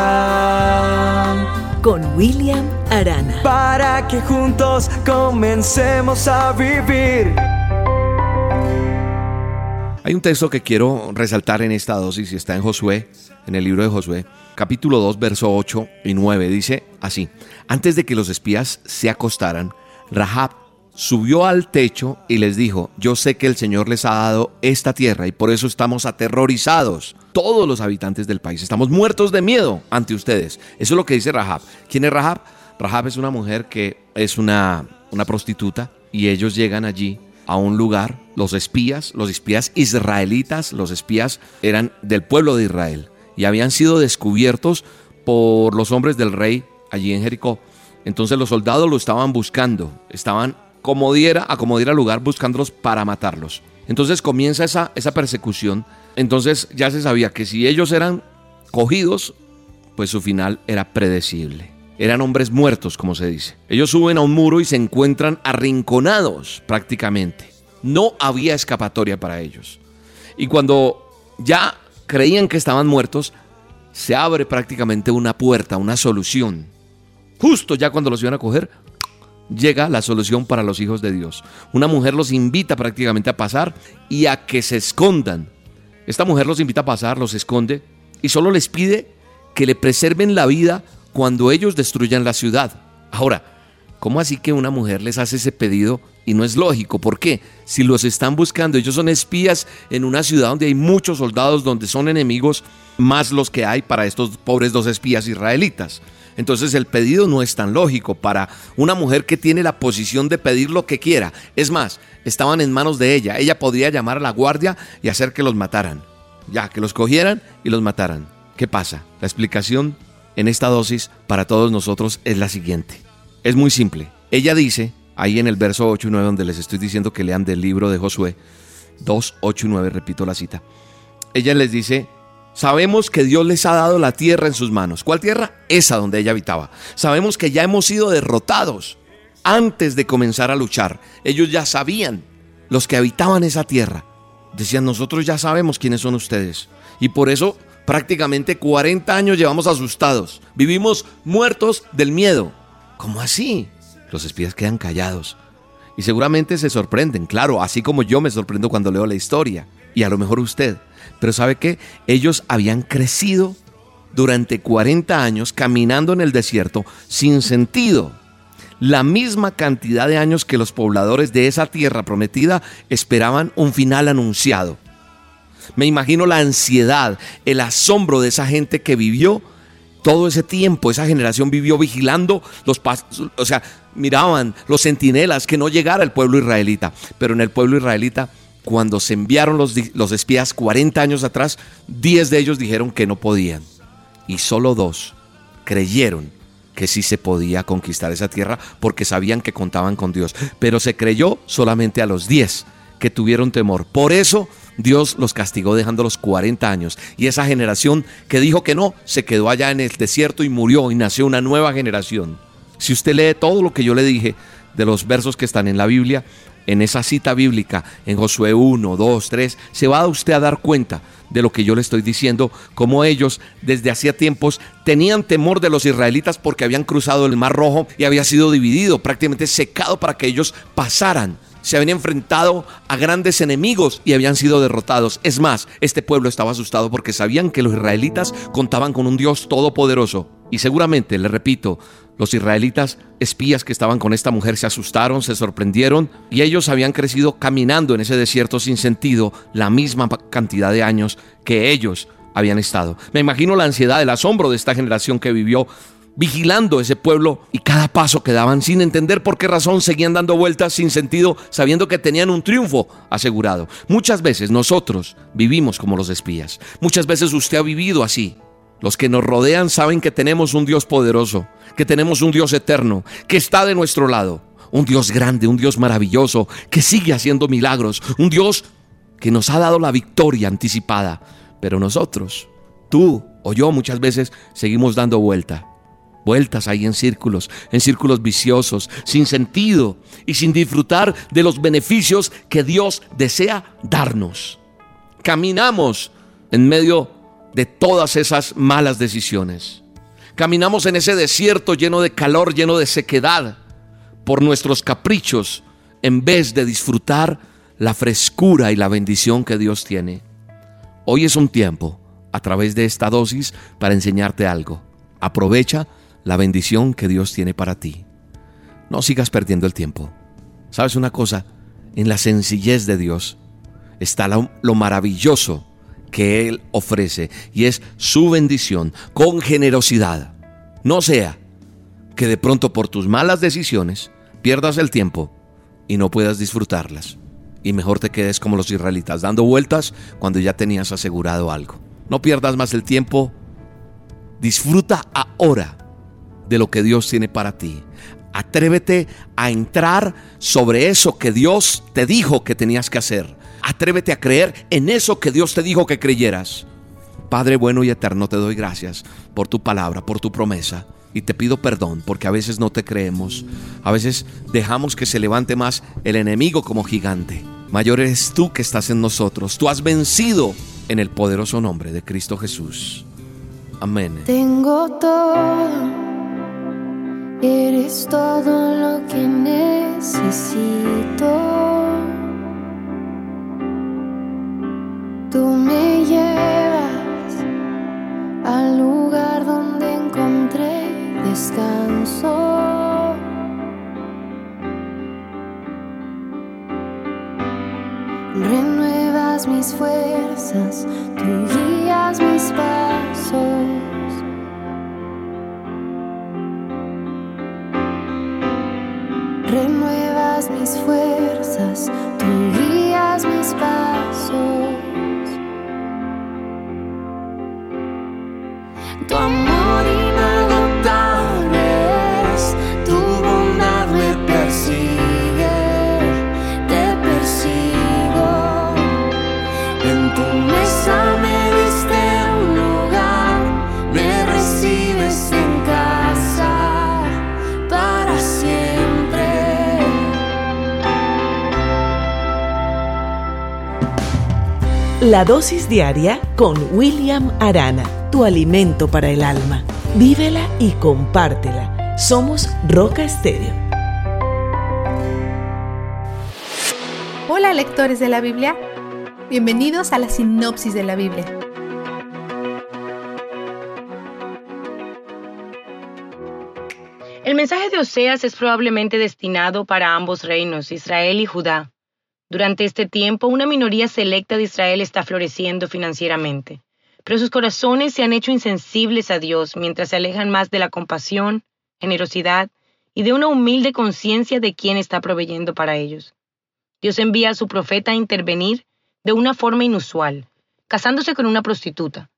con William Arana. Para que juntos comencemos a vivir. Hay un texto que quiero resaltar en esta dosis y está en Josué, en el libro de Josué, capítulo 2, verso 8 y 9. Dice así, antes de que los espías se acostaran, Rahab subió al techo y les dijo, yo sé que el Señor les ha dado esta tierra y por eso estamos aterrorizados. Todos los habitantes del país estamos muertos de miedo ante ustedes. Eso es lo que dice Rahab. ¿Quién es Rahab? Rahab es una mujer que es una, una prostituta y ellos llegan allí a un lugar, los espías, los espías israelitas, los espías eran del pueblo de Israel y habían sido descubiertos por los hombres del rey allí en Jericó. Entonces los soldados lo estaban buscando, estaban como diera, a como diera lugar buscándolos para matarlos. Entonces comienza esa, esa persecución. Entonces ya se sabía que si ellos eran cogidos, pues su final era predecible. Eran hombres muertos, como se dice. Ellos suben a un muro y se encuentran arrinconados prácticamente. No había escapatoria para ellos. Y cuando ya creían que estaban muertos, se abre prácticamente una puerta, una solución. Justo ya cuando los iban a coger, llega la solución para los hijos de Dios. Una mujer los invita prácticamente a pasar y a que se escondan. Esta mujer los invita a pasar, los esconde y solo les pide que le preserven la vida cuando ellos destruyan la ciudad. Ahora, ¿cómo así que una mujer les hace ese pedido y no es lógico? ¿Por qué? Si los están buscando, ellos son espías en una ciudad donde hay muchos soldados, donde son enemigos, más los que hay para estos pobres dos espías israelitas. Entonces el pedido no es tan lógico para una mujer que tiene la posición de pedir lo que quiera. Es más, estaban en manos de ella. Ella podría llamar a la guardia y hacer que los mataran. Ya, que los cogieran y los mataran. ¿Qué pasa? La explicación en esta dosis para todos nosotros es la siguiente. Es muy simple. Ella dice, ahí en el verso 8 y 9 donde les estoy diciendo que lean del libro de Josué, 2, 8 y 9, repito la cita. Ella les dice, Sabemos que Dios les ha dado la tierra en sus manos. ¿Cuál tierra? Esa donde ella habitaba. Sabemos que ya hemos sido derrotados antes de comenzar a luchar. Ellos ya sabían, los que habitaban esa tierra. Decían, nosotros ya sabemos quiénes son ustedes. Y por eso prácticamente 40 años llevamos asustados. Vivimos muertos del miedo. ¿Cómo así? Los espías quedan callados. Y seguramente se sorprenden, claro, así como yo me sorprendo cuando leo la historia. Y a lo mejor usted. Pero ¿sabe qué? Ellos habían crecido durante 40 años caminando en el desierto sin sentido. la misma cantidad de años que los pobladores de esa tierra prometida esperaban un final anunciado. Me imagino la ansiedad, el asombro de esa gente que vivió todo ese tiempo, esa generación vivió vigilando los pasos, o sea, miraban los centinelas que no llegara el pueblo israelita. Pero en el pueblo israelita, cuando se enviaron los, los espías 40 años atrás, 10 de ellos dijeron que no podían. Y solo dos creyeron que sí se podía conquistar esa tierra porque sabían que contaban con Dios. Pero se creyó solamente a los 10 que tuvieron temor. Por eso Dios los castigó dejándolos 40 años. Y esa generación que dijo que no, se quedó allá en el desierto y murió y nació una nueva generación. Si usted lee todo lo que yo le dije de los versos que están en la Biblia, en esa cita bíblica, en Josué 1, 2, 3, se va usted a dar cuenta de lo que yo le estoy diciendo, como ellos desde hacía tiempos tenían temor de los israelitas porque habían cruzado el Mar Rojo y había sido dividido, prácticamente secado para que ellos pasaran se habían enfrentado a grandes enemigos y habían sido derrotados. Es más, este pueblo estaba asustado porque sabían que los israelitas contaban con un Dios todopoderoso. Y seguramente, le repito, los israelitas espías que estaban con esta mujer se asustaron, se sorprendieron y ellos habían crecido caminando en ese desierto sin sentido la misma cantidad de años que ellos habían estado. Me imagino la ansiedad, el asombro de esta generación que vivió vigilando ese pueblo y cada paso que daban sin entender por qué razón seguían dando vueltas sin sentido, sabiendo que tenían un triunfo asegurado. Muchas veces nosotros vivimos como los espías. Muchas veces usted ha vivido así. Los que nos rodean saben que tenemos un Dios poderoso, que tenemos un Dios eterno, que está de nuestro lado. Un Dios grande, un Dios maravilloso, que sigue haciendo milagros. Un Dios que nos ha dado la victoria anticipada. Pero nosotros, tú o yo muchas veces seguimos dando vuelta vueltas ahí en círculos, en círculos viciosos, sin sentido y sin disfrutar de los beneficios que Dios desea darnos. Caminamos en medio de todas esas malas decisiones. Caminamos en ese desierto lleno de calor, lleno de sequedad, por nuestros caprichos, en vez de disfrutar la frescura y la bendición que Dios tiene. Hoy es un tiempo, a través de esta dosis, para enseñarte algo. Aprovecha la bendición que Dios tiene para ti. No sigas perdiendo el tiempo. ¿Sabes una cosa? En la sencillez de Dios está lo, lo maravilloso que Él ofrece y es su bendición con generosidad. No sea que de pronto por tus malas decisiones pierdas el tiempo y no puedas disfrutarlas. Y mejor te quedes como los israelitas, dando vueltas cuando ya tenías asegurado algo. No pierdas más el tiempo. Disfruta ahora de lo que Dios tiene para ti. Atrévete a entrar sobre eso que Dios te dijo que tenías que hacer. Atrévete a creer en eso que Dios te dijo que creyeras. Padre bueno y eterno, te doy gracias por tu palabra, por tu promesa. Y te pido perdón porque a veces no te creemos. A veces dejamos que se levante más el enemigo como gigante. Mayor eres tú que estás en nosotros. Tú has vencido en el poderoso nombre de Cristo Jesús. Amén. Tengo todo Eres todo lo que necesito. Tú me llevas al lugar donde encontré descanso. Renuevas mis fuerzas, tú guías mis pasos. Mis fuerzas, tú guías mis pasos. La dosis diaria con William Arana, tu alimento para el alma. Vívela y compártela. Somos Roca Estéreo. Hola lectores de la Biblia, bienvenidos a la sinopsis de la Biblia. El mensaje de Oseas es probablemente destinado para ambos reinos, Israel y Judá. Durante este tiempo, una minoría selecta de Israel está floreciendo financieramente, pero sus corazones se han hecho insensibles a Dios mientras se alejan más de la compasión, generosidad y de una humilde conciencia de quién está proveyendo para ellos. Dios envía a su profeta a intervenir de una forma inusual, casándose con una prostituta.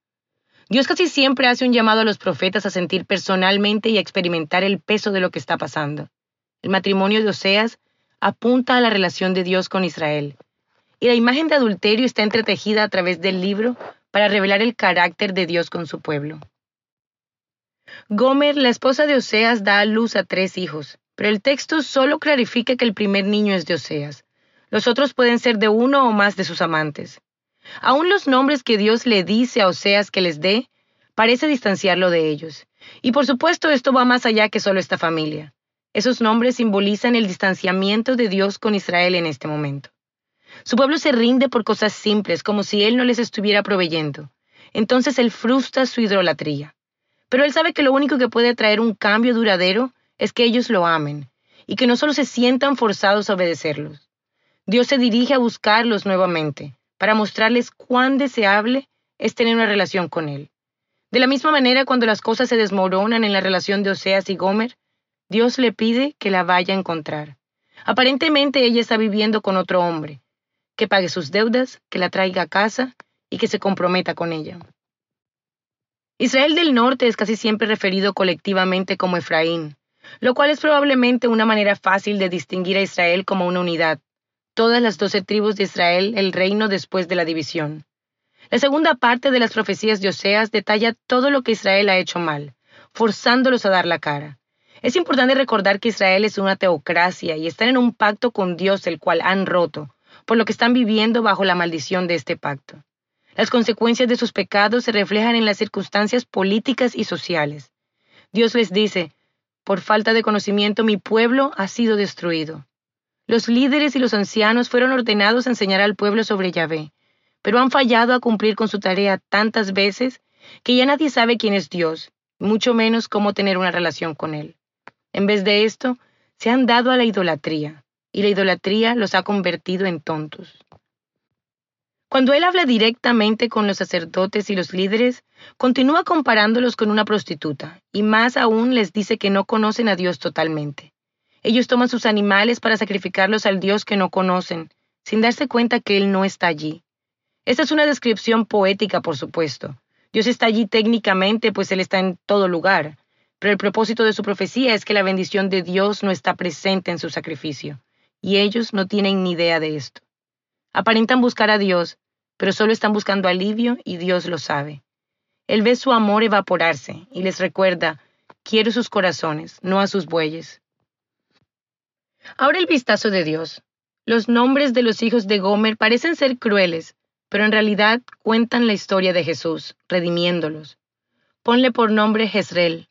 Dios casi siempre hace un llamado a los profetas a sentir personalmente y a experimentar el peso de lo que está pasando. El matrimonio de Oseas apunta a la relación de Dios con Israel, y la imagen de adulterio está entretejida a través del libro para revelar el carácter de Dios con su pueblo. Gomer, la esposa de Oseas, da a luz a tres hijos, pero el texto solo clarifica que el primer niño es de Oseas. Los otros pueden ser de uno o más de sus amantes. Aún los nombres que Dios le dice a Oseas que les dé, parece distanciarlo de ellos. Y por supuesto esto va más allá que solo esta familia. Esos nombres simbolizan el distanciamiento de Dios con Israel en este momento. Su pueblo se rinde por cosas simples, como si Él no les estuviera proveyendo. Entonces Él frustra su idolatría. Pero Él sabe que lo único que puede traer un cambio duradero es que ellos lo amen, y que no solo se sientan forzados a obedecerlos. Dios se dirige a buscarlos nuevamente, para mostrarles cuán deseable es tener una relación con Él. De la misma manera, cuando las cosas se desmoronan en la relación de Oseas y Gomer, Dios le pide que la vaya a encontrar. Aparentemente ella está viviendo con otro hombre, que pague sus deudas, que la traiga a casa y que se comprometa con ella. Israel del Norte es casi siempre referido colectivamente como Efraín, lo cual es probablemente una manera fácil de distinguir a Israel como una unidad, todas las doce tribus de Israel, el reino después de la división. La segunda parte de las profecías de Oseas detalla todo lo que Israel ha hecho mal, forzándolos a dar la cara. Es importante recordar que Israel es una teocracia y están en un pacto con Dios el cual han roto, por lo que están viviendo bajo la maldición de este pacto. Las consecuencias de sus pecados se reflejan en las circunstancias políticas y sociales. Dios les dice, por falta de conocimiento mi pueblo ha sido destruido. Los líderes y los ancianos fueron ordenados a enseñar al pueblo sobre Yahvé, pero han fallado a cumplir con su tarea tantas veces que ya nadie sabe quién es Dios, mucho menos cómo tener una relación con Él. En vez de esto, se han dado a la idolatría, y la idolatría los ha convertido en tontos. Cuando él habla directamente con los sacerdotes y los líderes, continúa comparándolos con una prostituta, y más aún les dice que no conocen a Dios totalmente. Ellos toman sus animales para sacrificarlos al Dios que no conocen, sin darse cuenta que Él no está allí. Esta es una descripción poética, por supuesto. Dios está allí técnicamente, pues Él está en todo lugar, pero el propósito de su profecía es que la bendición de Dios no está presente en su sacrificio, y ellos no tienen ni idea de esto. Aparentan buscar a Dios, pero solo están buscando alivio y Dios lo sabe. Él ve su amor evaporarse y les recuerda, quiero sus corazones, no a sus bueyes. Ahora el vistazo de Dios. Los nombres de los hijos de Gomer parecen ser crueles, pero en realidad cuentan la historia de Jesús, redimiéndolos. Ponle por nombre Jezreel,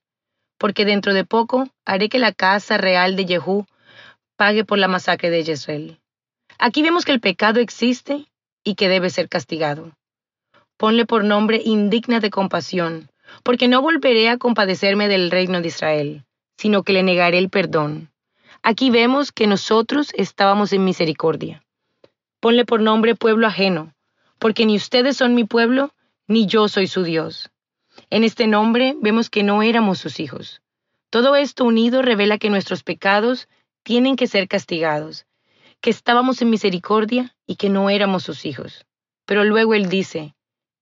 porque dentro de poco haré que la casa real de Jehú pague por la masacre de Jezreel. Aquí vemos que el pecado existe y que debe ser castigado. Ponle por nombre indigna de compasión, porque no volveré a compadecerme del reino de Israel, sino que le negaré el perdón. Aquí vemos que nosotros estábamos en misericordia. Ponle por nombre pueblo ajeno, porque ni ustedes son mi pueblo, ni yo soy su Dios. En este nombre vemos que no éramos sus hijos. Todo esto unido revela que nuestros pecados tienen que ser castigados, que estábamos en misericordia y que no éramos sus hijos. Pero luego él dice,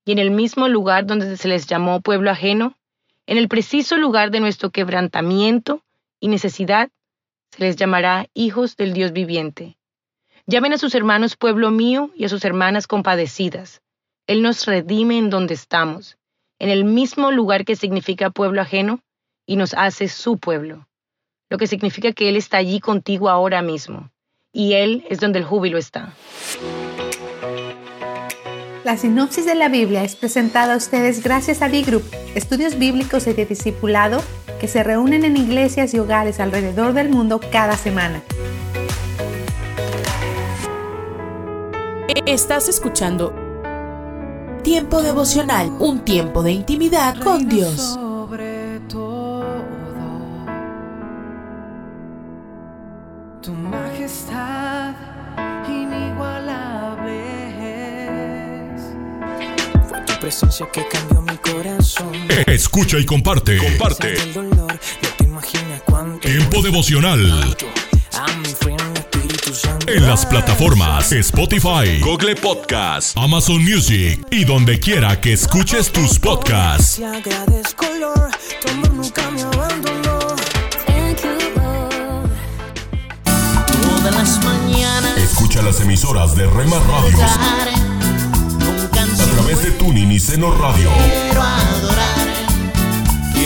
y en el mismo lugar donde se les llamó pueblo ajeno, en el preciso lugar de nuestro quebrantamiento y necesidad, se les llamará hijos del Dios viviente. Llamen a sus hermanos pueblo mío y a sus hermanas compadecidas. Él nos redime en donde estamos en el mismo lugar que significa pueblo ajeno y nos hace su pueblo, lo que significa que Él está allí contigo ahora mismo, y Él es donde el júbilo está. La sinopsis de la Biblia es presentada a ustedes gracias a B-Group, estudios bíblicos y de discipulado que se reúnen en iglesias y hogares alrededor del mundo cada semana. Estás escuchando tiempo devocional, un tiempo de intimidad con Dios. tu majestad inigualable es. Fue tu presencia que cambió mi corazón. Eh, escucha y comparte. Comparte. El dolor, no te imaginas cuánto. Tiempo devocional. A mi en las plataformas Spotify, Google Podcast, Amazon Music y donde quiera que escuches tus podcasts. Escucha las emisoras de Rema Radios adorar, a través de Tuning y Seno Radio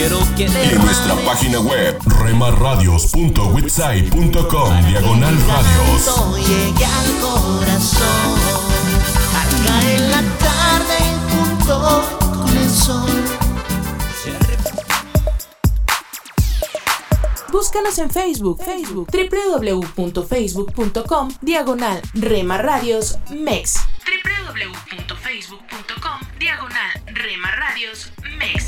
quiero que y en nuestra página web remarradios.witsai.com diagonal radios. llegue al corazón. Al caer la tarde junto con el sol. Búscanos en Facebook, Facebook, www.facebook.com, diagonal Rema Radios MEX. www.facebook.com, diagonal Rema Radios MEX.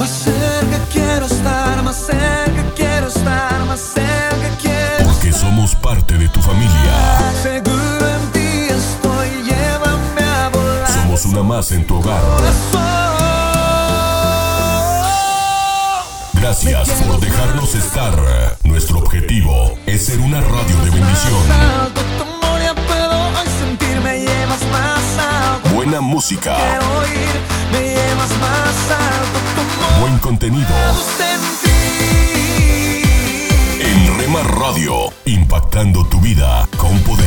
Más cerca quiero estar, más cerca quiero estar, más cerca quiero Porque somos parte de tu familia. Seguro en ti estoy, llévame a volar. Somos una más en tu hogar. Gracias por dejarnos estar. Nuestro objetivo es ser una radio de bendición. Buena música, oír, me llevas más alto. Buen contenido. En Rema Radio, impactando tu vida con poder.